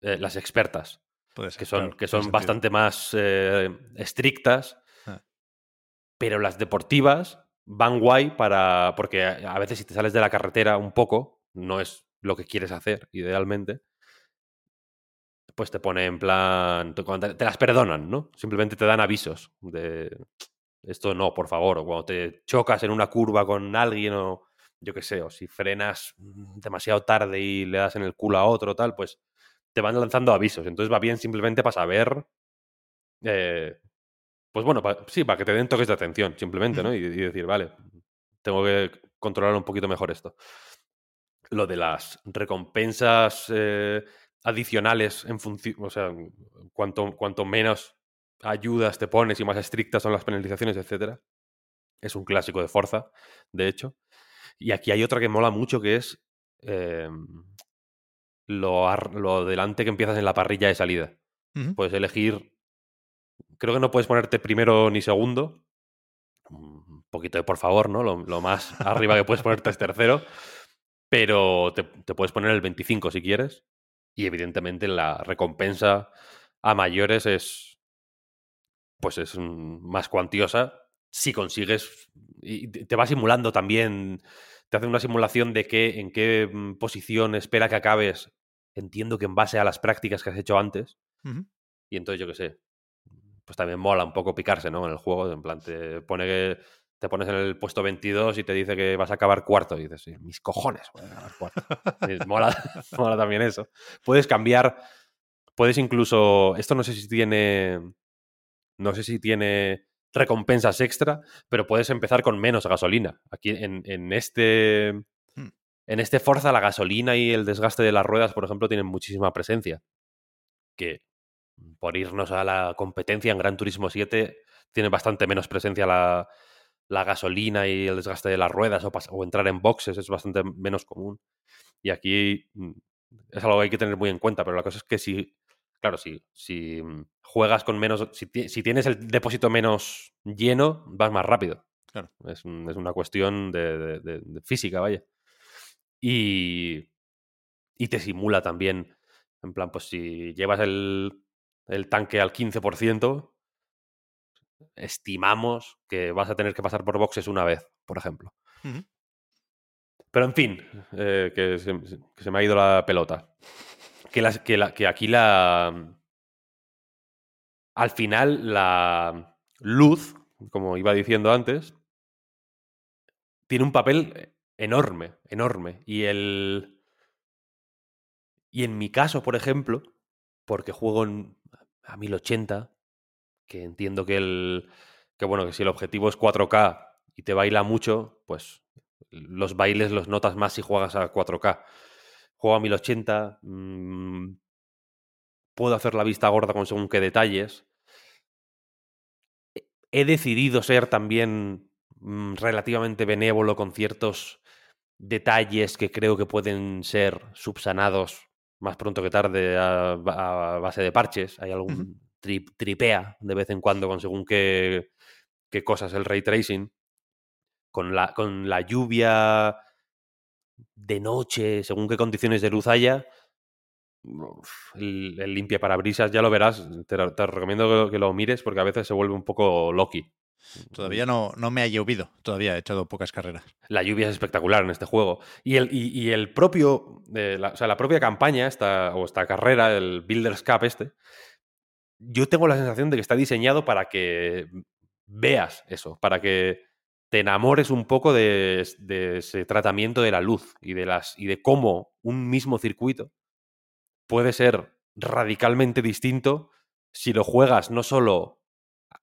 eh, las expertas. Ser, que son, claro, que son bastante más eh, estrictas, ah. pero las deportivas van guay para. Porque a veces, si te sales de la carretera un poco, no es lo que quieres hacer, idealmente. Pues te pone en plan. Te, te las perdonan, ¿no? Simplemente te dan avisos de. Esto no, por favor. O cuando te chocas en una curva con alguien o. Yo qué sé, o si frenas demasiado tarde y le das en el culo a otro, tal, pues te van lanzando avisos. Entonces va bien simplemente para saber. Eh, pues bueno, pa, sí, para que te den toques de atención, simplemente, ¿no? Y, y, decir, vale, tengo que controlar un poquito mejor esto. Lo de las recompensas eh, adicionales en función. O sea, cuanto, cuanto menos ayudas te pones y más estrictas son las penalizaciones, etcétera. Es un clásico de Forza, de hecho. Y aquí hay otra que mola mucho que es. Eh, lo, lo delante que empiezas en la parrilla de salida. Uh -huh. Puedes elegir. Creo que no puedes ponerte primero ni segundo. Un poquito de por favor, ¿no? Lo, lo más arriba que puedes ponerte es tercero. Pero te, te, puedes poner el 25 si quieres. Y evidentemente la recompensa a mayores es. Pues es más cuantiosa si consigues. Y te va simulando también te hace una simulación de qué, en qué mm, posición espera que acabes. Entiendo que en base a las prácticas que has hecho antes. Uh -huh. Y entonces, yo qué sé, pues también mola un poco picarse, ¿no? En el juego, en plan, te pone que te pones en el puesto 22 y te dice que vas a acabar cuarto. Y dices, sí, mis cojones, voy a acabar cuarto. Y mola, mola también eso. Puedes cambiar, puedes incluso, esto no sé si tiene, no sé si tiene recompensas extra, pero puedes empezar con menos gasolina. Aquí en, en este, Hmm. en este Forza la gasolina y el desgaste de las ruedas, por ejemplo, tienen muchísima presencia. Que por irnos a la competencia en Gran Turismo 7 tiene bastante menos presencia la, la gasolina y el desgaste de las ruedas o, o entrar en boxes es bastante menos común. Y aquí mm, es algo que hay que tener muy en cuenta, pero la cosa es que si, claro, si, si mm, juegas con menos, si, ti- si tienes el depósito menos lleno, vas más rápido. Claro. Es, un- es una cuestión de, de- de- de física, vaya. Y, y te simula también, en plan, pues si llevas el, el tanque al 15%, estimamos que vas a tener que pasar por boxes una vez, por ejemplo. Pero en fin, eh, que, se, que se me ha ido la pelota. Que, las- que, la- que aquí la... Al final, la luz, como iba diciendo antes, tiene un papel enorme, enorme. Y el... Y en mi caso, por ejemplo, porque juego en- a 1080, que entiendo que el... Que bueno, que si el objetivo es 4K y te baila mucho, pues los bailes los notas más si juegas a 4K. Juego a 1080, mm, puedo hacer la vista gorda con según qué detalles. He- decidido ser también mm, relativamente benévolo con ciertos detalles que creo que pueden ser subsanados más pronto que tarde a, a base de parches. Hay algún tri- tripea de vez en cuando con según qué, qué cosas el ray tracing con la, con la lluvia de noche, según qué condiciones de luz haya, uf, el, el limpia parabrisas, ya lo verás, te, recomiendo que, lo- que lo mires porque a veces se vuelve un poco Loki. Todavía no, no me ha llovido, todavía he echado pocas carreras. La lluvia es espectacular en este juego. Y el, y, y el propio, eh, la, o sea, la propia campaña, esta, o esta carrera, el Builders Cup este, yo tengo la sensación de que está diseñado para que veas eso, para que te enamores un poco de, de ese tratamiento de la luz y de, las, y de cómo un mismo circuito puede ser radicalmente distinto si lo juegas no solo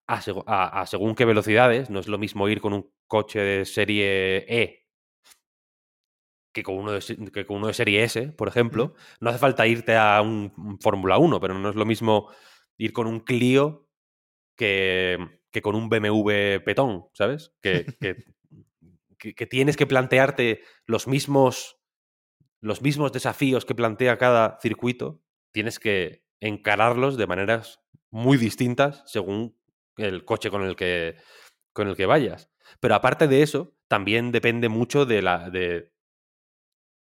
a, segu- a- a según qué velocidades, no es lo mismo ir con un coche de serie E que con uno de, que con uno de serie S, por ejemplo. No hace falta irte a un, un Fórmula 1, pero no es lo mismo ir con un Clio que, que con un BMW petón, ¿sabes? Que, que, tienes que plantearte los mismos, los mismos desafíos que plantea cada circuito, tienes que encararlos de maneras muy distintas según el coche con el que, con el que vayas. Pero aparte de eso, también depende mucho de, la, de,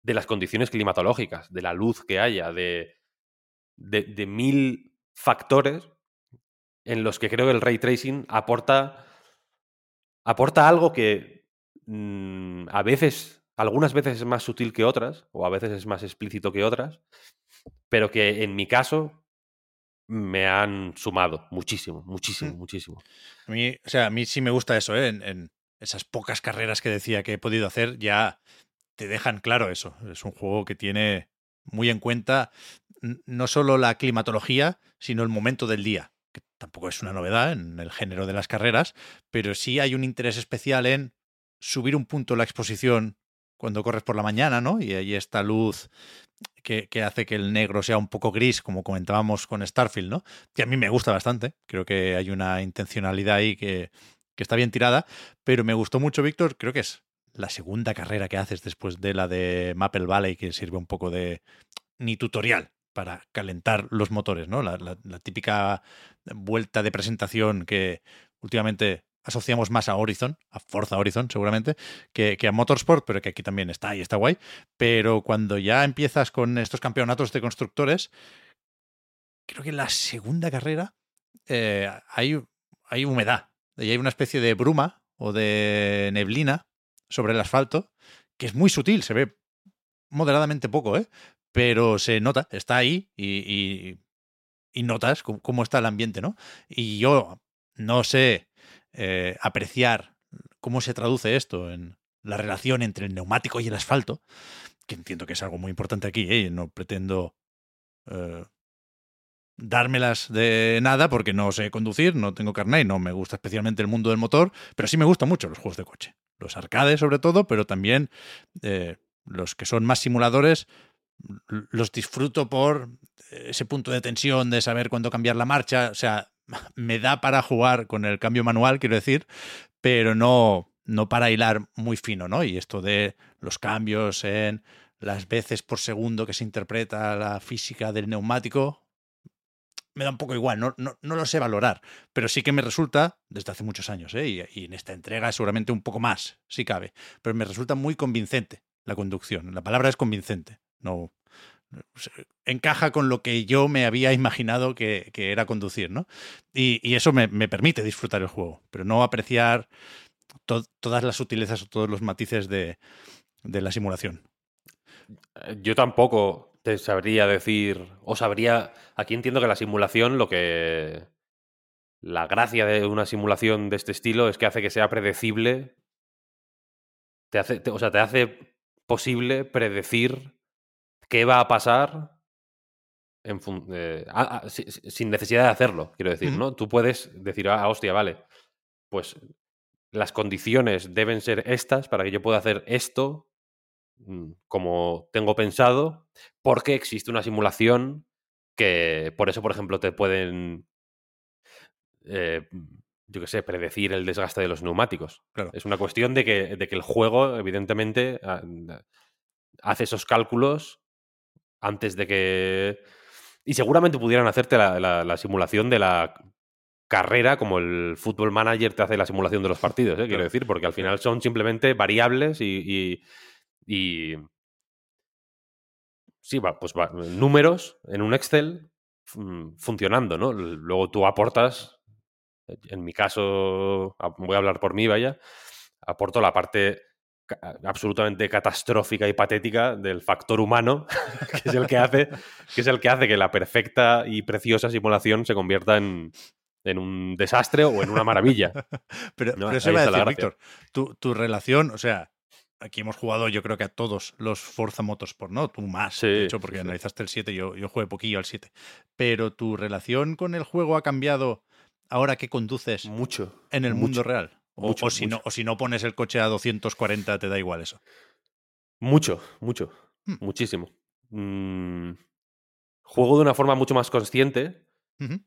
de las condiciones climatológicas, de la luz que haya, de, de mil factores en los que creo que el ray tracing aporta, aporta algo que mm, a veces, algunas veces es más sutil que otras, o a veces es más explícito que otras, pero que en mi caso me han sumado muchísimo, muchísimo, muchísimo. A mí, o sea, a mí sí me gusta eso, ¿eh? En, en esas pocas carreras que decía que he podido hacer, ya te dejan claro eso. Es un juego que tiene muy en cuenta no solo la climatología, sino el momento del día, tampoco es una novedad en el género de las carreras, pero sí hay un interés especial en subir un punto la exposición cuando corres por la mañana, ¿no? Y hay esta luz que, que hace que el negro sea un poco gris, como comentábamos con Starfield, ¿no? Que a mí me gusta bastante. Creo que hay una intencionalidad ahí que, que está bien tirada, pero me gustó mucho, Víctor. Creo que es la segunda carrera que haces después de la de Maple Valley, que sirve un poco de ni tutorial para calentar los motores, ¿no? La, típica vuelta de presentación que últimamente asociamos más a Horizon, a Forza Horizon seguramente, que, que a Motorsport, pero que aquí también está y está guay. Pero cuando ya empiezas con estos campeonatos de constructores, creo que en la segunda carrera eh, hay, hay humedad y hay una especie de bruma o de neblina sobre el asfalto que es muy sutil, se ve moderadamente poco, ¿eh? Pero se nota, está ahí y, y y notas cómo, está el ambiente, ¿no? Y yo no sé eh, apreciar cómo se traduce esto en la relación entre el neumático y el asfalto, que entiendo que es algo muy importante aquí, ¿eh? no pretendo eh, dármelas de nada porque no sé conducir, no tengo carnet, no me gusta especialmente el mundo del motor, pero sí me gustan mucho los juegos de coche. Los arcades sobre todo, pero también eh, los que son más simuladores los disfruto por ese punto de tensión de saber cuándo cambiar la marcha, o sea, me da para jugar con el cambio manual, quiero decir, pero no, no para hilar muy fino, ¿no? Y esto de los cambios en las veces por segundo que se interpreta la física del neumático, me da un poco igual, no, no, no lo sé valorar, pero sí que me resulta, desde hace muchos años, ¿eh? y, y en esta entrega seguramente un poco más, si cabe, pero me resulta muy convincente la conducción. La palabra es convincente, no encaja con lo que yo me había imaginado que, que era conducir, ¿no? Y, y eso me, me, permite disfrutar el juego, pero no apreciar to todas las sutilezas o todos los matices de, de la simulación. Yo tampoco te sabría decir, o sabría, aquí entiendo que la simulación, lo que... La gracia de una simulación de este estilo es que hace que sea predecible, te hace, o sea, te hace posible predecir qué va a pasar en eh, a, a, sin necesidad de hacerlo, quiero decir, ¿no? Tú puedes decir, ah, hostia, vale, pues las condiciones deben ser estas para que yo pueda hacer esto mm, como tengo pensado, porque existe una simulación que por eso, por ejemplo, te pueden, eh, yo qué sé, predecir el desgaste de los neumáticos. Claro. Es una cuestión de que, de que el juego, evidentemente, hace esos cálculos antes de que... Y seguramente pudieran hacerte la, la, la, simulación de la carrera como el Football Manager te hace la simulación de los partidos, ¿eh? quiero claro. decir, porque al final son simplemente variables y... y, y... Sí, va, pues va, números en un Excel funcionando, ¿no? Luego tú aportas, en mi caso, voy a hablar por mí, vaya, aporto la parte absolutamente catastrófica y patética del factor humano, que es el que hace que es el que hace que la perfecta y preciosa simulación se convierta en, en un desastre o en una maravilla. pero, ¿no? pero eso iba a decir, Víctor, tu, tu, relación, o sea, aquí hemos jugado yo creo que a todos los Forza Motorsport, ¿no? Tú más, sí, de hecho, porque sí. analizaste el 7, yo, yo jugué poquillo al 7. Pero tu relación con el juego ha cambiado ahora que conduces mucho en el mucho. mundo real. O, Mucho, o, si mucho. No, o si no pones el coche a 240, te da igual eso. Mucho, mucho, Hmm. muchísimo. Mm, juego de una forma mucho más consciente, Uh -huh.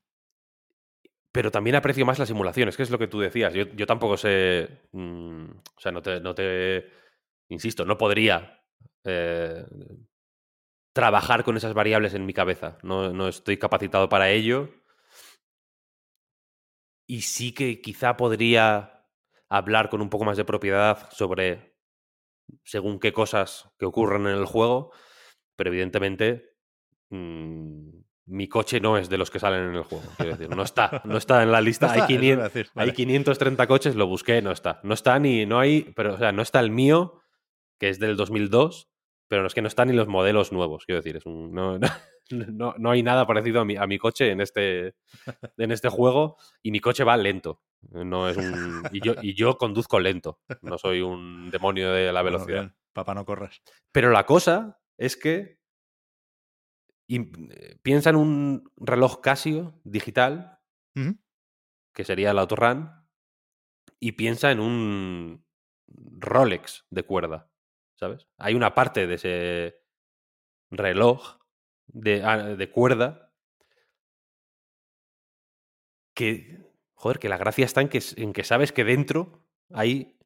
pero también aprecio más las simulaciones, que es lo que tú decías. Yo, yo tampoco sé. mm, o sea, no te, no te. Insisto, no podría eh, trabajar con esas variables en mi cabeza. No, no estoy capacitado para ello. Y sí que quizá podría hablar con un poco más de propiedad sobre según qué cosas que ocurren en el juego, pero evidentemente mmm, mi coche no es de los que salen en el juego. Quiero decir, no está, no está en la lista. No está, hay, 500, decir, vale. hay 530 coches, lo busqué, no está. No está ni, no hay, pero o sea, no está el mío, que es del 2002, pero es que no están ni los modelos nuevos. Quiero decir, es un, no, no, no, no, hay nada parecido a mi, a mi coche en este, en este juego y mi coche va lento. No es un, y, yo, y yo conduzco lento. No soy un demonio de la velocidad. Bueno, papá, no corras. Pero la cosa es que eh, piensa en un reloj Casio digital, uh -huh. que sería el Autorun, y piensa en un Rolex de cuerda, ¿sabes? Hay una parte de ese reloj de, ah, de cuerda que, joder, que la gracia está en que, en que sabes que dentro hay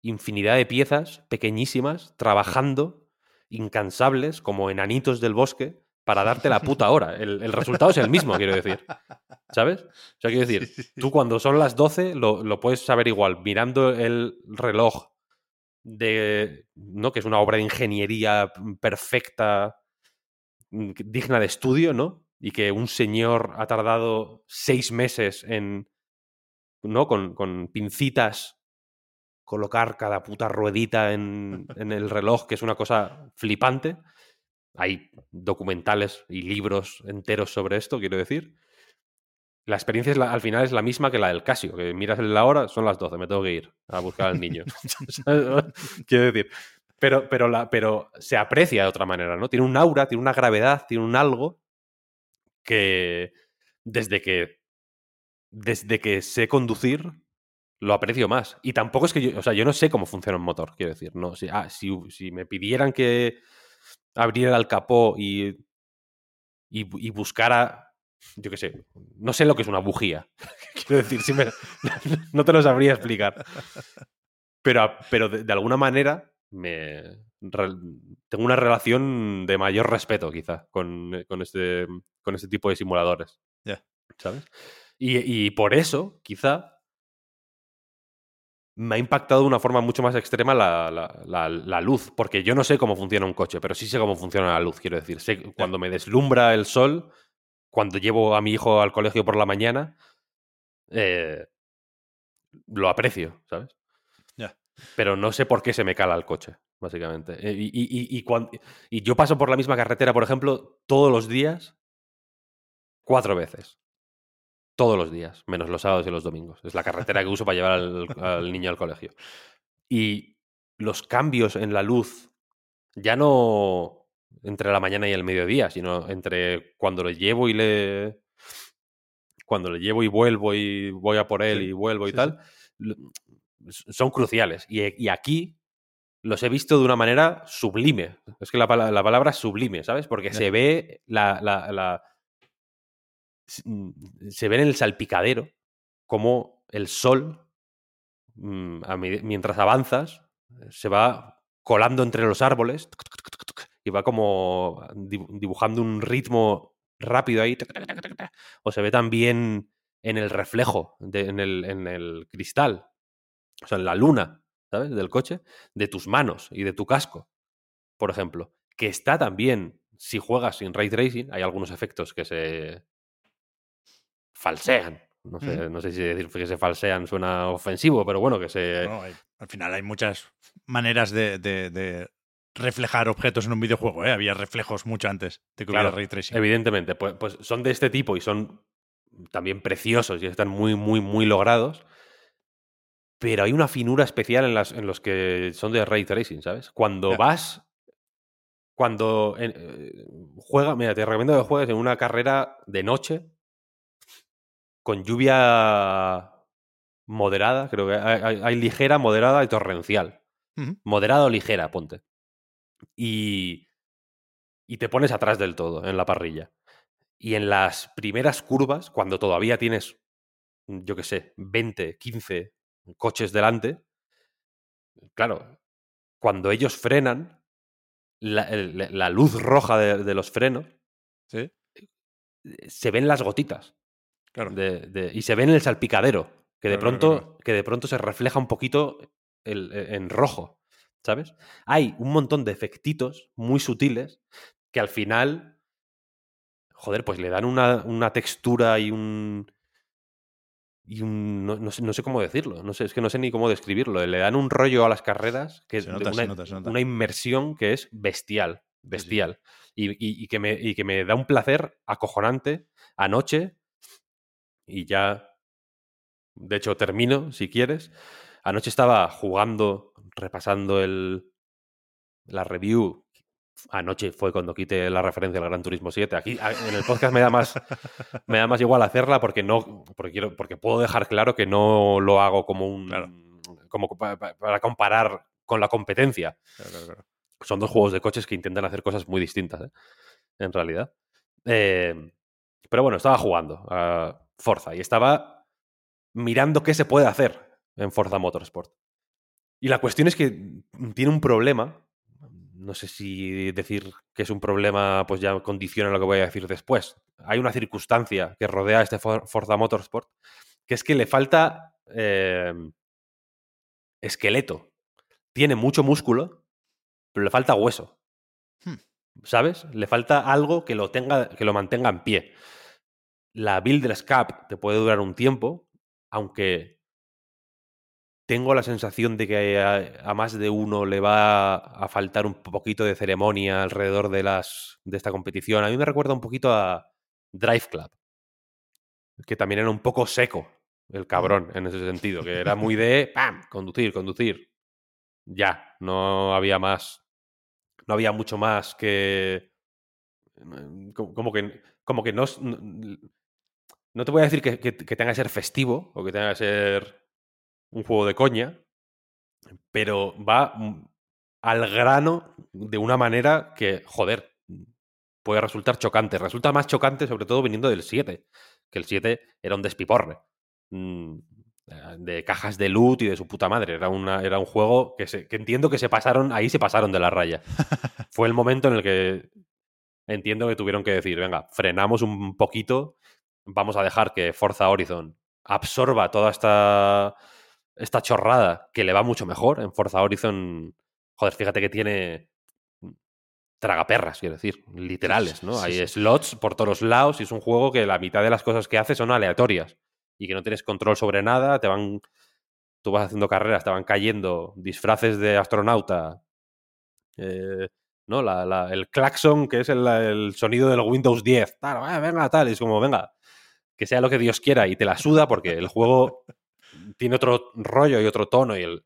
infinidad de piezas pequeñísimas trabajando, incansables, como enanitos del bosque, para darte la puta hora. El, el, resultado es el mismo, quiero decir. ¿Sabes? O sea, quiero decir, sí, sí, sí. tú cuando son las 12 lo, lo, puedes saber igual, mirando el reloj de. ¿no? que es una obra de ingeniería perfecta, digna de estudio, ¿no? Y que un señor ha tardado seis meses en. ¿No? Con, con pincitas colocar cada puta ruedita en, en el reloj, que es una cosa flipante hay documentales y libros enteros sobre esto, quiero decir. La experiencia es la- al final es la misma que la del Casio, que miras la hora, son las 12, me tengo que ir a buscar al niño. quiero decir. Pero, pero, la, pero se aprecia de otra manera, ¿no? Tiene un aura, tiene una gravedad, tiene un algo que desde que desde que sé conducir lo aprecio más. Y tampoco es que yo, o sea, yo no sé cómo funciona un motor, quiero decir. No, si, ah, si, si me pidieran que abriera el capó y, y, y buscara, yo qué sé, no sé lo que es una bujía. quiero decir, si me- no te lo sabría explicar. Pero, pero de, de alguna manera me re- tengo una relación de mayor respeto, quizá, con, eh, con este, con este tipo de simuladores. Ya. ¿Sabes? Y, y por eso, quizá, me ha impactado de una forma mucho más extrema la, la- la- la luz. Porque yo no sé cómo funciona un coche, pero sí sé cómo funciona la luz, quiero decir. Sé que cuando me deslumbra el sol, cuando llevo a mi hijo al colegio por la mañana, eh, lo aprecio, ¿sabes? Pero no sé por qué se me cala el coche, básicamente. Eh, Y, y- y- y yo paso por la misma carretera, por ejemplo, todos los días, cuatro veces. Todos los días, menos los sábados y los domingos. Es la carretera que uso para llevar al, al niño al colegio. Y los cambios en la luz, ya no entre la mañana y el mediodía, sino entre cuando le llevo y le. Cuando le llevo y vuelvo y voy a por él Sí, y vuelvo y sí, tal, son cruciales. Y, y aquí los he visto de una manera sublime. Es que la, pala- la palabra sublime, ¿sabes? Porque se ve la, la- la- s- se ve en el salpicadero como el sol, mm, mientras avanzas, se va colando entre los árboles y va como dibu- dibujando un ritmo rápido ahí. O se ve también en el reflejo, en, el, en el cristal, o sea, en la luna, ¿sabes? Del coche, de tus manos y de tu casco, por ejemplo. Que está también, si juegas sin ray tracing, hay algunos efectos que se falsean. No sé, no sé si decir que se falsean suena ofensivo, pero bueno, que se. No, hay- al final hay muchas maneras de, de- de reflejar objetos en un videojuego. ¿eh? Había reflejos mucho antes de que Claro, hubiera ray tracing. Evidentemente, pues, pues son de este tipo y son también preciosos y están muy, muy, muy logrados. Pero hay una finura especial en, las, en los que son de ray tracing, ¿sabes? Cuando vas. Cuando en- eh, juega, mira, te recomiendo que juegues en una carrera de noche con lluvia moderada, creo que hay, hay- hay ligera, moderada y torrencial. Ujú. Moderada o ligera, ponte. Y, y te pones atrás del todo en la parrilla. Y en las primeras curvas, cuando todavía tienes, yo qué sé, 20, 15 coches delante, claro, cuando ellos frenan, la, la luz roja de, de los frenos, Sí, se ven las gotitas. Claro. de- de- y se ve en el salpicadero, que de, Claro, pronto, claro. que de pronto se refleja un poquito el- e- en rojo, ¿sabes? Hay un montón de efectitos muy sutiles que al final, joder, pues le dan una, una textura y un... Y un no, no sé, no sé cómo decirlo, no sé, es que no sé ni cómo describirlo. Le dan un rollo a las carreras que es se una, nota, se nota. una inmersión que es bestial, sí. bestial. Y, y- y que me, y que me da un placer acojonante anoche y ya, de hecho, termino, si quieres. Anoche estaba jugando, repasando el, la review. Anoche fue cuando quité la referencia al Gran Turismo 7. Aquí en el podcast me da más, me da más igual hacerla porque no, porque quiero, porque puedo dejar claro que no lo hago como un, Claro. como pa- pa- para comparar con la competencia Claro, claro, claro. son dos juegos de coches que intentan hacer cosas muy distintas, ¿eh? en realidad. Eh, pero bueno, estaba jugando a Forza y estaba mirando qué se puede hacer en Forza Motorsport. Y la cuestión es que tiene un problema. No sé si decir que es un problema, pues ya condiciona lo que voy a decir después. Hay una circunstancia que rodea a este For- Forza Motorsport, que es que le falta eh, esqueleto. Tiene mucho músculo, pero le falta hueso. Hmm. ¿Sabes? Le falta algo que lo, tenga, que lo mantenga en pie. La Builder's Cap te puede durar un tiempo, aunque tengo la sensación de que a, a más de uno le va a faltar un poquito de ceremonia alrededor de, las, de esta competición. A mí me recuerda un poquito a Drive Club, que también era un poco seco el cabrón en ese sentido, que era muy de ¡pam! conducir, conducir. Ya, no había más. No había mucho más que. mm, co- Como que, como que no, no. te voy a decir que, que- que tenga que ser festivo o que tenga que ser un juego de coña, pero va mm, al grano de una manera que, joder, puede resultar chocante. Resulta más chocante, sobre todo viniendo del 7, que el 7 era un despiporre. Mm, eh, De cajas de loot y de su puta madre. Era, una, era un juego que, se, que entiendo que se pasaron, ahí se pasaron de la raya. Fue el momento en el que entiendo que tuvieron que decir, venga, frenamos un poquito, vamos a dejar que Forza Horizon absorba toda esta, esta chorrada que le va mucho mejor. En Forza Horizon, joder, fíjate que tiene tragaperras, quiero decir, literales, ¿no? Sí, Hay sí. slots por todos los lados y es un juego que la mitad de las cosas que hace son aleatorias y que no tienes control sobre nada, te van tú vas haciendo carreras, te van cayendo disfraces de astronauta, eh, ¿no? La- la- el claxon, que es el, el sonido del Windows 10, tal, "Ah, venga, tal, y es como, venga, que sea lo que Dios quiera, y te la suda porque el juego tiene otro rollo y otro tono, y el,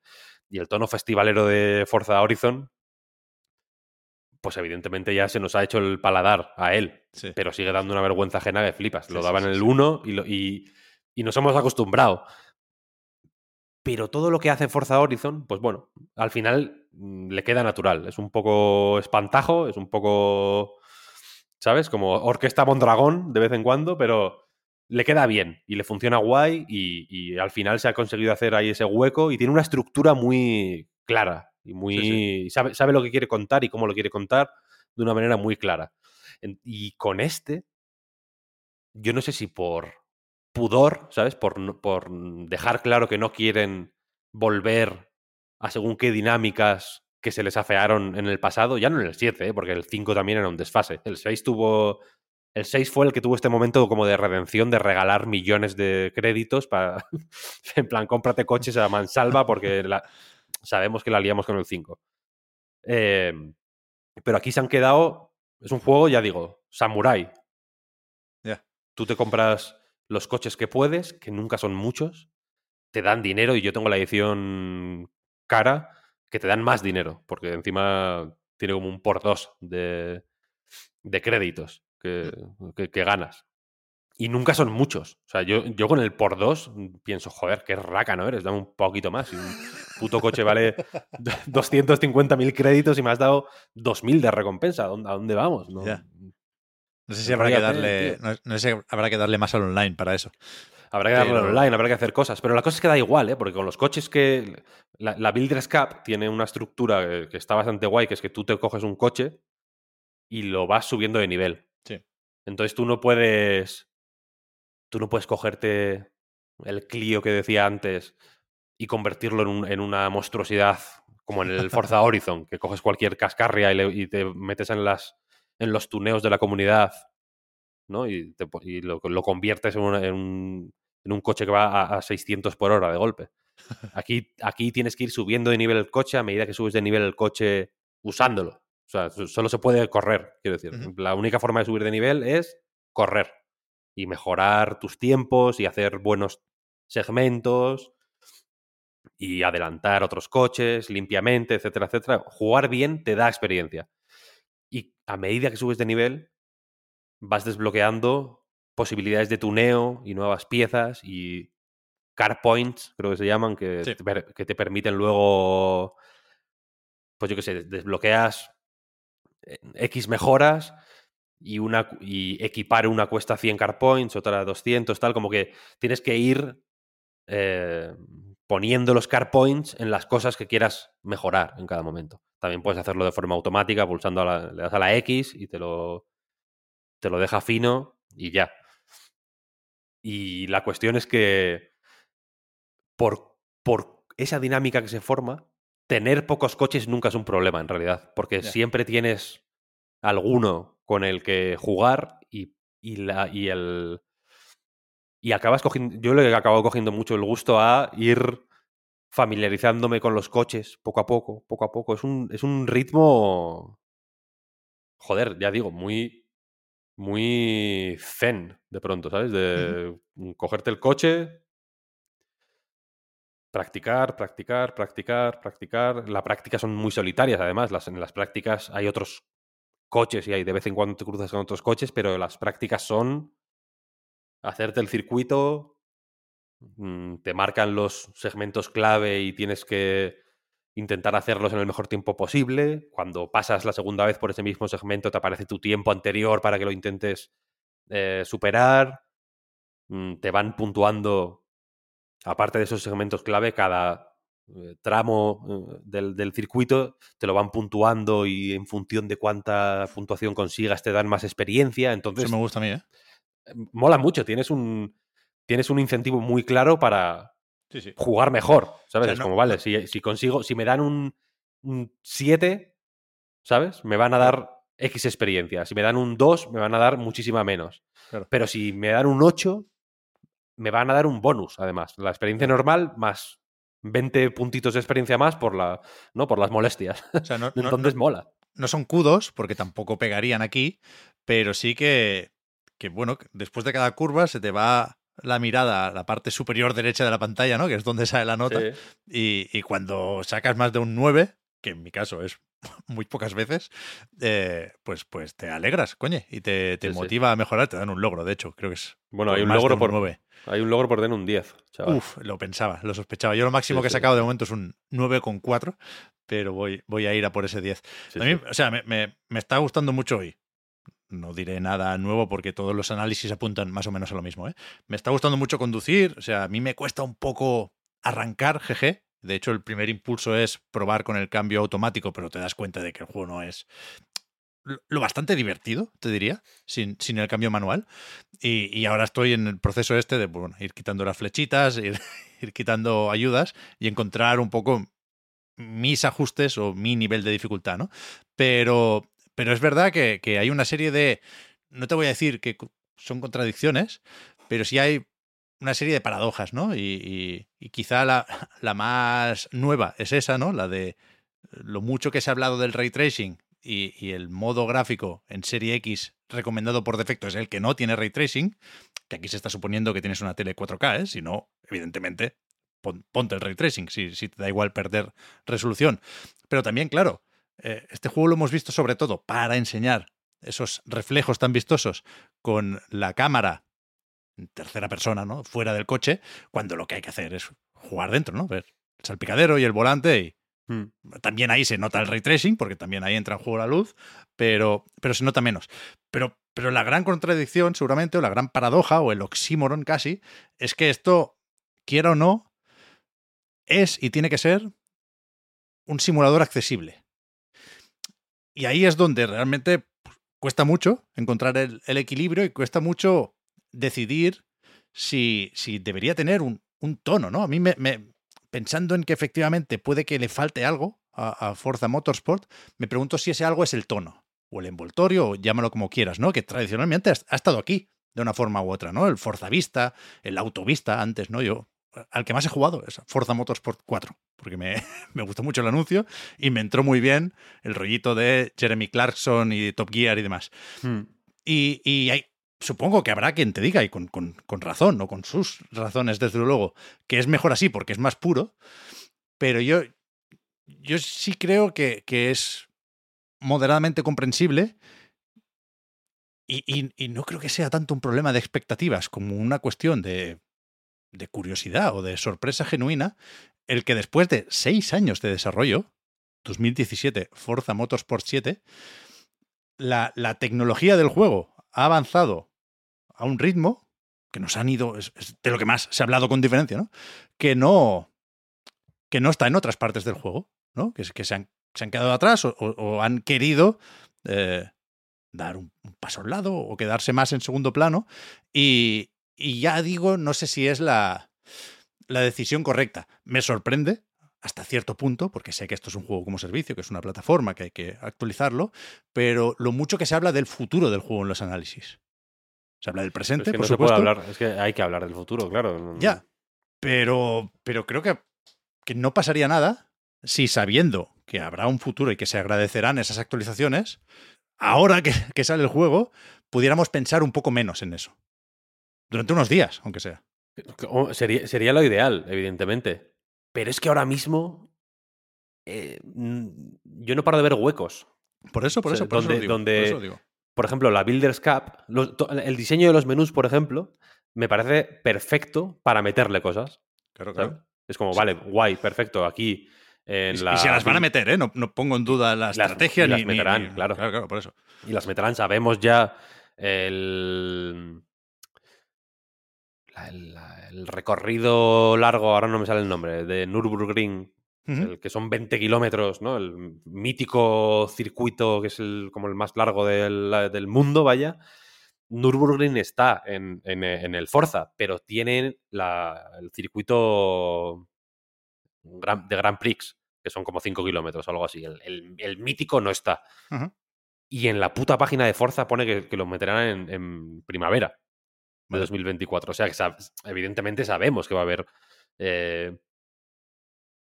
y el tono festivalero de Forza Horizon, pues evidentemente ya se nos ha hecho el paladar a él, Sí. pero sigue dando una vergüenza ajena que flipas. Sí, Lo daban sí, en el sí. 1 y, y, y nos hemos acostumbrado. Pero todo lo que hace Forza Horizon, pues bueno, al final mm, le queda natural. Es un poco espantajo, es un poco, ¿sabes? Como orquesta Mondragón de vez en cuando, pero le queda bien y le funciona guay y, y al final se ha conseguido hacer ahí ese hueco y tiene una estructura muy clara y muy... Sí, Sabe, sabe lo que quiere contar y cómo lo quiere contar de una manera muy clara. En- y con este, yo no sé si por pudor, ¿sabes? Por, por dejar claro que no quieren volver a según qué dinámicas que se les afearon en el pasado, ya no en el 7, ¿eh? porque el 5 también era un desfase. El 6 tuvo. El 6 fue el que tuvo este momento como de redención, de regalar millones de créditos para. en plan, cómprate coches a mansalva porque la- sabemos que la liamos con el 5. Eh, pero aquí se han quedado. Es un juego, ya digo, samurai. Tú te compras los coches que puedes, que nunca son muchos, te dan dinero y yo tengo la edición cara que te dan más dinero, porque encima tiene como un por dos de, de créditos que, que- que ganas. Y nunca son muchos. O sea, yo, yo con el por dos pienso, joder, qué raca no eres, dame un poquito más. Y un puto coche vale 250.000 créditos y me has dado 2.000 de recompensa. ¿A dónde, vamos? No, Ya. No sé si habrá que darle. No, no sé si habrá que darle más al online para eso. Habrá que darle Pero- online, habrá que hacer cosas. Pero la cosa es que da igual, ¿eh? Porque con los coches que. La, la Builders Cup tiene una estructura que, que está bastante guay, que es que tú te coges un coche y lo vas subiendo de nivel. Entonces tú no puedes. Tú no puedes cogerte el Clio que decía antes y convertirlo en, un- en una monstruosidad como en el Forza Horizon, que coges cualquier cascarria y, le- y te metes en, las, en los tuneos de la comunidad ¿no? y, te y lo, lo conviertes en, una- en un, en un coche que va a, a 600 por hora de golpe. Aquí, aquí tienes que ir subiendo de nivel el coche a medida que subes de nivel el coche usándolo. O sea, so- solo se puede correr, quiero decir. La única forma de subir de nivel es correr y mejorar tus tiempos y hacer buenos segmentos y adelantar otros coches limpiamente, etcétera, etcétera. Jugar bien te da experiencia. Y a medida que subes de nivel, vas desbloqueando posibilidades de tuneo y nuevas piezas y car points, creo que se llaman, que, Sí. te, que te permiten luego, pues yo qué sé, desbloqueas X mejoras y, una, y equipar una cuesta 100 car points, otra 200, tal, como que tienes que ir eh, poniendo los car points en las cosas que quieras mejorar en cada momento. También puedes hacerlo de forma automática, pulsando a la, le das a la X y te lo, te lo deja fino y ya. Y la cuestión es que por, por esa dinámica que se forma, tener pocos coches nunca es un problema en realidad, porque siempre tienes alguno con el que jugar y, y, la, y el... Y acabas cogiendo, yo le he acabado cogiendo mucho el gusto a ir familiarizándome con los coches poco a poco, poco a poco. Es un, es un ritmo, joder, ya digo, muy, muy zen de pronto, ¿sabes? De cogerte el coche, practicar, practicar, practicar, practicar. La práctica son muy solitarias, además. Las, en las prácticas hay otros coches y hay de vez en cuando te cruzas con otros coches, pero las prácticas son hacerte el circuito, mm, te marcan los segmentos clave y tienes que intentar hacerlos en el mejor tiempo posible. Cuando pasas la segunda vez por ese mismo segmento, te aparece tu tiempo anterior para que lo intentes eh, superar. Mm, te van puntuando, aparte de esos segmentos clave, cada eh, tramo eh, del, del, circuito te lo van puntuando y en función de cuánta puntuación consigas te dan más experiencia. Entonces, Eso me gusta a mí, ¿eh? Mola mucho, tienes un, tienes un incentivo muy claro para Sí, sí. jugar mejor, ¿sabes? O sea, es no- como, vale, si, si consigo, si me dan un, un 7, ¿sabes? Me van a dar X experiencia. Si me dan un 2, me van a dar muchísima menos. Claro. Pero si me dan un 8, me van a dar un bonus, además. La experiencia normal más 20 puntitos de experiencia más por, la, ¿no? por las molestias. O sea, no, Entonces no- mola. no son kudos, porque tampoco pegarían aquí, pero sí que, que, bueno, después de cada curva se te va la mirada a la parte superior derecha de la pantalla, ¿no? Que es donde sale la nota. Sí. Y, y cuando sacas más de un 9, que en mi caso es muy pocas veces, eh, pues, pues te alegras, coño, y te, te Sí, sí. motiva a mejorar, te dan un logro, de hecho, creo que es. Bueno, hay un logro por 9. Hay un logro por tener un 10, chaval. Uf, lo pensaba, lo sospechaba. Yo lo máximo Sí, que he sacado de momento es un 9,4, pero voy, voy a ir a por ese 10. Sí, a mí, o sea, me, me- me está gustando mucho hoy. No diré nada nuevo porque todos los análisis apuntan más o menos a lo mismo. ¿eh? Me está gustando mucho conducir. O sea, a mí me cuesta un poco arrancar, GG. De hecho, el primer impulso es probar con el cambio automático, pero te das cuenta de que el juego no es lo bastante divertido, te diría, sin, sin el cambio manual. Y, y ahora estoy en el proceso este de bueno, ir quitando las flechitas, ir, ir quitando ayudas y encontrar un poco mis ajustes o mi nivel de dificultad, ¿no? Pero, pero es verdad que, que hay una serie de, no te voy a decir que son contradicciones, pero sí hay una serie de paradojas, ¿no? Y, y- quizá la, la más nueva es esa, ¿no? La de lo mucho que se ha hablado del ray tracing y, y el modo gráfico en serie X recomendado por defecto es el que no tiene ray tracing, que aquí se está suponiendo que tienes una tele 4K, ¿eh? si no, evidentemente, pon- ponte el ray tracing, si, si te da igual perder resolución. Pero también, claro, eh, este juego lo hemos visto sobre todo para enseñar esos reflejos tan vistosos con la cámara en tercera persona, ¿no? Fuera del coche, cuando lo que hay que hacer es jugar dentro, ¿no? Ver el salpicadero y el volante y Mm. también ahí se nota el ray tracing, porque también ahí entra en juego la luz, pero, pero se nota menos. Pero, pero la gran contradicción, seguramente, o la gran paradoja, o el oxímoron casi, es que esto, quiera o no, es y tiene que ser un simulador accesible. Y ahí es donde realmente pues, cuesta mucho encontrar el, el equilibrio y cuesta mucho decidir si, si debería tener un, un tono, ¿no? A mí me, me- pensando en que efectivamente puede que le falte algo a, a Forza Motorsport, me pregunto si ese algo es el tono, o el envoltorio, o llámalo como quieras, ¿no? Que tradicionalmente ha, ha estado aquí, de una forma u otra, ¿no? El Forza Vista, el Autovista antes, ¿no? Yo, al que más he jugado es Forza Motorsport 4, porque me, me gustó mucho el anuncio y me entró muy bien el rollito de Jeremy Clarkson y Top Gear y demás. Mm. Y, y hay- supongo que habrá quien te diga, y con, con- con razón, o con sus razones, desde luego, que es mejor así porque es más puro. Pero yo, yo sí creo que, que es moderadamente comprensible. Y, y- no creo que sea tanto un problema de expectativas como una cuestión de, de curiosidad o de sorpresa genuina el que después de seis años de desarrollo, 2017, Forza Motorsport 7, la, la tecnología del juego ha avanzado a un ritmo que nos han ido, de lo que más se ha hablado con diferencia, ¿no? Que no, que no está en otras partes del juego, ¿no? Que, que se, han, se han quedado atrás o han querido eh, dar un, un paso al lado o quedarse más en segundo plano. Y, y ya digo, no sé si es la, la decisión correcta. Me sorprende hasta cierto punto, porque sé que esto es un juego como servicio, que es una plataforma, que hay que actualizarlo, pero lo mucho que se habla del futuro del juego en los análisis. Se habla del presente, Es que por no se puede supuesto. hablar, es que hay que hablar del futuro, claro. Ya. Pero, pero creo que que no pasaría nada si sabiendo que habrá un futuro y que se agradecerán esas actualizaciones, ahora que, que sale el juego, pudiéramos pensar un poco menos en eso. Durante unos días, aunque sea. Sería, sería lo ideal, evidentemente. Pero es que ahora mismo eh, yo no paro de ver huecos. Por eso, por eso, por eso donde- lo digo, por eso digo. Por ejemplo, la Builders Cup, los- el diseño de los menús, por ejemplo, me parece perfecto para meterle cosas. Claro, ¿sabes? claro. Es como, vale, guay, perfecto, aquí en Y, la... y se las van a meter, ¿eh? No, no pongo en duda la Las- estrategia y las ni, meterán, ni- claro. Claro, claro, por eso. Y las meterán, sabemos ya el... el, el recorrido largo, ahora no me sale el nombre, de Nürburgring, El que son 20 kilómetros, ¿no? El mítico circuito que es el, como el más largo del, del mundo, vaya. Nürburgring está en, en- en el Forza, pero tienen la- el circuito de Grand Prix, que son como 5 kilómetros o algo así. El, el- el mítico no está. Y en la puta página de Forza pone que, que lo meterán en, en primavera de Vale. 2024. O sea que sab- evidentemente sabemos que va a haber. eh,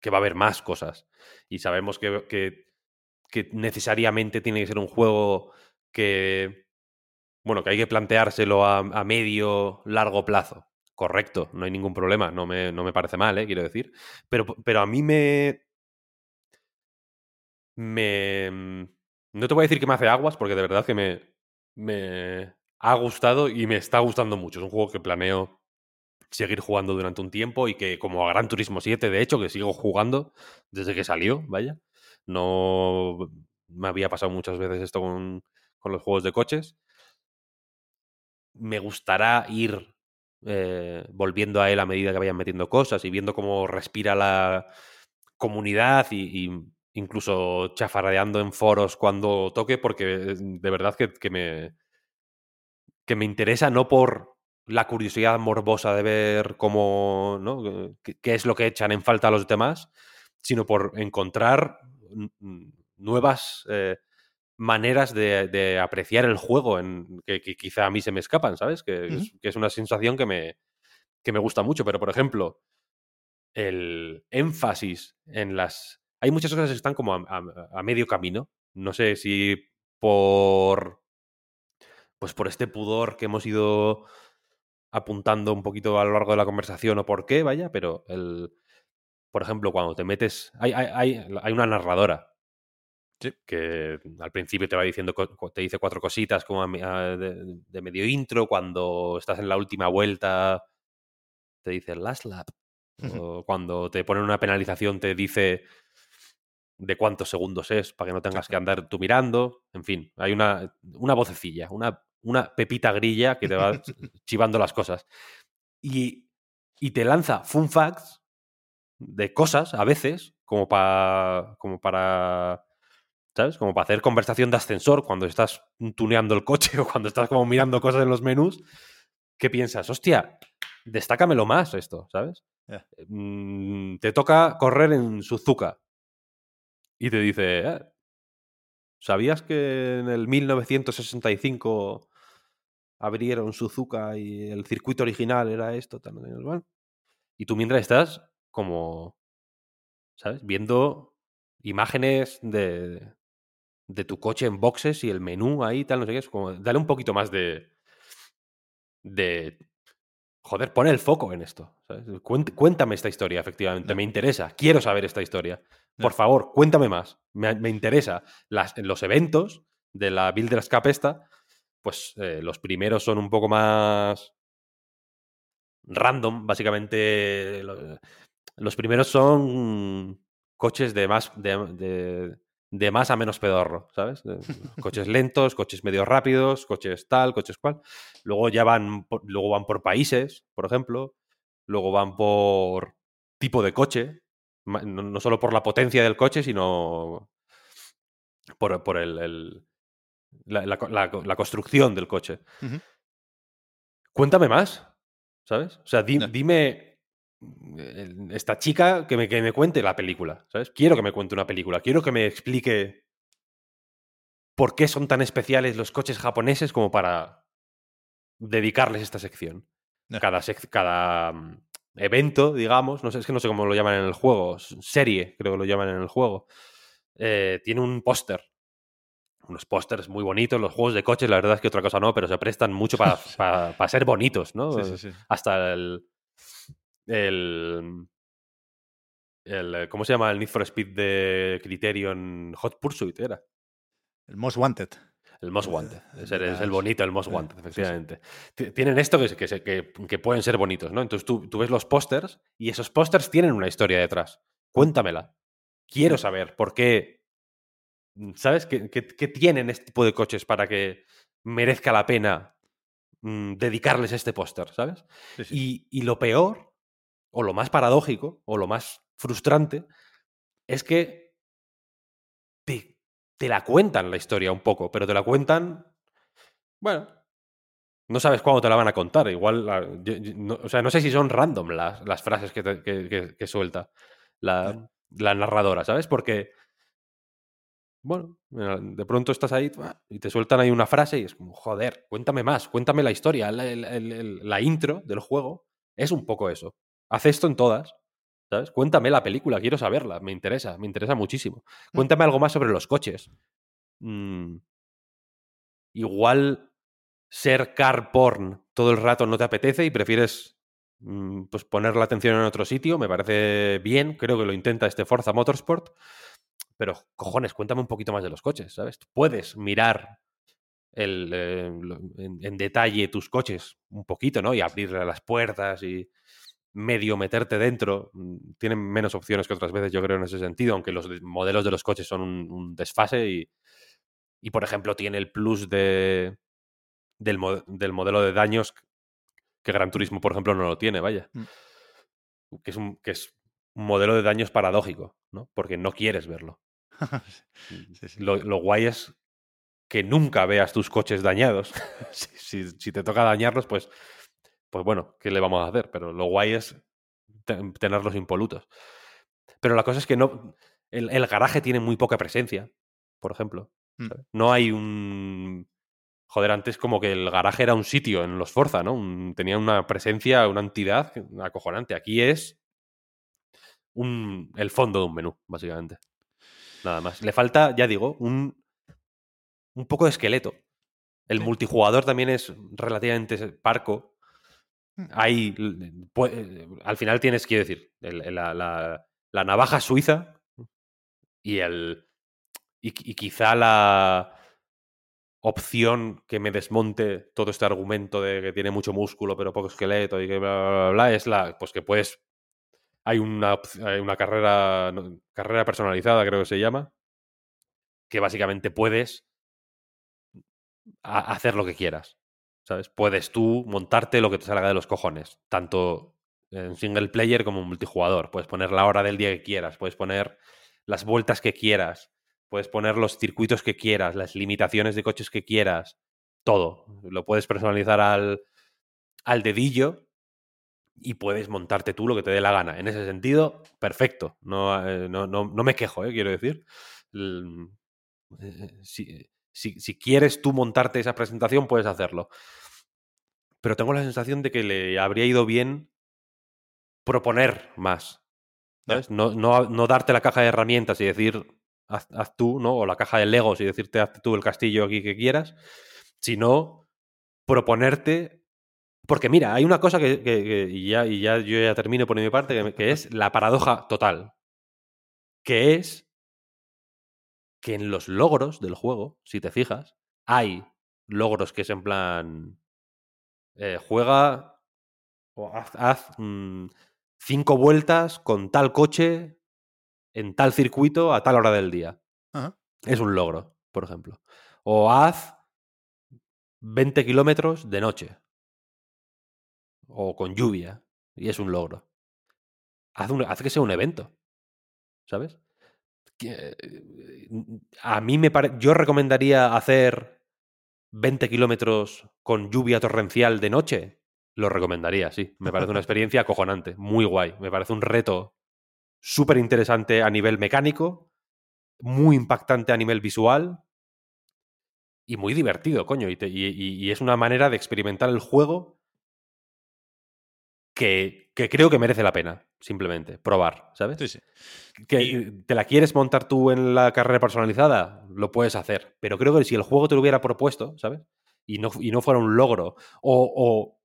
que va a haber más cosas. Y sabemos que, que, necesariamente tiene que ser un juego que. Bueno, que hay que planteárselo a, a medio, largo plazo. Correcto, no hay ningún problema. No me, no me parece mal, ¿eh? quiero decir. Pero, pero a mí me. Me. No te voy a decir que me hace aguas, porque de verdad que me. Me ha gustado y me está gustando mucho. Es un juego que planeo seguir jugando durante un tiempo y que, como a Gran Turismo 7, de hecho, que sigo jugando desde que salió, vaya. No me había pasado muchas veces esto con, con los juegos de coches. Me gustará ir eh, volviendo a él a medida que vayan metiendo cosas y viendo cómo respira la comunidad y, incluso chafardeando en foros cuando toque, porque eh, de verdad que, que me, que me interesa no por la curiosidad morbosa de ver cómo, ¿no? qué, qué es lo que echan en falta a los demás, sino por encontrar nuevas eh, maneras de, de apreciar el juego en, que, que quizá a mí se me escapan, ¿sabes? Que, es, que es una sensación que me, que me gusta mucho. Pero, por ejemplo, el énfasis en las... Hay muchas cosas que están como a, a- a medio camino. No sé si por... Pues por este pudor que hemos ido apuntando un poquito a lo largo de la conversación o por qué, vaya, pero el... Por ejemplo, cuando te metes... Hay, hay, hay, hay una narradora que al principio te va diciendo, te dice cuatro cositas como a me- a- de, de medio intro, cuando estás en la última vuelta te dice last lap, o cuando te ponen una penalización te dice de cuántos segundos es para que no tengas que andar tú mirando, en fin, hay una, una vocecilla, una, una pepita grilla que te va chivando las cosas. Y, y te lanza fun facts de cosas a veces, como, pa- como para ¿sabes? Como para hacer conversación de ascensor cuando estás tuneando el coche o cuando estás como mirando cosas en los menús. ¿Qué piensas? Hostia, destácamelo más esto, ¿sabes? Mm, te toca correr en Suzuka. Y te dice, "Eh, ¿sabías que en el 1965 abrieron Suzuka y el circuito original era esto? Tal, tal, tal, tal"? Y tú mientras estás como, ¿sabes? Viendo imágenes de, de tu coche en boxes y el menú ahí, tal, no sé qué. Es como, dale un poquito más de. de. Joder, pon el foco en esto. ¿sabes? Cuént- Cuéntame esta historia, efectivamente. Me interesa. Quiero saber esta historia. Por favor, cuéntame más. Me, me interesa. Las, los eventos de la Builders Cup esta, pues eh, los primeros son un poco más random. Básicamente, lo- los primeros son coches de más de, de- de más a menos pedorro, ¿sabes? De- coches lentos, coches medio rápidos, coches tal, coches cual. Luego ya van, por- luego van por países, por ejemplo. Luego van por tipo de coche. No, no solo por la potencia del coche, sino por, por el, el- la, la co- la co- la construcción del coche. Cuéntame más, ¿sabes? O sea, di- dime eh, esta chica que me, que me cuente la película, ¿sabes? Quiero que me cuente una película, quiero que me explique por qué son tan especiales los coches japoneses como para dedicarles esta sección. Cada, sec- cada, mm, evento, digamos, no sé, es que no sé cómo lo llaman en el juego, serie, creo que lo llaman en el juego, eh, tiene un póster. Unos pósters muy bonitos, los juegos de coches, la verdad es que otra cosa no, pero se prestan mucho para ser bonitos, ¿no? Sí, sí, sí. Hasta el, el, el- ¿Cómo se llama el Need for Speed de Criterion Hot Pursuit? Era. El Most Wanted. El Most Wanted. Ese es las- el bonito, el Most eh, Wanted, efectivamente. Ti- Tienen esto que, que, que pueden ser bonitos, ¿no? Entonces tú, tú ves los pósters y esos pósters tienen una historia detrás. Cuéntamela. Quiero saber por qué. ¿Sabes? ¿Qué, qué- qué tienen este tipo de coches para que merezca la pena mm, dedicarles este póster, ¿sabes? Sí, sí. Y, y lo peor, o lo más paradójico, o lo más frustrante, es que te, te la cuentan la historia un poco, pero te la cuentan, bueno, no sabes cuándo te la van a contar. Igual, la- yo- yo- no, o sea, no sé si son random las, las frases que, te- que- que- que suelta la, la narradora, ¿sabes? Porque, bueno, de pronto estás ahí ¡ah! y te sueltan ahí una frase y es como, joder, cuéntame más, cuéntame la historia. La, la intro del juego es un poco eso. Haz esto en todas, ¿sabes? Cuéntame la película, quiero saberla, me interesa, me interesa muchísimo. Cuéntame algo más sobre los coches. Mm, igual ser car porn todo el rato no te apetece y prefieres mm, pues poner la atención en otro sitio, me parece bien, creo que lo intenta este Forza Motorsport, pero cojones, cuéntame un poquito más de los coches, ¿sabes? Tú puedes mirar el, eh, en, en detalle tus coches un poquito, ¿no? Y abrirle las puertas y medio meterte dentro. Mm, Tienen menos opciones que otras veces, yo creo, en ese sentido, aunque los de- modelos de los coches son un, un desfase y, y, por ejemplo, tiene el plus de, del modelo de daños que Gran Turismo, por ejemplo, no lo tiene, vaya. Mm. Que es un, que es un modelo de daños paradójico, ¿no? Porque no quieres verlo. Sí, sí. Lo, lo guay es que nunca veas tus coches dañados. si, si- si te toca dañarlos, pues, pues bueno, ¿qué le vamos a hacer? Pero lo guay es te- tenerlos impolutos. Pero la cosa es que no. El, el garaje tiene muy poca presencia, por ejemplo. Mm. No hay un. Joder, antes como que el garaje era un sitio en los Forza, ¿no? Un- tenía una presencia, una entidad acojonante. Aquí es un, el fondo de un menú, básicamente. Nada más. Le falta, ya digo, un, un poco de esqueleto. El Sí. multijugador también es relativamente parco. Mm. Hay, l- pu- eh, al final tienes, quiero decir, el- la, la- la navaja suiza y el y, y quizá la opción que me desmonte todo este argumento de que tiene mucho músculo pero poco esqueleto y que bla, bla, bla, bla, es la pues que puedes hay una, carrera carrera personalizada creo que se llama que básicamente puedes hacer lo que quieras sabes puedes tú montarte lo que te salga de los cojones tanto en single player como en multijugador. Puedes poner la hora del día que quieras puedes poner las vueltas que quieras puedes poner los circuitos que quieras las limitaciones de coches que quieras todo. Lo puedes personalizar al al dedillo y puedes montarte tú lo que te dé la gana. En ese sentido, perfecto. No, eh, no, no, no me quejo, ¿eh? quiero decir. Eh, Si, si, si quieres tú montarte esa presentación, puedes hacerlo. Pero tengo la sensación de que le habría ido bien proponer más. ¿sabes? No, no, no darte la caja de herramientas y decir, haz, haz tú, ¿no? O la caja de Legos y decirte, haz tú el castillo aquí que quieras, sino proponerte porque mira, hay una cosa que, que- que- y, ya, y ya yo ya termino por mi parte, que, que es la paradoja total. Que es que en los logros del juego, si te fijas, hay logros que es en plan. eh, juega o haz, haz, mm, cinco vueltas con tal coche en tal circuito a tal hora del día. Ajá. Es un logro, por ejemplo. O haz 20 kilómetros de noche. O con lluvia. Y es un logro. Haz, un- haz que sea un evento. ¿Sabes? Que, eh, A mí me parece. Yo recomendaría hacer 20 kilómetros con lluvia torrencial de noche. Lo recomendaría, sí. Me parece una experiencia acojonante. Muy guay. Me parece un reto súper interesante a nivel mecánico. Muy impactante a nivel visual. Y muy divertido, coño. Y, te- y- y- y es una manera de experimentar el juego que, que creo que merece la pena, simplemente, probar, ¿sabes? Sí, sí. Que te la quieres montar tú en la carrera personalizada, lo puedes hacer. Pero creo que si el juego te lo hubiera propuesto, ¿sabes? Y no, y no fuera un logro, o,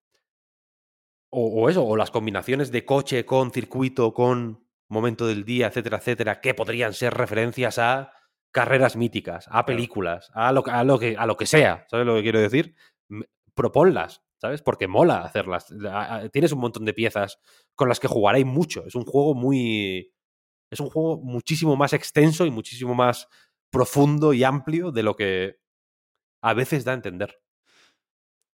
o, eso, o las combinaciones de coche con circuito, con momento del día, etcétera, etcétera, que podrían ser referencias a carreras míticas, a películas, a lo, a lo, que, a lo que sea, ¿sabes lo que quiero decir? Proponlas, ¿sabes? Porque mola hacerlas. A- a- Tienes un montón de piezas con las que jugaréis mucho. Es un juego muy... Es un juego muchísimo más extenso y muchísimo más profundo y amplio de lo que a veces da a entender.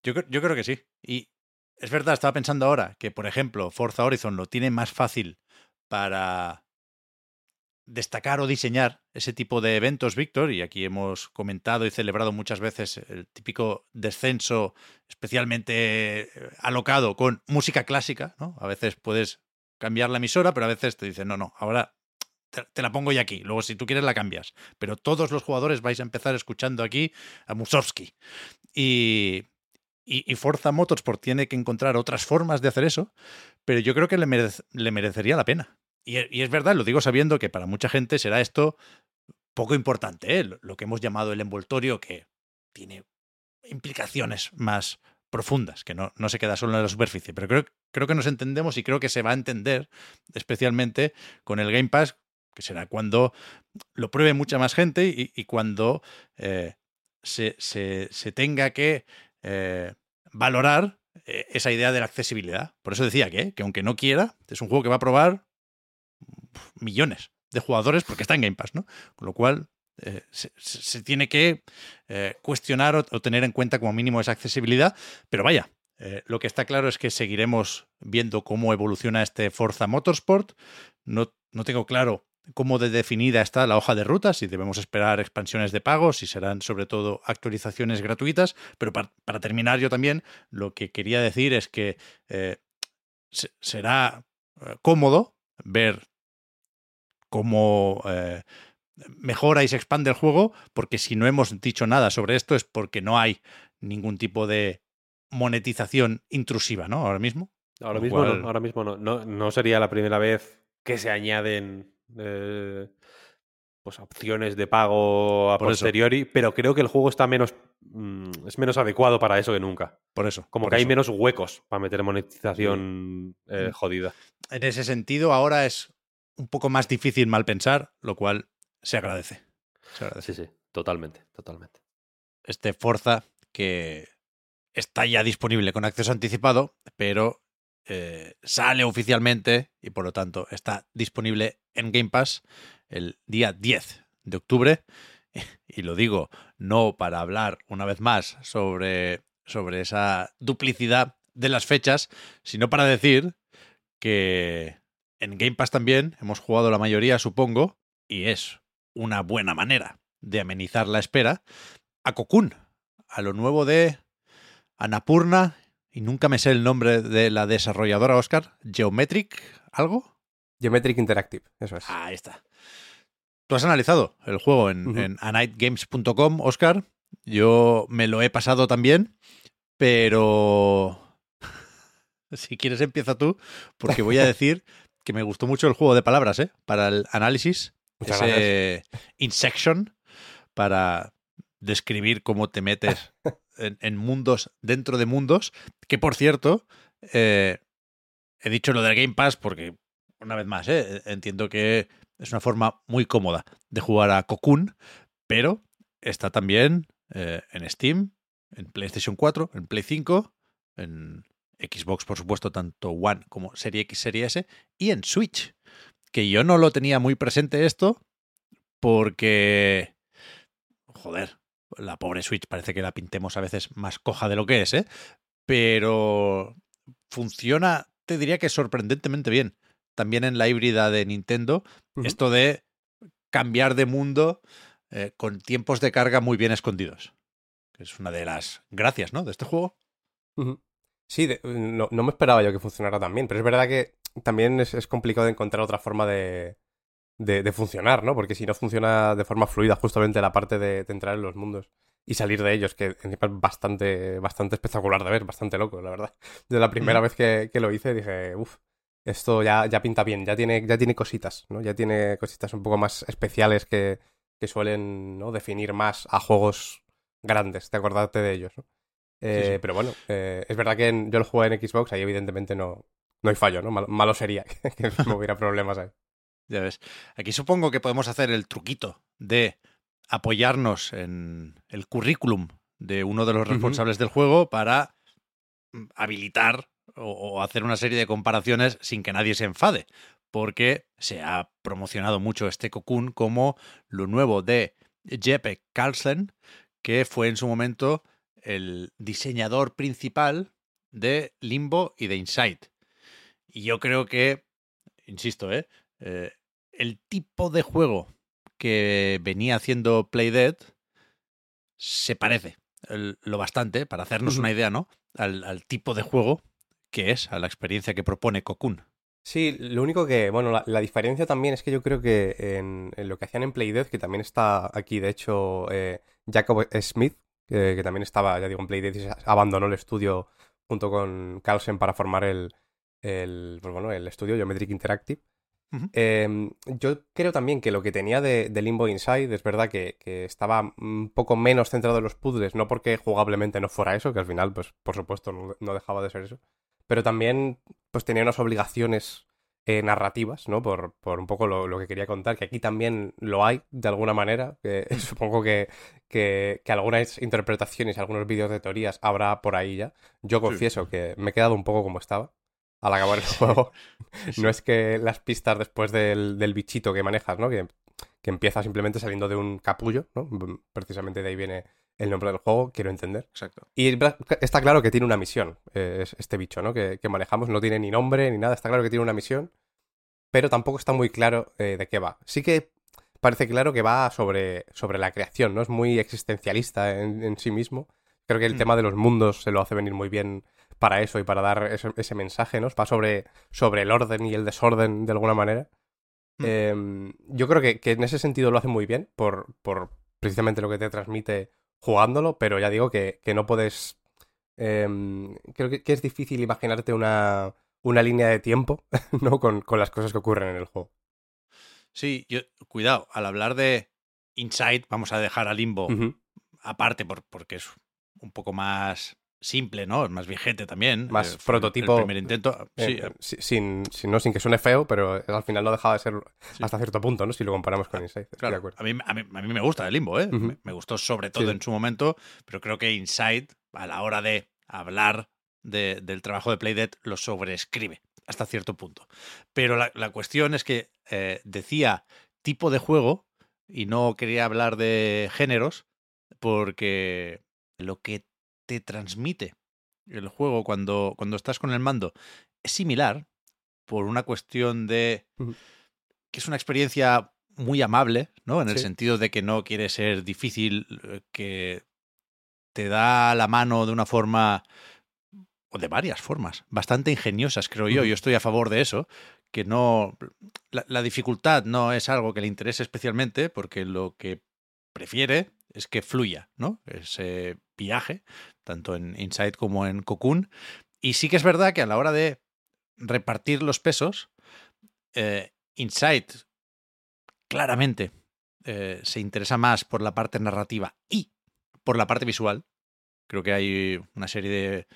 Yo, yo creo que sí. Y es verdad, estaba pensando ahora que, por ejemplo, Forza Horizon lo tiene más fácil para destacar o diseñar ese tipo de eventos, Víctor, y aquí hemos comentado y celebrado muchas veces el típico descenso especialmente eh, alocado con música clásica, ¿no? A veces puedes cambiar la emisora, pero a veces te dicen, no, no, ahora te, la pongo ya aquí, luego si tú quieres la cambias, pero todos los jugadores vais a empezar escuchando aquí a Mussorgsky. Y, y, Forza Motorsport tiene que encontrar otras formas de hacer eso, pero yo creo que le, le merecería la pena. Y, y es verdad, lo digo sabiendo que para mucha gente será esto poco importante, ¿eh? lo que hemos llamado el envoltorio, que tiene implicaciones más profundas, que no, no se queda solo en la superficie. Pero creo, creo que nos entendemos y creo que se va a entender, especialmente con el Game Pass, que será cuando lo pruebe mucha más gente y, cuando eh, se, se- tenga que eh, valorar eh, esa idea de la accesibilidad. Por eso decía que, que aunque no quiera, es un juego que va a probar millones de jugadores porque está en Game Pass, ¿no? Con lo cual eh, se, tiene que eh, cuestionar o, tener en cuenta como mínimo esa accesibilidad. Pero vaya, eh, lo que está claro es que seguiremos viendo cómo evoluciona este Forza Motorsport. No, no tengo claro cómo de definida está la hoja de ruta, si debemos esperar expansiones de pago, si serán sobre todo actualizaciones gratuitas, pero para, terminar yo también lo que quería decir es que se- será cómodo ver cómo eh, mejora y se expande el juego, porque si no hemos dicho nada sobre esto es porque no hay ningún tipo de monetización intrusiva, ¿no? Ahora mismo. Ahora mismo cual- no, ahora mismo no. no. no sería la primera vez que se añaden eh, pues opciones de pago a Por eso. posteriori, pero creo que el juego está menos mm, es menos adecuado para eso que nunca. Por eso. Como por que hay menos huecos para meter monetización eh, jodida. En ese sentido, ahora es un poco más difícil mal pensar, lo cual se agradece. Se agradece. Sí, sí, totalmente, totalmente. Este Forza que está ya disponible con acceso anticipado, pero eh, sale oficialmente y por lo tanto está disponible en Game Pass el día 10 de octubre. Y lo digo no para hablar una vez más sobre, sobre esa duplicidad de las fechas, sino para decir que en Game Pass también hemos jugado la mayoría, supongo, y es una buena manera de amenizar la espera a Cocoon, a lo nuevo de Anapurna, y nunca me sé el nombre de la desarrolladora Oscar, Geometric, ¿algo? Geometric Interactive, eso es. Ahí está. Tú has analizado el juego en, en anightgames.com, Oscar. Yo me lo he pasado también, pero si quieres empieza tú, porque voy a decir que me gustó mucho el juego de palabras, ¿eh? Para el análisis, Muchas ese Insection, para describir cómo te metes en, en mundos dentro de mundos, que por cierto, eh, he dicho lo del Game Pass porque, una vez más, ¿eh? entiendo que es una forma muy cómoda de jugar a Cocoon, pero está también eh, en Steam, en PlayStation 4, en Play 5, en Xbox, por supuesto, tanto One como Serie X, Serie S, y en Switch. Que yo no lo tenía muy presente esto, porque. Joder, la pobre Switch parece que la pintemos a veces más coja de lo que es, ¿eh? Pero funciona, te diría que sorprendentemente bien. También en la híbrida de Nintendo, esto de cambiar de mundo eh, con tiempos de carga muy bien escondidos. Que es una de las gracias, ¿no? De este juego. Sí, de- no, no me esperaba yo que funcionara tan bien, pero es verdad que también es, es complicado encontrar otra forma de, de, de funcionar, ¿no? Porque si no funciona de forma fluida justamente la parte de, entrar en los mundos. y salir de ellos, que encima es bastante, bastante espectacular de ver, bastante loco, la verdad. De la primera vez que, que, lo hice dije, uff, esto ya, ya pinta bien, ya tiene, ya tiene cositas, ¿no? Ya tiene cositas un poco más especiales que, que suelen ¿no? definir más a juegos grandes, de acordarte de ellos, ¿no? Eh, sí, Pero bueno, eh, es verdad que en, yo lo jugué en Xbox, ahí evidentemente no, no hay fallo, ¿no? Malo, malo sería que no hubiera problemas ahí. Ya ves. Aquí supongo que podemos hacer el truquito de apoyarnos en el currículum de uno de los responsables uh -huh. del juego para mm, habilitar o, o, hacer una serie de comparaciones sin que nadie se enfade, porque se ha promocionado mucho este Cocoon como lo nuevo de Jeppe Carlsen, que fue en su momento el diseñador principal de Limbo y de Inside. Y yo creo que, insisto, ¿eh? eh el tipo de juego que venía haciendo Playdead se parece el, lo bastante, para hacernos una idea, ¿no? Al, al, tipo de juego que es, a la experiencia que propone Cocoon. Sí, lo único que, bueno, la, la diferencia también es que yo creo que en, en, lo que hacían en Playdead, que también está aquí, de hecho, eh, Jacob Smith, que, que, también estaba, ya digo, en Playdead y se abandonó el estudio junto con Carlsen para formar el, el, pues bueno, el estudio Geometric Interactive. Uh -huh. eh, yo creo también que lo que tenía de, de Limbo Inside es verdad que, que, estaba un poco menos centrado en los puzzles, no porque jugablemente no fuera eso, que al final, pues por supuesto, no, no dejaba de ser eso, pero también pues tenía unas obligaciones eh, narrativas, ¿no? Por, por un poco lo, lo, que quería contar, que aquí también lo hay, de alguna manera, que supongo que, que, que, algunas interpretaciones, algunos vídeos de teorías habrá por ahí ya. Yo confieso sí. que me he quedado un poco como estaba al acabar el juego. Sí. No es que las pistas después del, del bichito que manejas, ¿no? Que, que, empieza simplemente saliendo de un capullo, ¿no? Precisamente de ahí viene el nombre del juego, quiero entender. Exacto. Y está claro que tiene una misión, eh, este bicho, ¿no? Que, que, manejamos, no tiene ni nombre ni nada, está claro que tiene una misión, pero tampoco está muy claro eh, de qué va. Sí que parece claro que va sobre, sobre la creación, ¿no? Es muy existencialista en, en sí mismo. Creo que el mm. tema de los mundos se lo hace venir muy bien para eso y para dar ese, ese mensaje, ¿no? Va sobre, sobre el orden y el desorden de alguna manera. Mm. Eh, yo creo que, que, en ese sentido lo hace muy bien, por, por precisamente lo que te transmite jugándolo, pero ya digo que, que no puedes... Eh, creo que, que, es difícil imaginarte una, una línea de tiempo, ¿no? Con, con, las cosas que ocurren en el juego. Sí, yo, cuidado, al hablar de Inside, vamos a dejar a Limbo uh -huh. aparte por, porque es un poco más simple, ¿no? Más vigente también. Más eh, prototipo. El primer intento. Eh, sí. sin, sin, no, sin que suene feo, pero al final no dejaba de ser sí. hasta cierto punto, ¿no? Si lo comparamos con Inside. Claro. A, mí, a, mí, a, mí, me gusta el limbo, ¿eh? Uh -huh. me, me, gustó sobre todo sí. en su momento, pero creo que Inside, a la hora de hablar de, del trabajo de Playdead, lo sobreescribe hasta cierto punto. Pero la, la cuestión es que eh, decía tipo de juego y no quería hablar de géneros porque lo que te transmite el juego cuando, cuando estás con el mando es similar por una cuestión de que es una experiencia muy amable, ¿no? En el sí. sentido de que no quiere ser difícil, eh, que te da la mano de una forma o de varias formas, bastante ingeniosas, creo yo. Yo estoy a favor de eso, que no la, la dificultad no es algo que le interese especialmente, porque lo que prefiere es que fluya, ¿no? Ese viaje, tanto en Inside como en Cocoon. Y sí que es verdad que a la hora de repartir los pesos, eh, Inside claramente eh, se interesa más por la parte narrativa y por la parte visual. Creo que hay una serie de,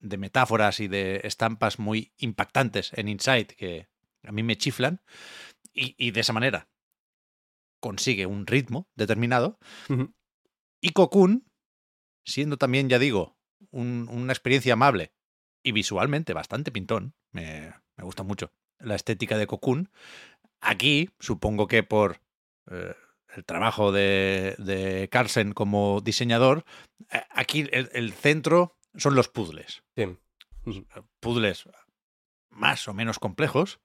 de metáforas y de estampas muy impactantes en Inside que a mí me chiflan. Y, y de esa manera consigue un ritmo determinado. Uh -huh. Y Cocoon, siendo también, ya digo, un, una experiencia amable y visualmente bastante pintón, me, me, gusta mucho la estética de Cocoon. Aquí, supongo que por eh, el trabajo de, de, Carlsen como diseñador, eh, aquí el, el, centro son los puzzles. Sí. Puzzles más o menos complejos,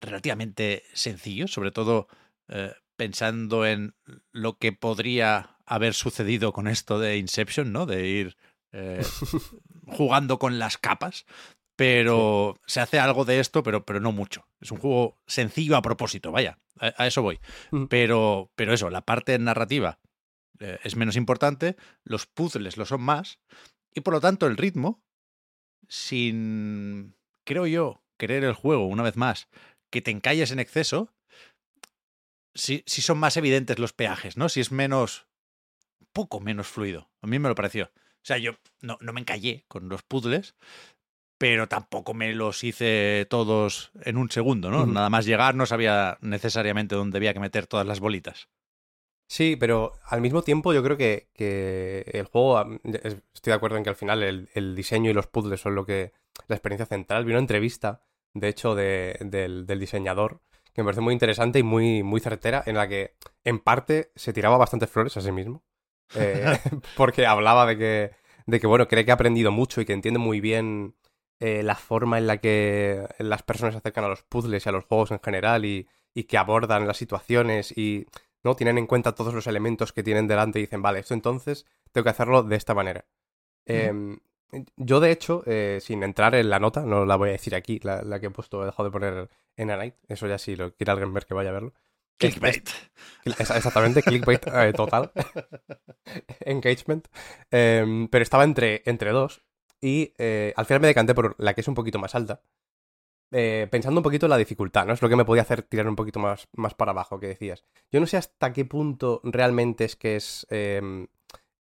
relativamente sencillos, sobre todo eh, pensando en lo que podría haber sucedido con esto de Inception, ¿no? De ir eh, jugando con las capas. Pero sí. se hace algo de esto, pero, pero no mucho. Es un juego sencillo a propósito, vaya, a, a eso voy. Mm. Pero, pero eso, la parte narrativa eh, es menos importante, los puzzles lo son más, y por lo tanto el ritmo, sin, creo yo, querer el juego, una vez más, que te encalles en exceso, si, si son más evidentes los peajes, ¿no? Si es menos, poco menos fluido. A mí me lo pareció. O sea, yo no, no me encallé con los puzzles, pero tampoco me los hice todos en un segundo, ¿no? Nada más llegar no sabía necesariamente dónde había que meter todas las bolitas. Sí, pero al mismo tiempo yo creo que, que el juego, estoy de acuerdo en que al final el, el diseño y los puzzles son lo que, la experiencia central. Vi una entrevista, de hecho, de- del, del diseñador, que me parece muy interesante y muy, muy certera, en la que en parte se tiraba bastantes flores a sí mismo. Eh, porque hablaba de que, de que, bueno, cree que ha aprendido mucho y que entiende muy bien eh, la forma en la que las personas se acercan a los puzzles y a los juegos en general y, y que abordan las situaciones y no tienen en cuenta todos los elementos que tienen delante y dicen, vale, esto entonces tengo que hacerlo de esta manera. Eh, yo, de hecho, eh, sin entrar en la nota, no la voy a decir aquí, la, la que he puesto, he dejado de poner en a night, eso ya si lo quiere alguien ver que vaya a verlo. Clickbait. exactamente, clickbait eh, total. Engagement. Eh, pero estaba entre, entre dos. Y eh, al final me decanté por la que es un poquito más alta. Eh, pensando un poquito en la dificultad, ¿no? Es lo que me podía hacer tirar un poquito más, más para abajo, que decías. Yo no sé hasta qué punto realmente es que es eh,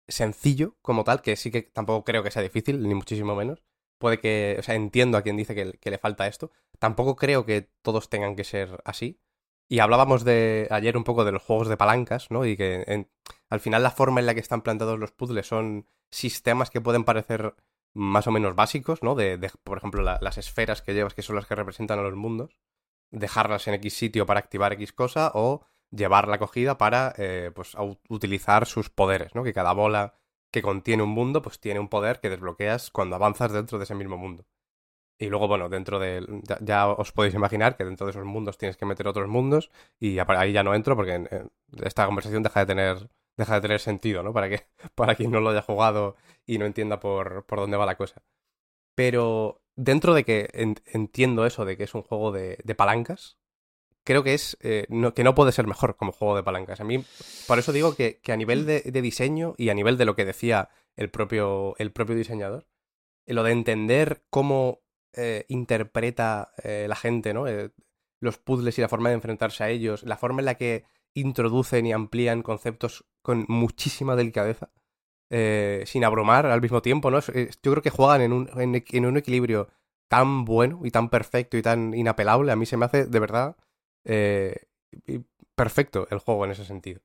sencillo como tal, que sí que tampoco creo que sea difícil, ni muchísimo menos. Puede que, o sea, entiendo a quien dice que, que le falta esto. Tampoco creo que todos tengan que ser así. Y hablábamos de ayer un poco de los juegos de palancas, ¿no? Y que en- al final la forma en la que están planteados los puzzles son sistemas que pueden parecer más o menos básicos, ¿no? De, por ejemplo, la- las esferas que llevas, que son las que representan a los mundos, dejarlas en X sitio para activar X cosa o llevar la cogida para eh, pues, utilizar sus poderes, ¿no? Que cada bola que contiene un mundo, pues tiene un poder que desbloqueas cuando avanzas dentro de ese mismo mundo. Y luego, bueno, dentro de... Ya, os podéis imaginar que dentro de esos mundos tienes que meter otros mundos y ahí ya no entro porque esta conversación deja de tener deja de tener sentido, ¿no? Para que para quien no lo haya jugado y no entienda por, por dónde va la cosa. Pero dentro de que en- entiendo eso de que es un juego de, de palancas, creo que es eh, no- que no puede ser mejor como juego de palancas. A mí, por eso digo que, que a nivel de, de diseño y a nivel de lo que decía el propio, el propio diseñador, eh, lo de entender cómo eh, interpreta eh, la gente, ¿no? Eh, los puzzles y la forma de enfrentarse a ellos, la forma en la que introducen y amplían conceptos con muchísima delicadeza, sin abrumar al mismo tiempo, ¿no? Es- es- yo creo que juegan en un, en, equ- en un equilibrio tan bueno y tan perfecto y tan inapelable. A mí se me hace de verdad perfecto el juego en ese sentido.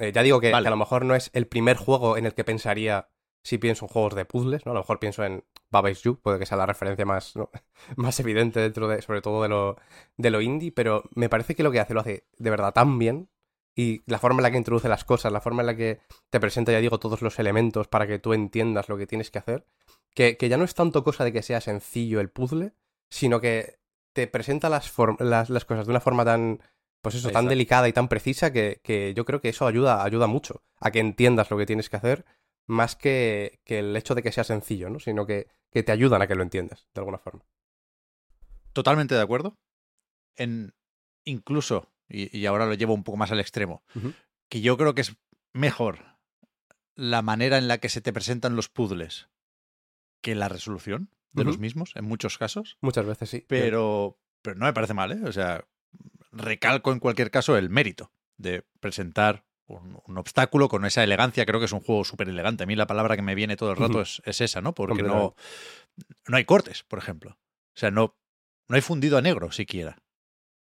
Ya digo que, Vale. que a lo mejor no es el primer juego en el que pensaría si pienso en juegos de puzzles, ¿no? A lo mejor pienso en Baba Is You, puede que sea la referencia más, ¿no? más evidente dentro de, sobre todo de lo, de lo indie, pero me parece que lo que hace lo hace de verdad tan bien y la forma en la que introduce las cosas, la forma en la que te presenta, ya digo, todos los elementos para que tú entiendas lo que tienes que hacer, que, que ya no es tanto cosa de que sea sencillo el puzzle, sino que te presenta las, las, las cosas de una forma tan, pues eso, tan delicada y tan precisa que, que yo creo que eso ayuda, ayuda mucho a que entiendas lo que tienes que hacer, más que, que el hecho de que sea sencillo, ¿no? Sino que, que te ayudan a que lo entiendas, de alguna forma. Totalmente de acuerdo. En incluso, y, y ahora lo llevo un poco más al extremo, que yo creo que es mejor la manera en la que se te presentan los puzzles que la resolución de los mismos, en muchos casos. Muchas veces sí. Pero, pero no me parece mal, ¿eh? O sea, recalco en cualquier caso el mérito de presentar un, un obstáculo con esa elegancia. Creo que es un juego súper elegante. A mí la palabra que me viene todo el rato es, es esa, ¿no? Porque no, no hay cortes, por ejemplo. O sea, no, no hay fundido a negro siquiera.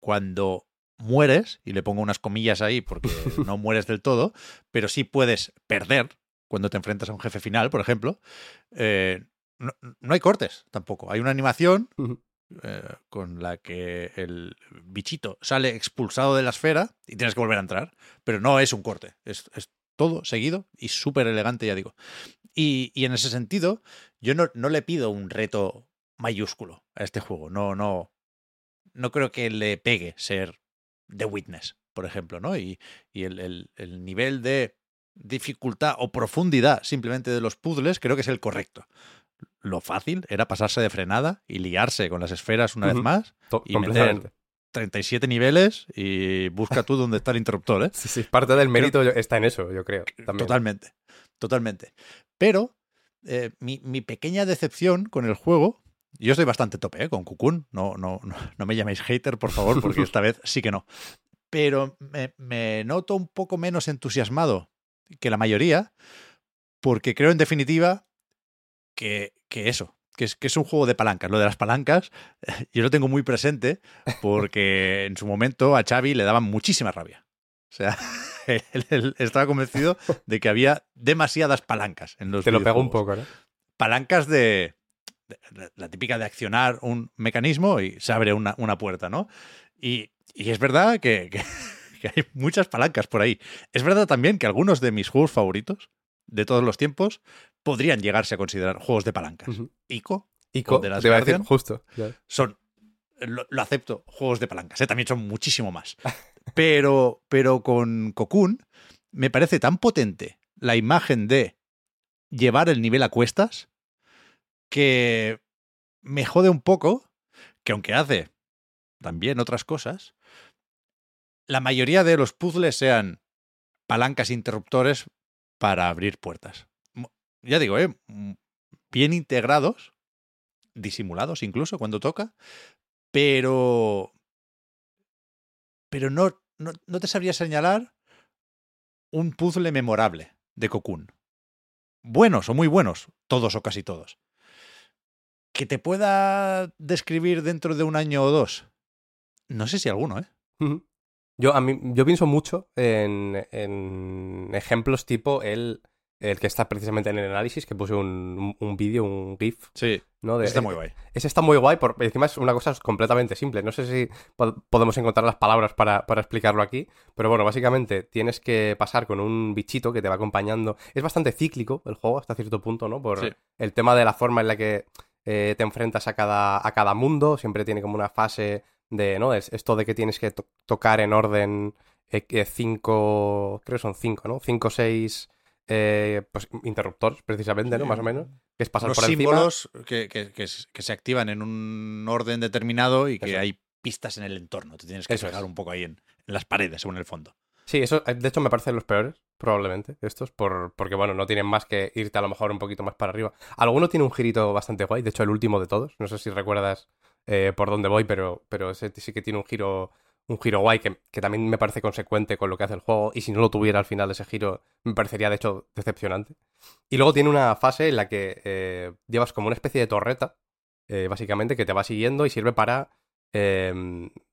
Cuando mueres, y le pongo unas comillas ahí porque no mueres del todo, pero sí puedes perder cuando te enfrentas a un jefe final, por ejemplo. eh, no, no hay cortes tampoco. Hay una animación. Eh, con la que el bichito sale expulsado de la esfera y tienes que volver a entrar. Pero no es un corte, es, es todo seguido y súper elegante, ya digo. Y, y en ese sentido, yo no, no le pido un reto mayúsculo a este juego. No, no, no creo que le pegue ser The Witness, por ejemplo, ¿no? Y, y el, el- el nivel de dificultad o profundidad simplemente de los puzzles creo que es el correcto. Lo fácil era pasarse de frenada y liarse con las esferas una vez más To- y meter completamente. 37 niveles y busca tú dónde está el interruptor, ¿eh? Sí, sí, parte del mérito está en eso, yo creo. También. Totalmente, totalmente. Pero eh, mi, mi pequeña decepción con el juego, yo estoy bastante tope ¿eh? con Cocoon, no, no, no, no me llaméis hater, por favor, porque esta vez sí que no. Pero me, me noto un poco menos entusiasmado que la mayoría, porque creo en definitiva que, que eso, que es, que es un juego de palancas. Lo de las palancas, yo lo tengo muy presente porque en su momento a Xavi le daban muchísima rabia. O sea, él, él estaba convencido de que había demasiadas palancas en los Te lo pego un poco, ¿no? Palancas de, de- la típica de accionar un mecanismo y se abre una, una puerta, ¿no? Y, y es verdad que, que- que hay muchas palancas por ahí. Es verdad también que algunos de mis juegos favoritos de todos los tiempos podrían llegarse a considerar juegos de palancas. Ico, Ico, de las te iba a decir Guardian. justo. son, lo, lo acepto, juegos de palancas, ¿eh? también son muchísimo más. Pero, pero con Cocoon me parece tan potente la imagen de llevar el nivel a cuestas que me jode un poco que aunque hace también otras cosas, la mayoría de los puzzles sean palancas interruptores para abrir puertas. Ya digo, ¿eh? Bien integrados, disimulados incluso cuando toca, pero pero no, no, no te sabría señalar un puzzle memorable de Cocoon. Buenos o muy buenos, todos o casi todos. Que te pueda describir dentro de un año o dos. No sé si alguno, ¿eh? Yo, a mí, yo pienso mucho en, en ejemplos tipo el, el que está precisamente en el análisis, que puse un, un, un vídeo, un GIF, Sí, ¿no? De, está muy guay. Ese está muy guay, por, encima es una cosa completamente simple. No sé si po- podemos encontrar las palabras para, para explicarlo aquí, pero bueno, básicamente tienes que pasar con un bichito que te va acompañando. Es bastante cíclico el juego hasta cierto punto, ¿no? Por Sí. el tema de la forma en la que eh, te enfrentas a cada, a cada mundo, siempre tiene como una fase de, ¿no? Es esto de que tienes que to- tocar en orden eh, que cinco, creo que son cinco, ¿no? Cinco o seis eh, pues, interruptores, precisamente, ¿no? Más o menos. Que es pasar por encima. símbolos que, que- que se activan en un orden determinado y que Eso. hay pistas en el entorno. Te tienes que Eso fijar es. un poco ahí en, en las paredes en el fondo. Sí, eso eh, de hecho me parecen los peores, probablemente, estos, por, porque bueno, no tienen más que irte a lo mejor un poquito más para arriba. Alguno tiene un girito bastante guay, de hecho el último de todos, no sé si recuerdas eh, por dónde voy, pero, pero ese sí que tiene un giro, un giro guay que, que también me parece consecuente con lo que hace el juego, y si no lo tuviera al final ese giro, me parecería de hecho decepcionante. Y luego tiene una fase en la que eh, llevas como una especie de torreta, eh, básicamente, que te va siguiendo y sirve para eh,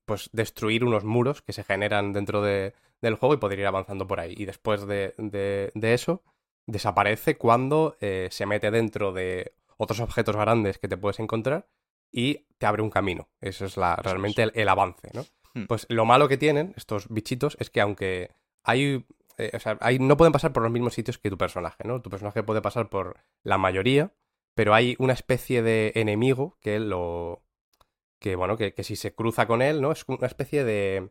pues destruir unos muros que se generan dentro de, del juego y poder ir avanzando por ahí. Y después de, de- eso, desaparece cuando se mete dentro de otros objetos grandes que te puedes encontrar y te abre un camino. Eso es la, realmente el, el avance, ¿no? Hmm. Pues lo malo que tienen estos bichitos es que aunque hay... eh, o sea, hay- no pueden pasar por los mismos sitios que tu personaje, ¿no? Tu personaje puede pasar por la mayoría, pero hay una especie de enemigo que lo... que, bueno, que, que si se cruza con él, ¿no? Es una especie de...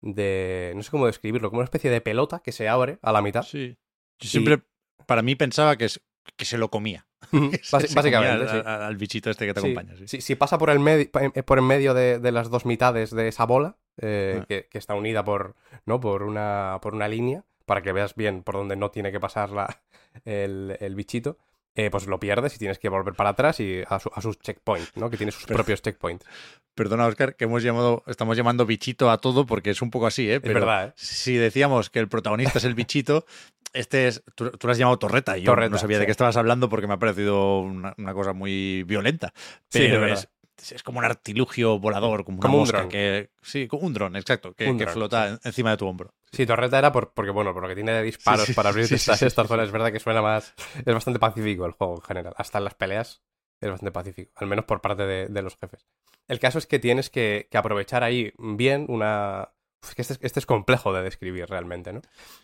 de... no sé cómo describirlo, como una especie de pelota que se abre a la mitad. Sí. Yo siempre, para mí, pensaba que, es- que se lo comía. Se- básicamente, comía al, al bichito este que te acompaña. sí. Si, pasa por el, medio por en medio de, de las dos mitades de esa bola, eh, Ah. que, que está unida por, ¿no? por, una, por una línea, para que veas bien por dónde no tiene que pasar la, el, el bichito, eh, pues lo pierdes y tienes que volver para atrás y a, su- a sus checkpoints, ¿no? que tiene sus Pero- propios checkpoints. Perdona, Oscar, que hemos llamado, estamos llamando bichito a todo porque es un poco así, ¿eh? Pero verdad, ¿eh? Si decíamos que el protagonista es el bichito, este es. Tú, tú lo has llamado torreta y yo Torreta, no sabía de sí. qué estabas hablando porque me ha parecido una, una cosa muy violenta. Sí, es Pero verdad. es, es como un artilugio volador, como una Como un dron. que. Sí, como un dron, exacto, que, que dron, flota sí. encima de tu hombro. Sí, Torreta era por, porque, bueno, por lo que tiene de disparos Sí, sí, para abrir estas, estas zonas, es verdad que suena más... Es bastante pacífico el juego en general. Hasta en las peleas es bastante pacífico, al menos por parte de, de los jefes. El caso es que tienes que, que aprovechar ahí bien una... Uf, que este, es- este es complejo de describir realmente, ¿no?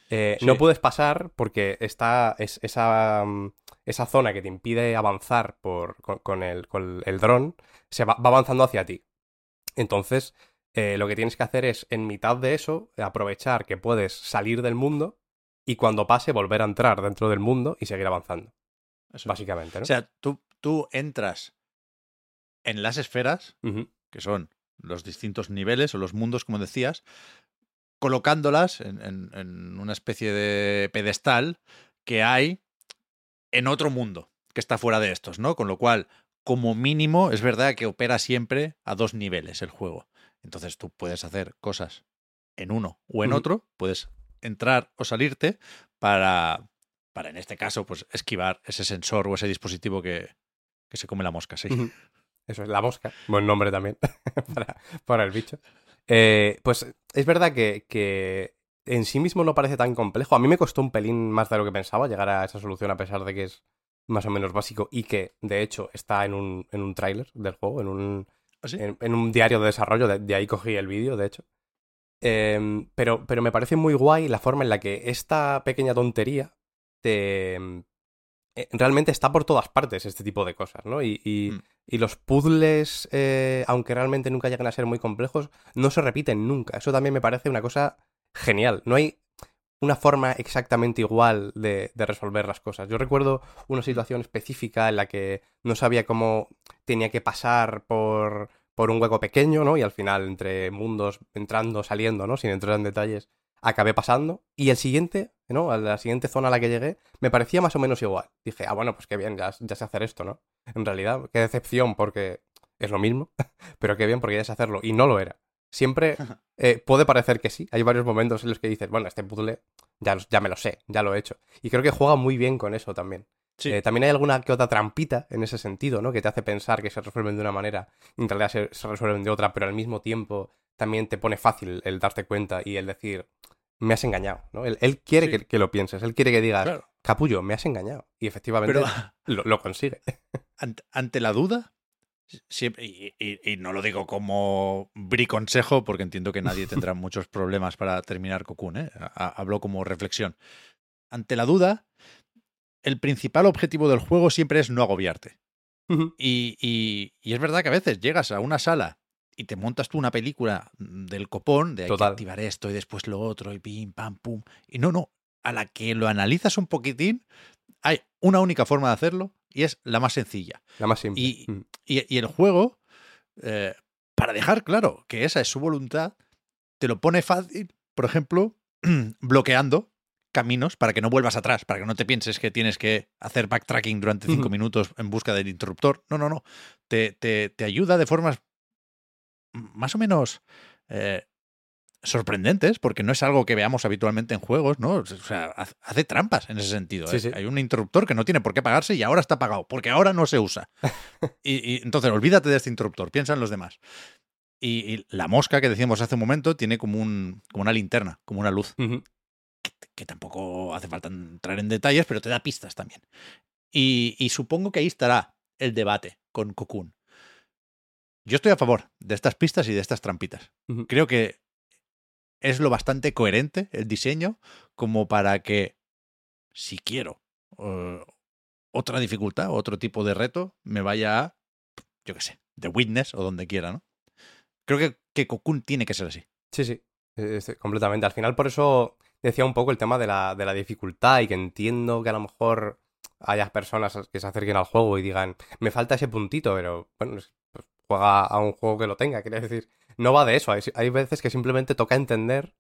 Eh. No puedes pasar porque está es, esa, mm, esa zona que te impide avanzar por, con, con el, con el dron se va, va avanzando hacia ti. Entonces, eh, lo que tienes que hacer es, en mitad de eso, aprovechar que puedes salir del mundo y cuando pase volver a entrar dentro del mundo y seguir avanzando. Eso. Básicamente, ¿no? O sea, tú, tú entras en las esferas, que son los distintos niveles o los mundos, como decías, colocándolas en, en- en una especie de pedestal que hay en otro mundo que está fuera de estos, ¿no? Con lo cual, como mínimo, es verdad que opera siempre a dos niveles el juego. Entonces tú puedes hacer cosas en uno o en otro, puedes entrar o salirte para, para en este caso, pues esquivar ese sensor o ese dispositivo que, que se come la mosca, sí. Eso es la mosca. Buen nombre también para, para el bicho. Eh, pues es verdad que, que en sí mismo no parece tan complejo. A mí me costó un pelín más de lo que pensaba llegar a esa solución a pesar de que es más o menos básico y que de hecho está en un, en un tráiler del juego, en un, ¿Ah, sí? en, en un diario de desarrollo, de, de ahí cogí el vídeo, de hecho. Em, pero, pero me parece muy guay la forma en la que esta pequeña tontería te... eh, realmente está por todas partes este tipo de cosas, ¿no? Y, y- Mm. y los puzzles, eh, aunque realmente nunca llegan a ser muy complejos, no se repiten nunca. Eso también me parece una cosa genial. No hay una forma exactamente igual de, de resolver las cosas. Yo recuerdo una situación específica en la que no sabía cómo tenía que pasar por, por un hueco pequeño, ¿no? Y al final, entre mundos, entrando, saliendo, ¿no? Sin entrar en detalles, acabé pasando. Y el siguiente, ¿no? A la siguiente zona a la que llegué, me parecía más o menos igual. Dije, ah, bueno, pues qué bien, ya, ya sé hacer esto, ¿no? En realidad, qué decepción porque es lo mismo, pero qué bien porque ya sé hacerlo. Y no lo era. Siempre eh, puede parecer que sí. Hay varios momentos en los que dices, bueno, este puzzle ya, ya me lo sé, ya lo he hecho. Y creo que juega muy bien con eso también. Sí. Eh, también hay alguna que otra trampita en ese sentido, ¿no? Que te hace pensar que se resuelven de una manera y en realidad se, se resuelven de otra, pero al mismo tiempo también te pone fácil el darte cuenta y el decir, me has engañado, ¿no? Él, él quiere Sí. que, que lo pienses, él quiere que digas, Claro. capullo, me has engañado. Y efectivamente Pero lo, lo consigue. ante, ante la duda, siempre, y, y- y no lo digo como briconsejo, porque entiendo que nadie tendrá muchos problemas para terminar Cocoon, ¿eh? Ha- hablo como reflexión. Ante la duda, el principal objetivo del juego siempre es no agobiarte. Y, y- y es verdad que a veces llegas a una sala y te montas tú una película del copón, de hay que activar esto y después lo otro, y pim, pam, pum. Y no, no. A la que lo analizas un poquitín, hay una única forma de hacerlo y es la más sencilla. La más simple. Y, Mm. y- y el juego, eh, para dejar claro que esa es su voluntad, te lo pone fácil, por ejemplo, bloqueando caminos para que no vuelvas atrás, para que no te pienses que tienes que hacer backtracking durante cinco minutos en busca del interruptor. No, no, no. Te, te- te ayuda de formas más o menos eh, sorprendentes, porque no es algo que veamos habitualmente en juegos, ¿no? O sea, ha- hace trampas en ese sentido. Sí, ¿eh? sí. Hay un interruptor que no tiene por qué pagarse y ahora está pagado, porque ahora no se usa. Y, y entonces, olvídate de este interruptor, piensa en los demás. Y, y la mosca que decíamos hace un momento tiene como, un, como una linterna, como una luz, que tampoco hace falta entrar en detalles, pero te da pistas también. Y, y supongo que ahí estará el debate con Cocoon. Yo estoy a favor de estas pistas y de estas trampitas. Creo que es lo bastante coherente el diseño como para que, si quiero eh, otra dificultad, otro tipo de reto, me vaya a, yo qué sé, The Witness o donde quiera, ¿no? Creo que, que Cocoon tiene que ser así. Sí, sí, eh, completamente. Al final, por eso decía un poco el tema de la, de la dificultad y que entiendo que a lo mejor haya personas que se acerquen al juego y digan, me falta ese puntito, pero bueno, es- pues, juega a un juego que lo tenga, quiero decir. No va de eso, hay, hay veces que simplemente toca entender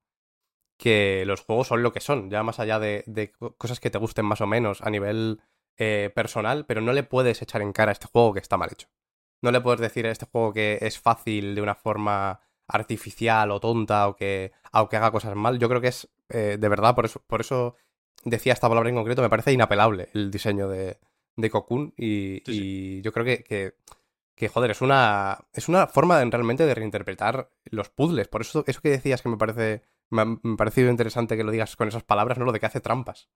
que los juegos son lo que son, ya más allá de, de co- cosas que te gusten más o menos a nivel eh, personal, pero no le puedes echar en cara a este juego que está mal hecho. No le puedes decir a este juego que es fácil de una forma artificial o tonta o que, o que haga cosas mal. Yo creo que es, eh, de verdad, por eso, por eso decía esta palabra en concreto, me parece inapelable el diseño de, de Cocoon y, Sí, sí. y yo creo que, que, que, joder, es una, es una forma de- realmente de reinterpretar los puzzles. Por eso, eso que decías que me parece, me ha, me ha parecido interesante que lo digas con esas palabras, ¿no? Lo de que hace trampas.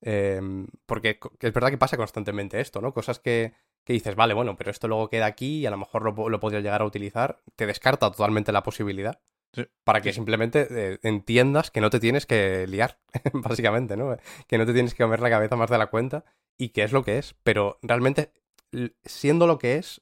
Em, porque es verdad que pasa constantemente esto, ¿no? Cosas que, que dices, vale, bueno, pero esto luego queda aquí y a lo mejor lo, lo podría llegar a utilizar. Te descarta totalmente la posibilidad Sí. para que simplemente eh, entiendas que no te tienes que liar, básicamente, ¿no? Que no te tienes que comer la cabeza más de la cuenta y que es lo que es. Pero realmente, siendo lo que es,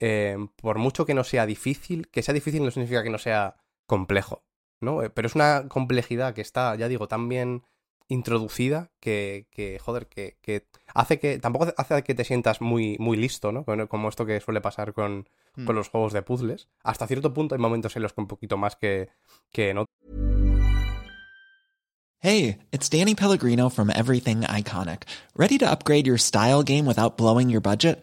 eh, por mucho que no sea difícil, que sea difícil no significa que no sea complejo, ¿no? Eh, Pero es una complejidad que está, ya digo, tan bien introducida que, que joder, que, que hace que, tampoco hace que te sientas muy, muy listo, ¿no? Como como esto que suele pasar con, Mm. con los juegos de puzzles. Hasta cierto punto hay momentos en los que un poquito más que, que en otros. Hey, it's Danny Pellegrino from Everything Iconic. Ready to upgrade your style game without blowing your budget?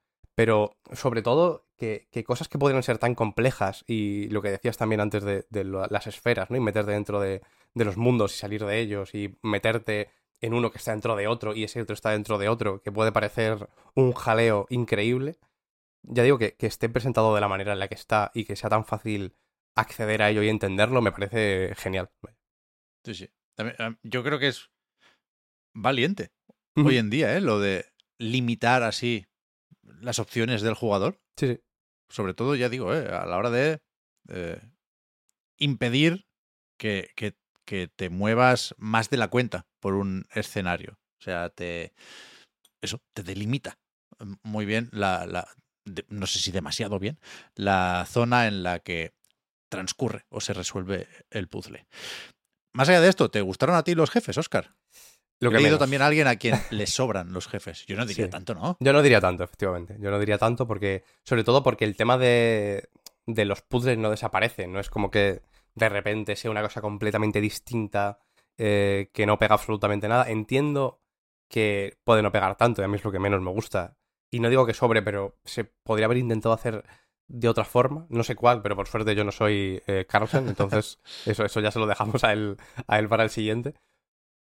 Pero sobre todo que, que cosas que podrían ser tan complejas y lo que decías también antes de, las esferas, ¿no? Y meterte dentro de, de los mundos y salir de ellos y meterte en uno que está dentro de otro y ese otro está dentro de otro, que puede parecer un jaleo increíble. Ya digo que, que esté presentado de la manera en la que está y que sea tan fácil acceder a ello y entenderlo, me parece genial. Sí, sí. También, yo creo que es valiente hoy en día, ¿eh? Lo de limitar así las opciones del jugador. Sí, sí. Sobre todo, ya digo, ¿eh? a la hora de eh, impedir que, que- que te muevas más de la cuenta por un escenario. O sea, te. Eso, te delimita mm, muy bien la. la- de- no sé si demasiado bien. La zona en la que transcurre o se resuelve el puzzle. Más allá de esto, ¿te gustaron a ti los jefes, Oscar? Lo He que leído menos. también a alguien a quien le sobran los jefes. Yo no diría Sí. tanto, ¿no? Yo no diría tanto, efectivamente. Yo no diría tanto porque, sobre todo porque el tema de, de los puzzles no desaparece. No es como que de repente sea una cosa completamente distinta eh, que no pega absolutamente nada. Entiendo que puede no pegar tanto y a mí es lo que menos me gusta. Y no digo que sobre, pero se podría haber intentado hacer de otra forma. No sé cuál, pero por suerte yo no soy eh, Carlsen, entonces eso, eso ya se lo dejamos a él, a él para el siguiente.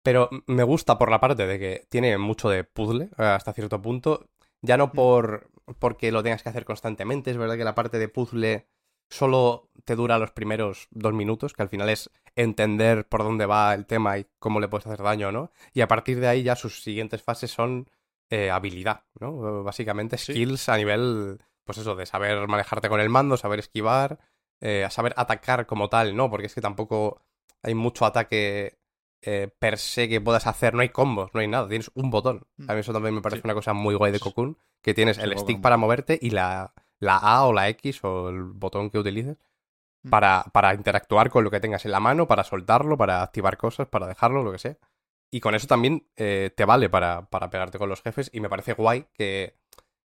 Pero me gusta por la parte de que tiene mucho de puzzle eh, hasta cierto punto. Ya no por porque lo tengas que hacer constantemente. Es verdad que la parte de puzzle solo te dura los primeros dos minutos, que al final es entender por dónde va el tema y cómo le puedes hacer daño, ¿no? Y a partir de ahí ya sus siguientes fases son eh, habilidad, ¿no? Básicamente skills a nivel, pues eso, de saber manejarte con el mando, saber esquivar, eh, saber atacar como tal, ¿no? Porque es que tampoco hay mucho ataque eh, per se que puedas hacer, no hay combos, no hay nada, tienes un botón. A mí eso también me parece Sí. una cosa muy guay de Cocoon, que tienes Sí, el stick para moverte y la, la A o la X o el botón que utilices Mm. para, para interactuar con lo que tengas en la mano, para soltarlo, para activar cosas, para dejarlo, lo que sea. Y con eso también eh, te vale para, para pegarte con los jefes y me parece guay que,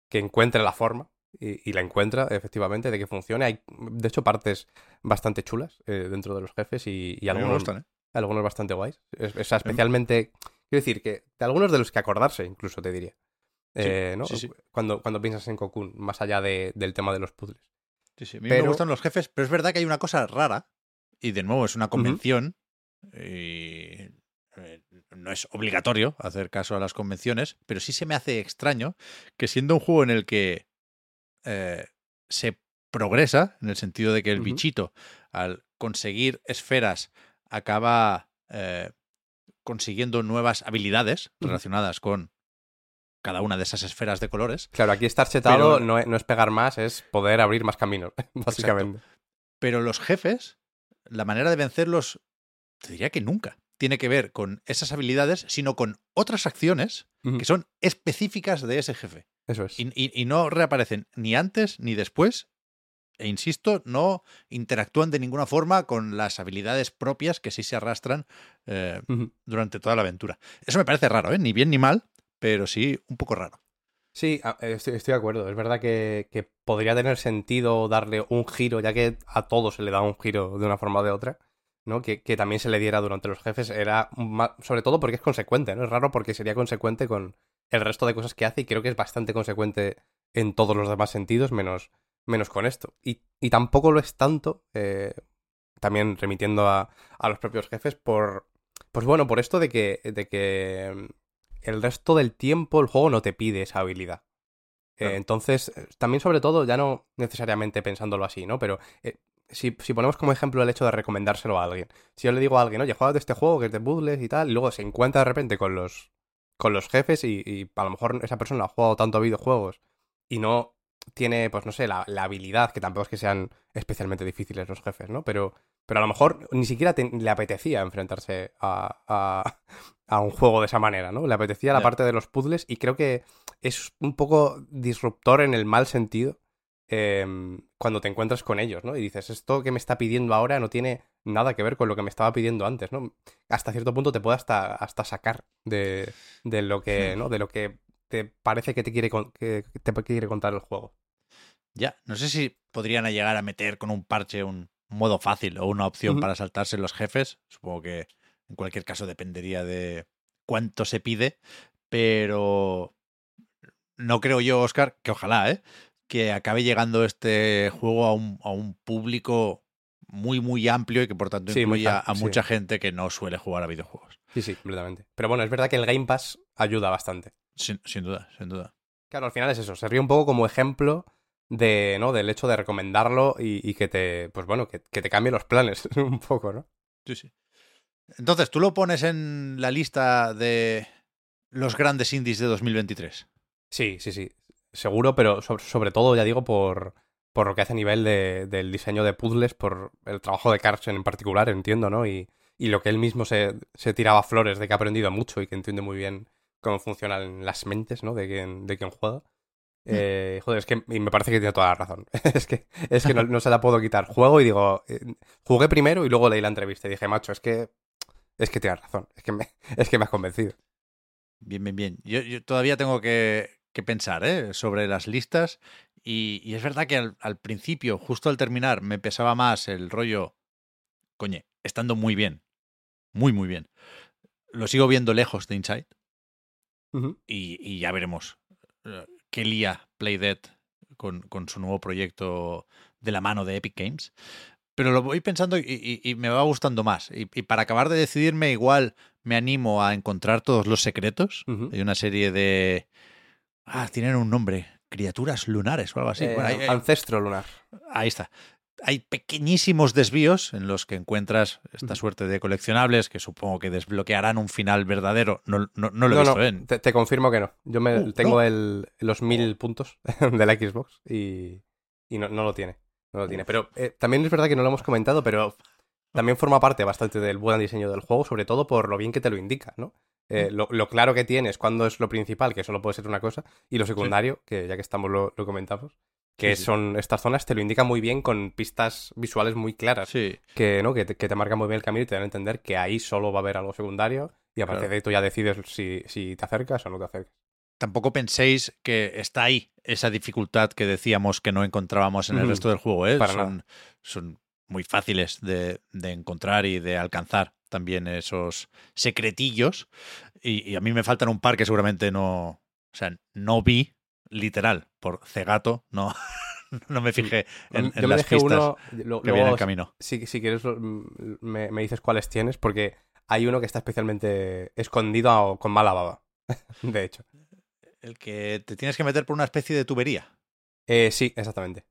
que encuentre la forma y, y la encuentra efectivamente de que funcione. Hay, de hecho, partes bastante chulas eh, dentro de los jefes y, y A mí me algunos, gustan, ¿eh? Algunos bastante guays. Es- o sea, especialmente, quiero decir que de algunos de los que acordarse, incluso te diría. Sí, Eh, ¿no? sí, sí. Cuando, cuando piensas en Cocoon, más allá de- del tema de los puzzles. Sí, sí, a mí Pero- me gustan los jefes, pero es verdad que hay una cosa rara, y de nuevo es una convención, y eh, no es obligatorio hacer caso a las convenciones, pero sí se me hace extraño que siendo un juego en el que eh, se progresa, en el sentido de que el bichito, al conseguir esferas, acaba eh, consiguiendo nuevas habilidades relacionadas con cada una de esas esferas de colores. Claro, aquí estar chetado Pero- no, es, no es pegar más, es poder abrir más caminos, básicamente. Pero los jefes, la manera de vencerlos, te diría que nunca tiene que ver con esas habilidades, sino con otras acciones que son específicas de ese jefe. Eso es. Y, y- y no reaparecen ni antes ni después. E insisto, no interactúan de ninguna forma con las habilidades propias que sí se arrastran eh, durante toda la aventura. Eso me parece raro, ¿eh? Ni bien ni mal, pero sí un poco raro. Sí, estoy, estoy de acuerdo. Es verdad que, que podría tener sentido darle un giro, ya que a todos se le da un giro de una forma o de otra, ¿no? Que, que también se le diera durante los jefes. Era ma- sobre todo porque es consecuente, ¿no? Es raro porque sería consecuente con el resto de cosas que hace y creo que es bastante consecuente en todos los demás sentidos, menos, menos con esto. Y, y tampoco lo es tanto, eh, también remitiendo a, a los propios jefes, por. Pues bueno, por esto de que. de que mm, el resto del tiempo el juego no te pide esa habilidad. Eh, entonces, eh, también sobre todo, ya no necesariamente pensándolo así, ¿no? Pero eh, si, si ponemos como ejemplo el hecho de recomendárselo a alguien. Si yo le digo a alguien, oye, juega de este juego que es de puzzles y tal, y luego se encuentra de repente con los, con los jefes y, y a lo mejor esa persona ha jugado tanto a videojuegos y no tiene, pues no sé, la, la habilidad, que tampoco es que sean especialmente difíciles los jefes, ¿no? Pero, pero a lo mejor ni siquiera te- le apetecía enfrentarse a, a, a un juego de esa manera, ¿no? Le apetecía la parte de los puzzles y creo que es un poco disruptor en el mal sentido em, cuando te encuentras con ellos, ¿no? Y dices, esto que me está pidiendo ahora no tiene nada que ver con lo que me estaba pidiendo antes, ¿no? Hasta cierto punto te puede hasta, hasta sacar de, de lo que, ¿no? De lo que te parece que te quiere, que te quiere contar el juego. Ya, no sé si podrían llegar a meter con un parche un modo fácil o una opción para saltarse los jefes. Supongo que en cualquier caso dependería de cuánto se pide, pero no creo yo, Oscar, que ojalá, ¿eh? que acabe llegando este juego a un, a un público muy, muy amplio y que por tanto Sí, incluya a sí. mucha gente que no suele jugar a videojuegos. Sí, sí, completamente. Pero bueno, es verdad que el Game Pass ayuda bastante. Sin, sin duda, sin duda. Claro, al final es eso, se ríe un poco como ejemplo de, ¿no? Del hecho de recomendarlo y, y que te, pues bueno, que, que te cambie los planes un poco, ¿no? Sí, sí. Entonces, tú lo pones en la lista de los grandes indies de 2023. Sí, sí, sí. Seguro, pero sobre, sobre todo, ya digo, por, por lo que hace a nivel de, del diseño de puzzles, por el trabajo de Carson en particular, entiendo, ¿no? Y, y lo que él mismo se, se tiraba flores de que ha aprendido mucho y que entiende muy bien cómo funcionan las mentes, ¿no? De quien, de quien juega. Eh, joder, es que y me parece que tiene toda la razón. es que, es que no, no se la puedo quitar. Juego y digo, eh, jugué primero y luego leí la entrevista y dije, macho, es que es que tienes razón. Es que me, es que me has convencido. Bien, bien, bien. Yo, yo todavía tengo que, que pensar ¿eh? sobre las listas y, y es verdad que al, al principio, justo al terminar, me pesaba más el rollo, coñe, estando muy bien, muy, muy bien. Lo sigo viendo lejos de Inside Y, y ya veremos eh, qué lía Playdead con, con su nuevo proyecto de la mano de Epic Games. Pero lo voy pensando y, y- y me va gustando más. Y, para acabar de decidirme, igual me animo a encontrar todos los secretos. Hay una serie de... Ah, tienen un nombre. Criaturas lunares o algo así. Eh, Bueno, Ancestro lunar. Ahí está. Hay pequeñísimos desvíos en los que encuentras esta suerte de coleccionables que supongo que desbloquearán un final verdadero. No, no, no lo he no, visto, no, ¿eh? te, te confirmo que no. Yo me Uh, tengo el, los mil puntos de la Xbox y, y no, lo tiene. No lo tiene. Pero eh, también es verdad que no lo hemos comentado, pero también forma parte bastante del buen diseño del juego, sobre todo por lo bien que te lo indica, ¿no? Eh, lo, lo claro que tienes cuando es lo principal, que solo puede ser una cosa, y lo secundario, que ya que estamos lo, lo comentamos, que Sí, son estas zonas, te lo indica muy bien con pistas visuales muy claras Sí. que, ¿no? que, te, que te marcan muy bien el camino y te dan a entender que ahí solo va a haber algo secundario y a partir Claro. de ahí tú ya decides si, si te acercas o no te acercas. Tampoco penséis que está ahí esa dificultad que decíamos que no encontrábamos en el resto del juego. ¿eh? Para son, nada. son muy fáciles de, de encontrar y de alcanzar también esos secretillos. Y, y a mí me faltan un par que seguramente no. O sea, no vi literal por cegato, no, no me fijé en, en las pistas uno, lo- que luego, en camino. Si, si quieres, mm, me, me dices cuáles tienes, porque hay uno que está especialmente escondido o con mala baba, de hecho. El que te tienes que meter por una especie de tubería. Eh, sí, exactamente.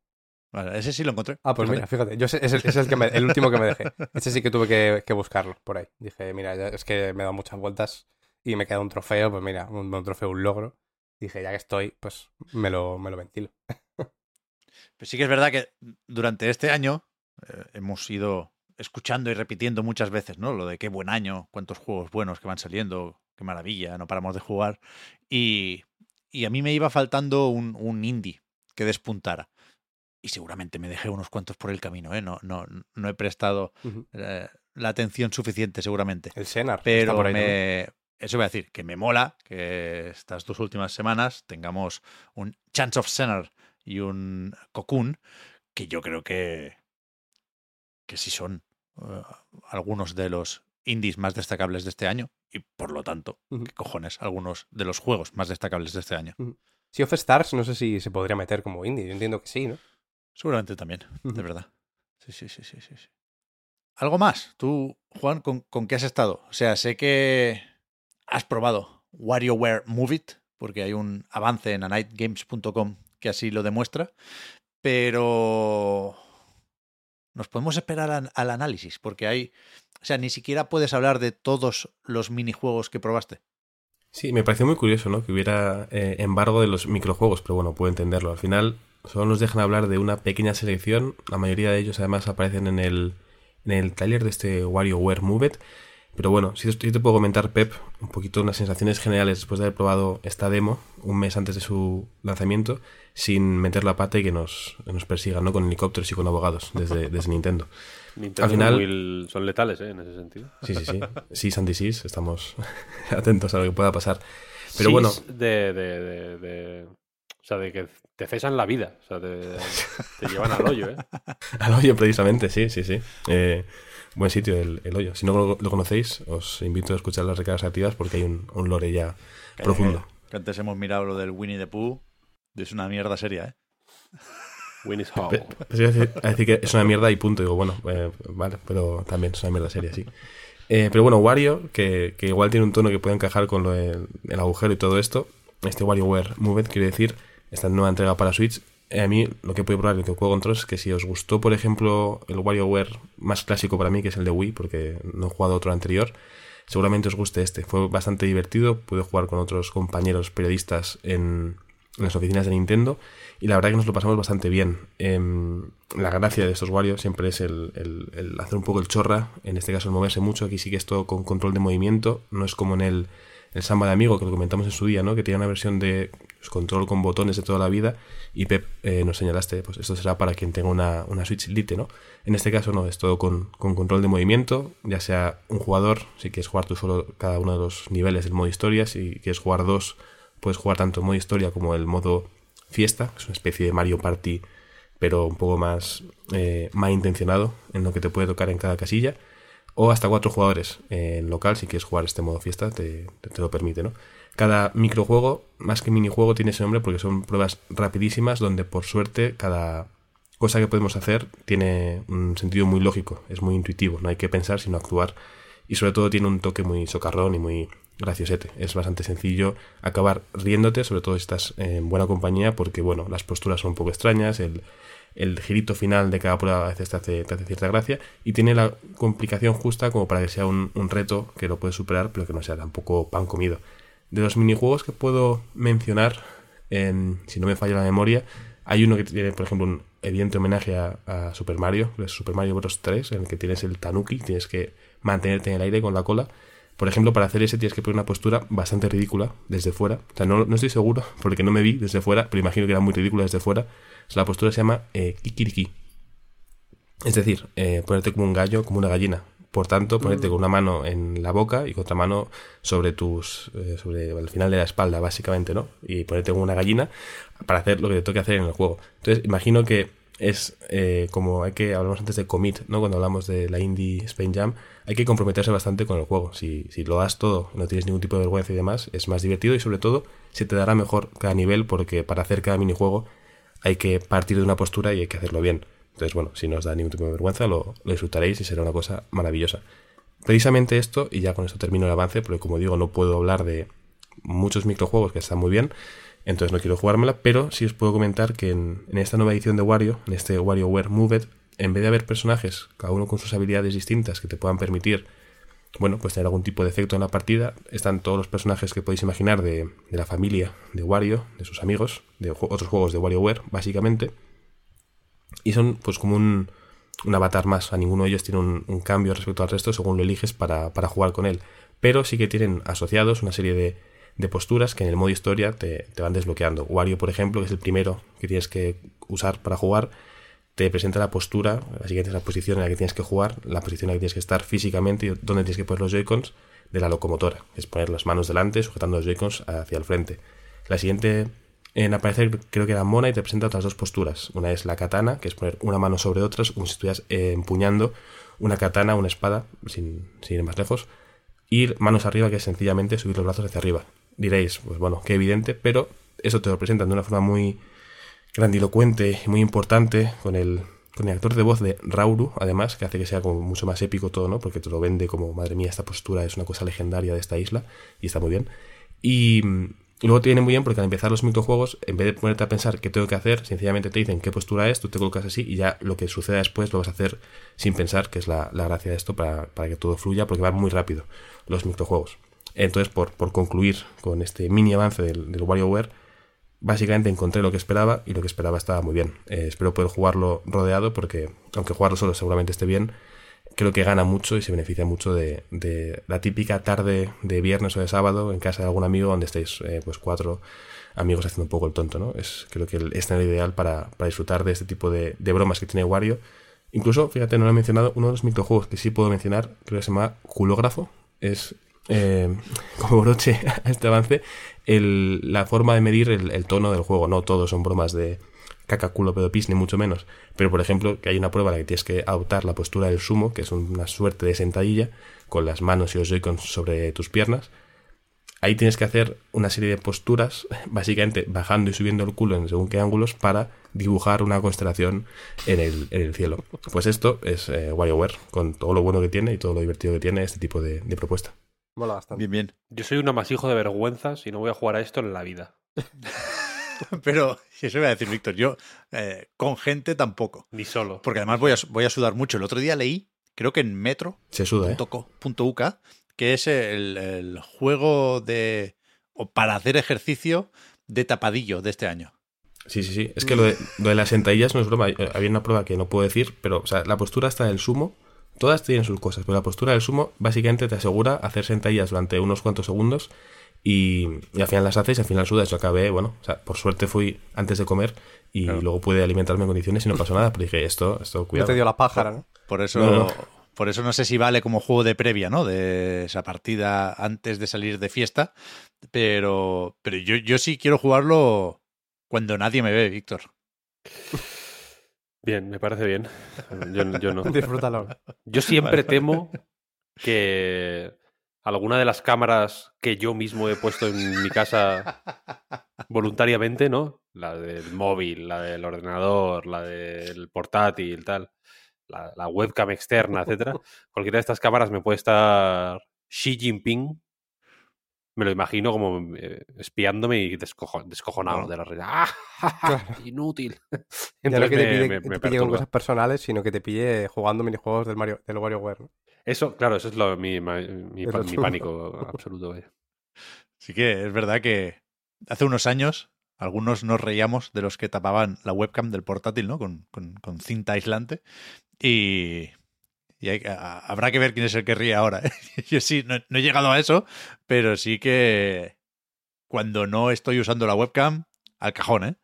Vale, ese sí lo encontré. Ah, pues fíjate. mira, fíjate, yo sé- es, el, es el que me- el último que me dejé. Ese sí que tuve que, que buscarlo por ahí. Dije, mira, ya- es que me he dado muchas vueltas y me queda un trofeo, pues mira, un, un trofeo, un logro. Dije, ya que estoy, pues me lo, me lo ventilo. Pues sí que es verdad que durante este año eh, hemos ido escuchando y repitiendo muchas veces, ¿no? Lo de qué buen año, cuántos juegos buenos que van saliendo, qué maravilla, no paramos de jugar. Y, y a mí me iba faltando un, un indie que despuntara. Y seguramente me dejé unos cuantos por el camino, ¿eh? No, no, no he prestado eh, la atención suficiente, seguramente. El Senar. está Pero por ahí. Eso voy a decir, que me mola que estas dos últimas semanas tengamos un Chance of Sinner y un Cocoon, que yo creo que, que sí son eh, algunos de los indies más destacables de este año y por lo tanto. ¿qué cojones? Algunos de los juegos más destacables de este año. Sea of Stars, no sé si se podría meter como indie. Yo entiendo que sí, ¿no? Seguramente también, de verdad. Sí, sí, sí, sí, sí. sí. ¿Algo más? Tú, Juan, ¿con, con qué has estado? O sea, sé que has probado WarioWare Move It, porque hay un avance en anightgames.com que así lo demuestra, pero nos podemos esperar al, análisis, porque hay, o sea, ni siquiera puedes hablar de todos los minijuegos que probaste. Sí, me pareció muy curioso, ¿no? Que hubiera eh, embargo de los microjuegos, pero bueno, puedo entenderlo. Al final, solo nos dejan hablar de una pequeña selección. La mayoría de ellos, además, aparecen en el, en el taller de este WarioWare Move It. Pero bueno, si te puedo comentar, Pep, un poquito unas sensaciones generales después de haber probado esta demo un mes antes de su lanzamiento, sin meter la pata y que nos, nos persigan, ¿no? Con helicópteros y con abogados desde, desde Nintendo. Nintendo Al final- son letales, ¿eh? En ese sentido. Sí, sí, sí. Sí, Sandy Sis, estamos atentos a lo que pueda pasar. Pero Sí, bueno, De, de, de, de- O sea, de que te cesan la vida. O sea, te, te llevan al hoyo, ¿eh? al hoyo precisamente, sí, sí, sí. Eh, buen sitio el, el hoyo. Si no lo, lo conocéis, os invito a escuchar las recargas activas porque hay un, un lore ya profundo. Que antes hemos mirado lo del Winnie the Pooh. Es una mierda seria, ¿eh? Winnie's Hall. Decir, decir que es una mierda y punto. Digo, bueno, eh, vale, pero también es una mierda seria, sí. Eh, pero bueno, Wario, que, que igual tiene un tono que puede encajar con lo del el agujero y todo esto. Este WarioWare Move It, quiero decir, esta nueva entrega para Switch. Eh, a mí lo que puedo probar lo que puedo controlar es que si os gustó, por ejemplo, el WarioWare más clásico para mí, que es el de Wii, porque no he jugado otro anterior, seguramente os guste este. Fue bastante divertido, pude jugar con otros compañeros periodistas en, las oficinas de Nintendo y la verdad que nos lo pasamos bastante bien. Em, la gracia de estos Wario siempre es el, hacer un poco el chorra, en este caso el moverse mucho, aquí sí que es todo con control de movimiento, no es como en el, el Samba de Amigo que lo comentamos en su día, ¿no? que tiene una versión de pues, control con botones de toda la vida y Pep eh, nos señalaste, pues esto será para quien tenga una, una Switch Lite, ¿no? En este caso no, es todo con, con control de movimiento, ya sea un jugador, si quieres jugar tú solo cada uno de los niveles del modo historia, si quieres jugar dos, puedes jugar tanto el modo historia como el modo fiesta, que es una especie de Mario Party, pero un poco más, eh, más intencionado en lo que te puede tocar en cada casilla. O hasta cuatro jugadores en local, si quieres jugar este modo fiesta, te, te- te lo permite, ¿no? Cada microjuego, más que minijuego, tiene ese nombre porque son pruebas rapidísimas donde por suerte cada cosa que podemos hacer tiene un sentido muy lógico, es muy intuitivo, no hay que pensar sino actuar y sobre todo tiene un toque muy socarrón y muy graciosete. Es bastante sencillo acabar riéndote, sobre todo si estás en buena compañía, porque bueno, las posturas son un poco extrañas, el, el girito final de cada prueba a veces te hace, te hace cierta gracia y tiene la complicación justa como para que sea un, un reto que lo puedes superar, pero que no sea tampoco pan comido. De los minijuegos que puedo mencionar, en- si no me falla la memoria, hay uno que tiene, por ejemplo, un evidente homenaje a, Super Mario, que es Super Mario Bros. 3, en el que tienes el tanuki, tienes que mantenerte en el aire con la cola. Por ejemplo, para hacer ese tienes que poner una postura bastante ridícula desde fuera. O sea, no, no estoy seguro, porque no me vi desde fuera, pero imagino que era muy ridícula desde fuera. La postura se llama eh, kikiriki. Es decir, eh, ponerte como un gallo, como una gallina. Por tanto, ponerte con una mano en la boca y con otra mano sobre tus. eh, sobre el final de la espalda, básicamente, ¿no? Y ponerte como una gallina para hacer lo que te toque hacer en el juego. Entonces, imagino que es eh, como hay que. Hablamos antes de commit, ¿no? Cuando hablamos de la Indie Spain Jam, hay que comprometerse bastante con el juego. Si, si lo das todo, no tienes ningún tipo de vergüenza y demás, es más divertido y sobre todo se te dará mejor cada nivel porque para hacer cada minijuego hay que partir de una postura y hay que hacerlo bien. Entonces, bueno, si no os da ningún tipo de vergüenza, lo, disfrutaréis y será una cosa maravillosa. Precisamente esto, y ya con esto termino el avance, porque como digo, no puedo hablar de muchos microjuegos que están muy bien, entonces no quiero jugármela, pero sí os puedo comentar que en, esta nueva edición de Wario, en este WarioWare Move It, en vez de haber personajes, cada uno con sus habilidades distintas que te puedan permitir, bueno, pues tener algún tipo de efecto en la partida, están todos los personajes que podéis imaginar de, de la familia de Wario, de sus amigos, de otros juegos de WarioWare, básicamente, y son pues como un, un avatar más. A ninguno de ellos tiene un, cambio respecto al resto según lo eliges para, para jugar con él. Pero sí que tienen asociados una serie de, de posturas que en el modo historia te, te van desbloqueando. Wario, por ejemplo, que es el primero que tienes que usar para jugar, te presenta la postura, la siguiente es la posición en la que tienes que jugar, la posición en la que tienes que estar físicamente y donde tienes que poner los Joy-Cons de la locomotora, es poner las manos delante sujetando los Joy-Cons hacia el frente. La siguiente en aparecer creo que era Mona y te presenta otras dos posturas. Una es la katana, que es poner una mano sobre otras, como si estuvieras eh, empuñando una katana, una espada, sin, sin ir más lejos. Y manos arriba, que es sencillamente subir los brazos hacia arriba. Diréis, pues bueno, qué evidente, pero eso te lo presentan de una forma muy grandilocuente y muy importante, con el, con el actor de voz de Rauru, además, que hace que sea como mucho más épico todo, ¿no? Porque te lo vende como, madre mía, esta postura es una cosa legendaria de esta isla, y está muy bien. Y, Y luego te viene muy bien porque al empezar los microjuegos, en vez de ponerte a pensar qué tengo que hacer, sencillamente te dicen qué postura es, tú te colocas así y ya lo que suceda después lo vas a hacer sin pensar, que es la, la gracia de esto para, para, que todo fluya, porque van muy rápido los microjuegos. Entonces, por, por concluir con este mini avance del, del WarioWare, básicamente encontré lo que esperaba y lo que esperaba estaba muy bien. Eh, espero poder jugarlo rodeado porque, aunque jugarlo solo seguramente esté bien, creo que gana mucho y se beneficia mucho de, de, la típica tarde de viernes o de sábado en casa de algún amigo donde estéis eh, pues cuatro amigos haciendo un poco el tonto, ¿no? Es creo que el ideal para, para disfrutar de este tipo de, de, bromas que tiene Wario. Incluso, fíjate, no lo he mencionado, uno de los microjuegos que sí puedo mencionar, creo que se llama Culógrafo. Es eh, como broche a este avance, el, la forma de medir el, el, tono del juego. No todos son bromas de caca, culo, pedo, pis, ni mucho menos. Pero, por ejemplo, que hay una prueba en la que tienes que adoptar la postura del sumo, que es una suerte de sentadilla, con las manos y los joy sobre tus piernas. Ahí tienes que hacer una serie de posturas, básicamente bajando y subiendo el culo en según qué ángulos, para dibujar una constelación en el, en el cielo. Pues esto es eh, WarioWare, con todo lo bueno que tiene y todo lo divertido que tiene este tipo de, de propuesta. Mola bastante. Bien, bien. Yo soy un amasijo de vergüenzas y no voy a jugar a esto en la vida. Pero, eso iba a decir, Víctor, yo eh, con gente tampoco. Ni solo. Porque además voy a, voy a sudar mucho. El otro día leí, creo que en Metro. Se suda, ¿eh? Punto .uk, que es el, el, juego de. o para hacer ejercicio de tapadillo de este año. Sí, sí, sí. Es que lo de, lo de las sentadillas no es broma. Había una prueba que no puedo decir, pero o sea, la postura está del sumo. Todas tienen sus cosas, pero la postura del sumo básicamente te asegura hacer sentadillas durante unos cuantos segundos y, y, al final las haces y al final sudas. Yo acabé, bueno, o sea, por suerte fui antes de comer y claro. luego pude alimentarme en condiciones y no pasó nada, pero dije, esto, esto, cuidado. Ya te dio la pájara, ¿no? Por eso, no, no. por eso no sé si vale como juego de previa, ¿no? De esa partida antes de salir de fiesta, pero, pero yo, yo sí quiero jugarlo cuando nadie me ve, Víctor. Bien, me parece bien. Yo, yo no. Disfrútalo. Yo siempre temo que alguna de las cámaras que yo mismo he puesto en mi casa voluntariamente, ¿no? La del móvil, la del ordenador, la del portátil, tal, la, la webcam externa, etcétera. Cualquiera de estas cámaras me puede estar Xi Jinping. Me lo imagino como eh, espiándome y descojo, descojonado no. de la red. ¡Ah! Claro. Inútil. ya no que te pille, me, me te pille con cosas personales, sino que te pille jugando minijuegos del Mario, del WarioWare. ¿no? Eso, claro, eso es lo, mi, mi, mi, mi pánico absoluto. Vaya. Sí que es verdad que hace unos años algunos nos reíamos de los que tapaban la webcam del portátil, ¿no? Con, con, con cinta aislante. Y, y hay, a, habrá que ver quién es el que ríe ahora. ¿eh? Yo sí, no, no, he llegado a eso, pero sí que cuando no estoy usando la webcam, al cajón, ¿eh?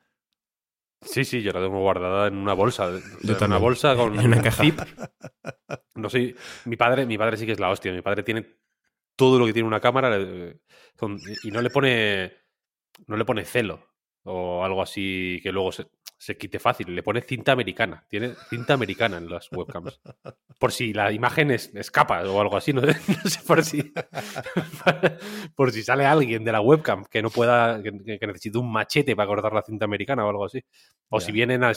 Sí, sí, yo la tengo guardada en una bolsa. en una bolsa con una caja. zip. No sé, mi padre, mi padre sí que es la hostia. Mi padre tiene todo lo que tiene una cámara y no le pone no le pone celo o algo así que luego se, se quite fácil. Le pone cinta americana. Tiene cinta americana en las webcams. Por si la imagen es, escapa o algo así. No, no sé por si. por si sale alguien de la webcam que no pueda. que, que necesite un machete para cortar la cinta americana o algo así. O yeah. si vienen a.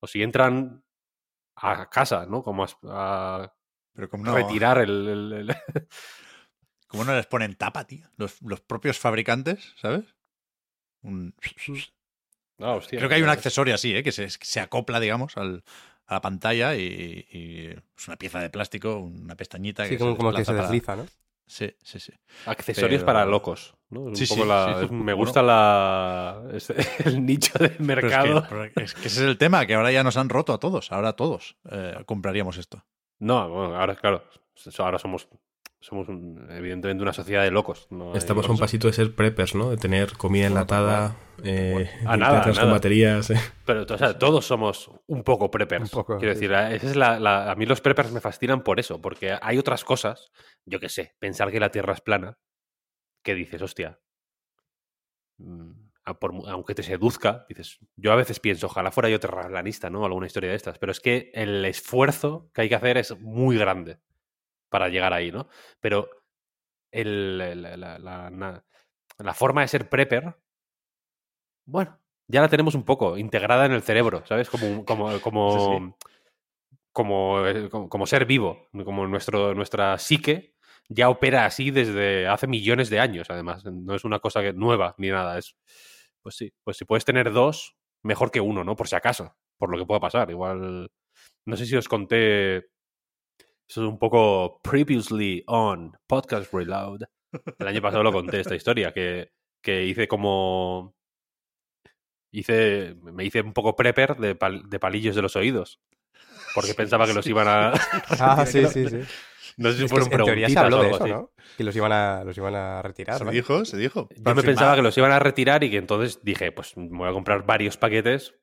O si entran a casa, ¿no? Como a. a Pero como no, retirar el. el, el... ¿Cómo no les ponen tapa, tío? Los, los propios fabricantes, ¿sabes? Un... Ah, hostia, Creo que hay un accesorio así, ¿eh? que, se, se acopla, digamos, al, a la pantalla y, y, es una pieza de plástico, una pestañita. Sí, que como, se como que se para... desliza, ¿no? Sí, sí, sí. Accesorios Pero... para locos. ¿no? Es sí, un poco sí, la... sí, Me gusta bueno. la... el nicho del mercado. Es que, es que, ese es el tema, que ahora ya nos han roto a todos. Ahora todos eh, compraríamos esto. No, bueno, ahora, claro, ahora somos somos un, evidentemente una sociedad de locos. No Estamos a un pasito de ser preppers, ¿no? De tener comida enlatada, eh, a nada, a con baterías. Eh. Pero o sea, todos somos un poco preppers. Un poco, Quiero sí. decir, esa es la, la, a mí los preppers me fascinan por eso, porque hay otras cosas, yo qué sé, pensar que la Tierra es plana, que dices, hostia, mm, a por, aunque te seduzca, dices, yo a veces pienso, ojalá fuera yo terraplanista, ¿no? Alguna historia de estas, pero es que el esfuerzo que hay que hacer es muy grande para llegar ahí, ¿no? Pero el, la, la, la, la, forma de ser prepper, bueno, ya la tenemos un poco integrada en el cerebro, ¿sabes? Como, como, como, sí, sí. como, como, como ser vivo, como nuestro, nuestra psique ya opera así desde hace millones de años, además. No es una cosa que, nueva ni nada. Es, pues sí, pues si puedes tener dos, mejor que uno, ¿no? Por si acaso, por lo que pueda pasar. Igual, no sé si os conté, eso es un poco previously on Podcast Reload. El año pasado lo conté esta historia, que, que hice como... Hice, me hice un poco prepper de, pal- de palillos de los oídos. Porque pensaba que los iban a... Ah, sí, sí, sí. No sé si fueron en teoría se habló de eso, así. ¿no? Que los iban a, los iban a retirar. Se dijo, se dijo. Yo me pensaba que los iban a retirar y que entonces dije, pues me voy a comprar varios paquetes.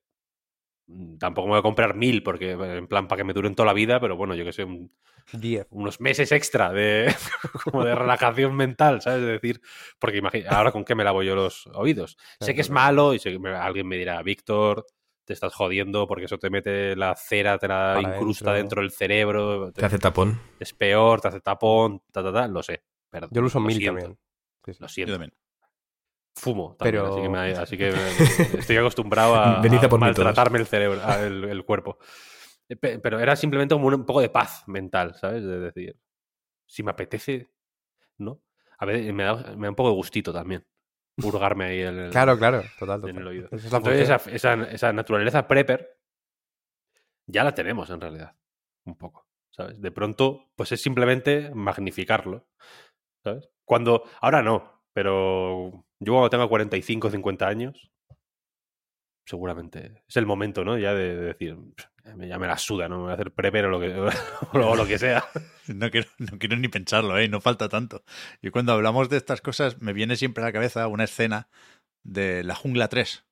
Mm, Tampoco me voy a comprar mil, porque en plan para que me duren toda la vida, pero bueno, yo que sé, un- Diez. unos meses extra de como de relajación mental, ¿sabes? Es decir, porque imagina, ahora con qué me lavo yo los oídos. sé que es malo y sé que me- alguien me dirá, Víctor, te estás jodiendo porque eso te mete la cera, te la Para incrusta dentro. dentro del cerebro, Te hace tapón. es peor, te hace tapón, ta, ta, ta, lo sé. perdón, Yo lo uso mil siento, también. Sí, sí. Lo Yo siento. también. Fumo también, Pero- así que, me- así que me- estoy acostumbrado a, por maltratarme el cerebro, a- el, el cuerpo. Eh, pe- Pero era simplemente como un, un poco de paz mental, ¿sabes? De decir, si me apetece, ¿no? A ver, me da, me da un poco de gustito también. Hurgarme ahí en el, Claro, claro. Total, en total. el oído. Es Entonces, función. esa, esa, esa naturaleza prepper ya la tenemos en realidad. Un poco, ¿sabes? De pronto, pues es simplemente magnificarlo, ¿sabes? Cuando, ahora no, pero yo cuando tenga 45 o 50 años, seguramente es el momento, ¿no? Ya de, de decir, "Pff, ya me la suda, ¿no? Me voy a hacer prepper o lo que, o lo que sea. No quiero, no quiero ni pensarlo, ¿eh? No falta tanto. Y cuando hablamos de estas cosas, me viene siempre a la cabeza una escena de La Jungla 3.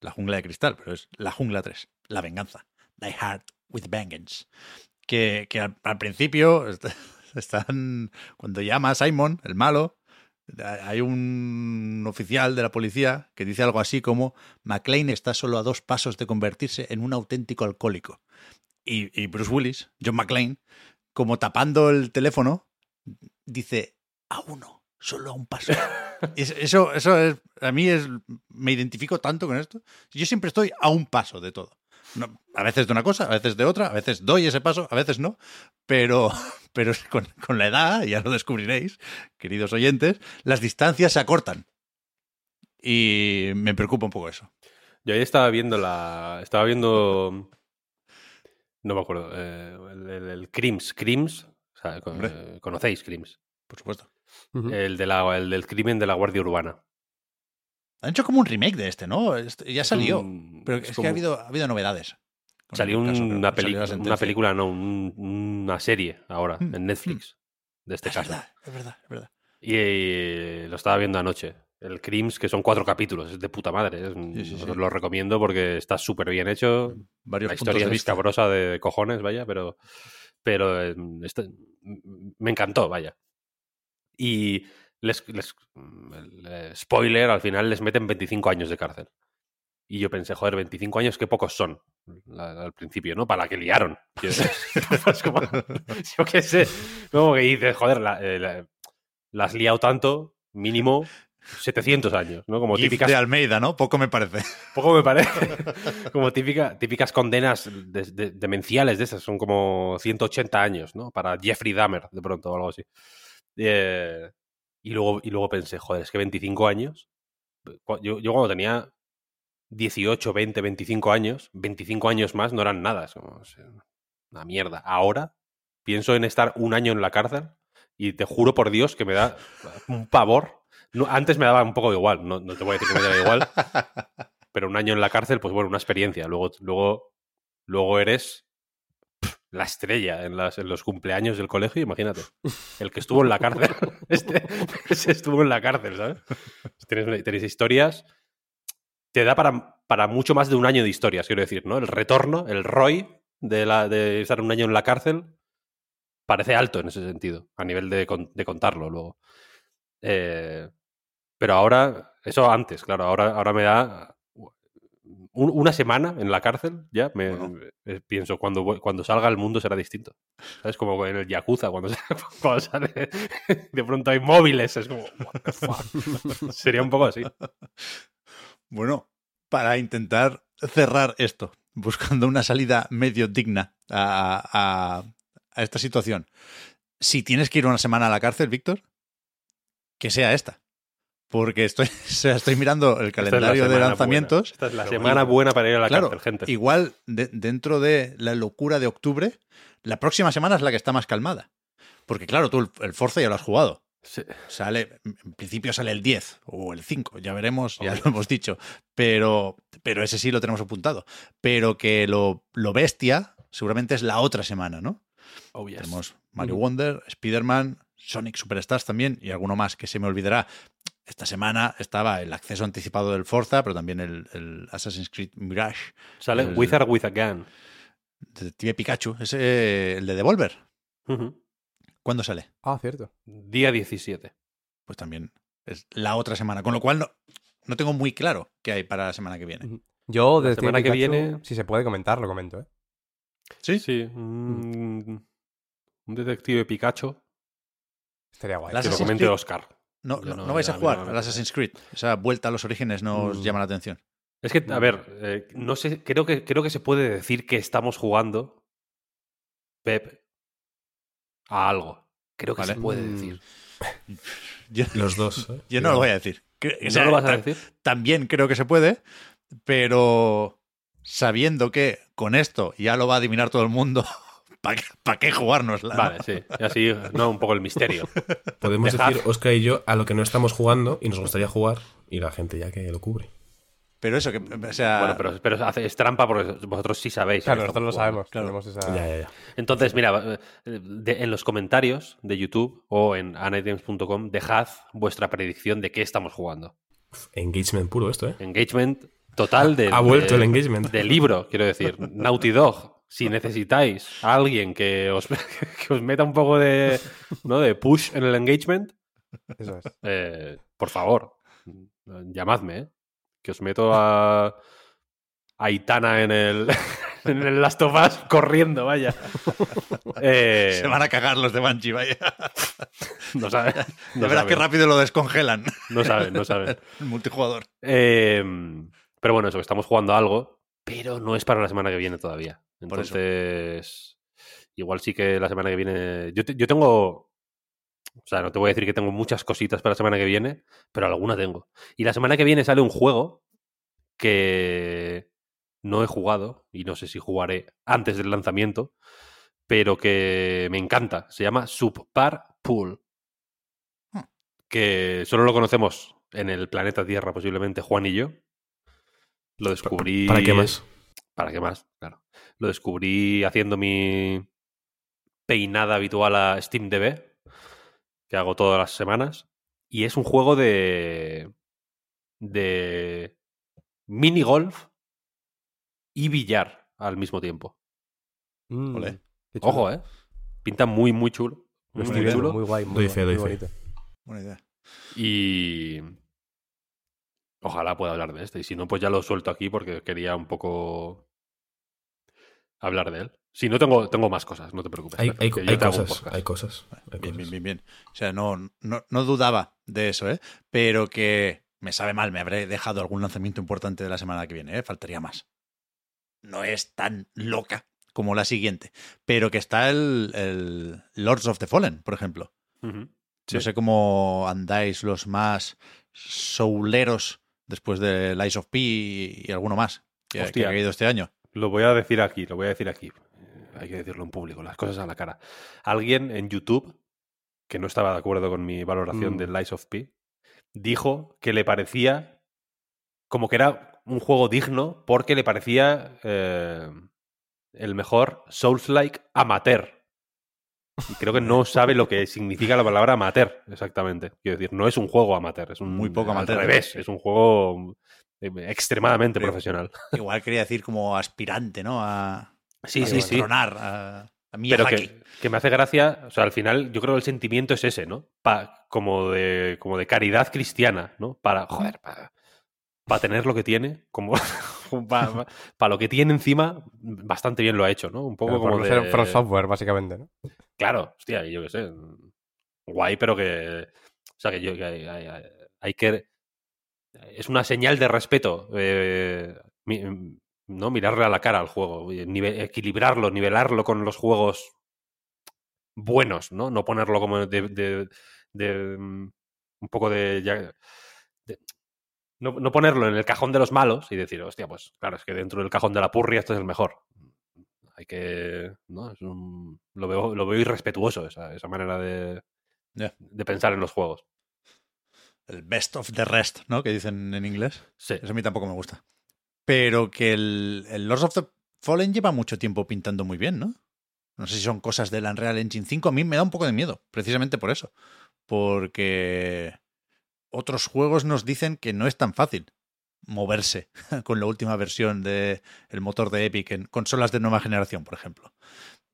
La Jungla de Cristal, pero es La Jungla 3. La venganza. Die Hard with Vengeance. Que, que al, principio est- están. Cuando llama a Simon, el malo, hay un oficial de la policía que dice algo así como: McLean está solo a dos pasos de convertirse en un auténtico alcohólico. Y, y Bruce Willis, John McClane, como tapando el teléfono, dice a uno, solo a un paso. Es- eso, eso es, a mí es, me identifico tanto con esto. Yo siempre estoy a un paso de todo. No, a veces de una cosa, a veces de otra, a veces doy ese paso, a veces no, pero, pero con, con la edad, ya lo descubriréis, queridos oyentes, las distancias se acortan. Y me preocupa un poco eso. Yo ahí estaba viendo la. Estaba viendo. No me acuerdo. eh, el, el- el Crims. Crims. o sea, con- eh, ¿Conocéis Crims? Por supuesto. El, de la, el del crimen de la Guardia Urbana. Han hecho como un remake de este, ¿no? Este ya salió. un- pero es es, que ha habido, ha habido novedades. Salió caso, una, la una película, no, un- una serie ahora Mm, en Netflix de este Es caso. verdad, es verdad, es verdad. Y eh, lo estaba viendo anoche. El Crims, que son cuatro capítulos, es de puta madre. es un- Sí, sí, sí. Os lo recomiendo porque está súper bien hecho. Varios la historia es vista. escabrosa de cojones, vaya, pero, pero eh, este- me encantó, vaya. Y les, les- el, eh, spoiler, al final les meten 25 años de cárcel. Y yo pensé, joder, 25 años, qué pocos son la- al principio, ¿no? Para la que liaron. Yo, es como- yo qué sé, como que dices, joder, la, eh, la- la has liado tanto, mínimo 700 años, ¿no? Como GIF típicas de Almeida, ¿no? Poco me parece. poco me parece. como típica, típicas condenas de- de- demenciales de esas. Son como 180 años, ¿no? Para Jeffrey Dahmer, de pronto, o algo así. Eh, y, luego, y luego pensé, joder, es que 25 años. Yo, yo cuando tenía 18, 20, 25 años, 25 años más no eran nada. es como, una mierda. Ahora pienso en estar un año en la cárcel y te juro por Dios que me da un pavor. No, antes me daba un poco igual, no, no te voy a decir que me daba igual, pero un año en la cárcel, pues bueno, una experiencia. Luego, luego, luego eres la estrella en, las, en los cumpleaños del colegio, imagínate. El que estuvo en la cárcel. Este, estuvo en la cárcel, ¿sabes? Tenéis, tenéis historias. Te da para, para mucho más de un año de historias, quiero decir, ¿no? El retorno, el ROI de, la, de estar un año en la cárcel parece alto en ese sentido, a nivel de, con- de contarlo luego. Eh, pero ahora, eso antes, claro, ahora, ahora me da un- una semana en la cárcel, ya me Bueno. eh, pienso, cuando, cuando salga al mundo será distinto. ¿Sabes? Como en el Yakuza, cuando, sa- cuando sale, de pronto hay móviles, es como, what the fuck. Sería un poco así. Bueno, para intentar cerrar esto, buscando una salida medio digna a, a- a esta situación, si tienes que ir una semana a la cárcel, Víctor, que sea esta. Porque estoy, o sea, estoy mirando el Esta es la calendario de lanzamientos. buena. Esta es la semana buena para ir a la Claro, cárcel, gente. igual de- dentro de la locura de octubre, la próxima semana es la que está más calmada. Porque claro, tú el, el Forza ya lo has jugado. Sí. Sale, en principio sale el 10 o el 5, ya veremos, ya lo hemos dicho. Pero, pero ese sí lo tenemos apuntado. Pero que lo, lo bestia seguramente es la otra semana, ¿no? Oh, yes. Tenemos Mario Wonder, Spider-Man, Sonic Superstars también y alguno más que se me olvidará. Esta semana estaba el acceso anticipado del Forza, pero también el, el Assassin's Creed Mirage. Sale el Wizard with a Gun. Detective Pikachu, ese, el de Devolver. ¿Cuándo sale? Ah, cierto. Día 17. Pues también es la otra semana. Con lo cual no, no tengo muy claro qué hay para la semana que viene. Yo, La desde semana que viene- Si se puede comentar, lo comento, ¿eh? ¿Sí? Sí. Un, un detective Pikachu. Estaría guay. Que lo comente Creed. Oscar. No, no, no- vais a jugar no al Assassin's Creed. Esa vuelta a los orígenes no os Mm. llama la atención. Es que, a ver, eh, no sé, creo que, creo que se puede decir que estamos jugando, Pep, a algo. Creo que Vale. se puede Mm. decir. Yo, Los dos. ¿eh? yo no lo voy a decir. ¿No sea, lo vas a decir? También creo que se puede, pero sabiendo que con esto ya lo va a adivinar todo el mundo, ¿para qué jugárnosla? no? Vale, sí. Y así, no, un poco el misterio. Podemos decir, Oscar y yo, a lo que no estamos jugando y nos gustaría jugar y la gente ya que lo cubre. Pero eso, que, o sea, Bueno, pero, pero hace- es trampa porque vosotros sí sabéis. Claro, nosotros lo sabemos. Tenemos esa... Ya, ya, ya. Entonces, mira, de- en los comentarios de YouTube o en anitems.com, dejad vuestra predicción de qué estamos jugando. Engagement puro esto, ¿eh? Engagement total de, Ha vuelto de- el engagement. de libro, quiero decir. Naughty Dog. Si necesitáis a alguien que os, que os meta un poco de, ¿no? de push en el engagement, Eso es. eh, por favor, llamadme, ¿eh? que os meto a, a Itana en el, en el Last of Us corriendo, vaya. Eh, se van a cagar los de Bungie, vaya. no saben. De No verdad que rápido lo descongelan. no saben, no saben. El multijugador. Eh, pero bueno, eso, que estamos jugando a algo, pero no es para la semana que viene todavía. Entonces, igual sí que la semana que viene. Yo, te- yo tengo. O sea, no te voy a decir que tengo muchas cositas para la semana que viene, pero alguna tengo. Y la semana que viene sale un juego que no he jugado y no sé si jugaré antes del lanzamiento, pero que me encanta. Se llama Subpar Pool. Hmm. Que solo lo conocemos en el planeta Tierra, posiblemente Juan y yo. Lo descubrí. ¿Para qué más? ¿Para qué más? Claro. Lo descubrí haciendo mi peinada habitual a SteamDB, que hago todas las semanas. Y es un juego de. de. mini golf y billar al mismo tiempo. Mm. Ojo, ¿eh? Pinta muy, muy chulo. Muy, Muy bien, chulo. muy guay. Muy, Doy fe, doy muy fe. bonito. Buena idea. Y. Ojalá pueda hablar de este. Y si no, pues ya lo suelto aquí porque quería un poco hablar de él. Si no, tengo, tengo más cosas, no te preocupes. Hay, cosas, hay cosas. hay Bien, cosas. bien, bien, bien. O sea, no, no, no dudaba de eso, ¿eh? Pero que me sabe mal, me habré dejado algún lanzamiento importante de la semana que viene, ¿eh? Faltaría más. No es tan loca como la siguiente. Pero que está el, el Lords of the Fallen, por ejemplo. Ujú. No sé cómo andáis los más souleros después de Lies of P y, y alguno más que, que ha caído este año. Lo voy a decir aquí, lo voy a decir aquí. Eh, Hay que decirlo en público, las cosas a la cara. Alguien en YouTube, que no estaba de acuerdo con mi valoración Mm. de Lies of P, dijo que le parecía como que era un juego digno porque le parecía eh, el mejor Souls-like amateur. Y creo que no sabe lo que significa la palabra amateur, exactamente. Quiero decir, no es un juego amateur, es un Muy poco al amateur. revés, es un juego eh, extremadamente Creo- profesional. Igual quería decir como aspirante, ¿no? A, Sí, a sí, sí. a, a Pero que, que me hace gracia, o sea, al final yo creo que el sentimiento es ese, ¿no? Pa- como, de, como de caridad cristiana, ¿no? Para, joder, para tener lo que tiene, como para lo que tiene encima, bastante bien lo ha hecho, ¿no? Un poco como de... ser Software, básicamente, ¿no? Claro, hostia, yo qué sé. Guay, pero que... O sea, que yo que hay, hay- hay que... Es una señal de respeto, eh, ¿no? Mirarle a la cara al juego, nive- equilibrarlo, nivelarlo con los juegos buenos, ¿no? No ponerlo como de, de- de, mm, un poco de, ya- de- no, no ponerlo en el cajón de los malos y decir, hostia, pues claro, es que dentro del cajón de la purria esto es el mejor. Hay que, ¿no? Es un- lo, veo, lo veo irrespetuoso esa, esa manera de, de pensar en los juegos. El best of the rest, ¿no? Que dicen en inglés. Sí. Eso a mí tampoco me gusta. Pero que el, el Lords of the Fallen lleva mucho tiempo pintando muy bien, ¿no? No sé si son cosas del Unreal Engine 5. A mí me da un poco de miedo, precisamente por eso. Porque otros juegos nos dicen que no es tan fácil moverse con la última versión del motor de Epic en consolas de nueva generación, por ejemplo.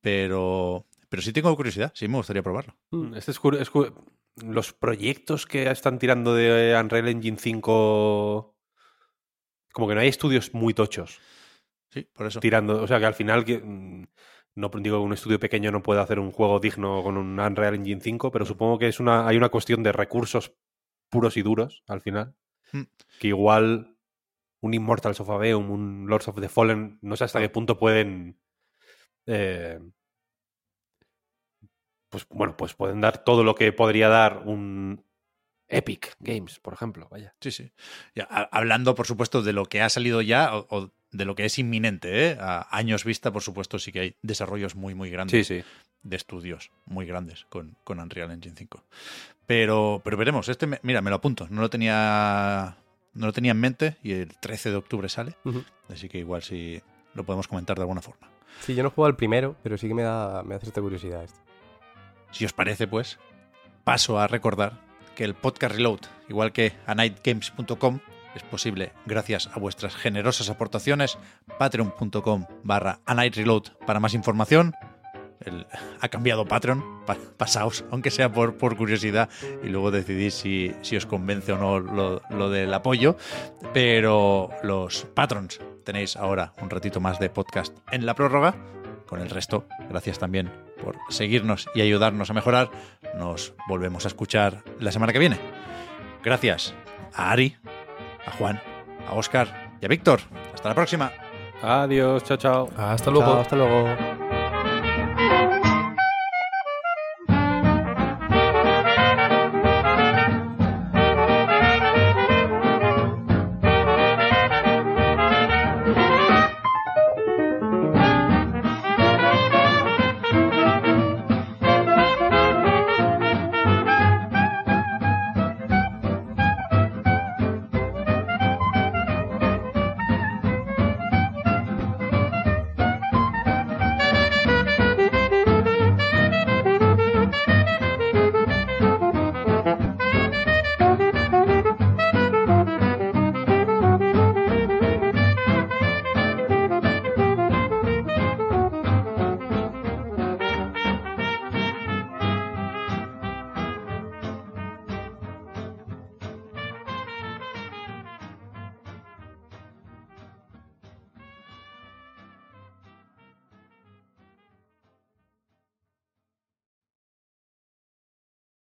Pero, pero sí tengo curiosidad, sí me gustaría probarlo. Este es, es los proyectos que están tirando de Unreal Engine 5 como que no hay estudios muy tochos Sí, por eso. tirando, o sea que al final que mm, no digo que un estudio pequeño no puede hacer un juego digno con un Unreal Engine 5, pero supongo que es una hay una cuestión de recursos puros y duros al final, Mm. que igual un Immortals of Aveum, un Lords of the Fallen, no sé hasta qué punto pueden eh, pues bueno, pues pueden dar todo lo que podría dar un Epic Games, por ejemplo, vaya. Sí, sí. Ya, hablando, por supuesto, de lo que ha salido ya o, o de lo que es inminente, ¿eh? A años vista, por supuesto, sí que hay desarrollos muy, muy grandes Sí, sí. de estudios muy grandes con, con Unreal Engine 5. Pero, pero veremos. Este, me- mira, me lo apunto. No lo tenía no lo tenía en mente y el 13 de octubre sale. Así que igual sí lo podemos comentar de alguna forma. Sí, yo no he jugado al primero, pero sí que me da, me da cierta curiosidad esto. Si os parece, pues, paso a recordar que el podcast Reload, igual que a nightgames.com, es posible gracias a vuestras generosas aportaciones. Patreon.com barra a night reload para más información. El- ha cambiado Patreon, pa- pasaos, aunque sea por, curiosidad, y luego decidís si, si os convence o no lo, lo del apoyo. Pero los patrons tenéis ahora un ratito más de podcast en la prórroga. Con el resto, gracias también por seguirnos y ayudarnos a mejorar. Nos volvemos a escuchar la semana que viene. Gracias a Ari, a Juan, a Oscar y a Víctor. Hasta la próxima. Adiós, chao, chao. Hasta luego. Chao, hasta luego.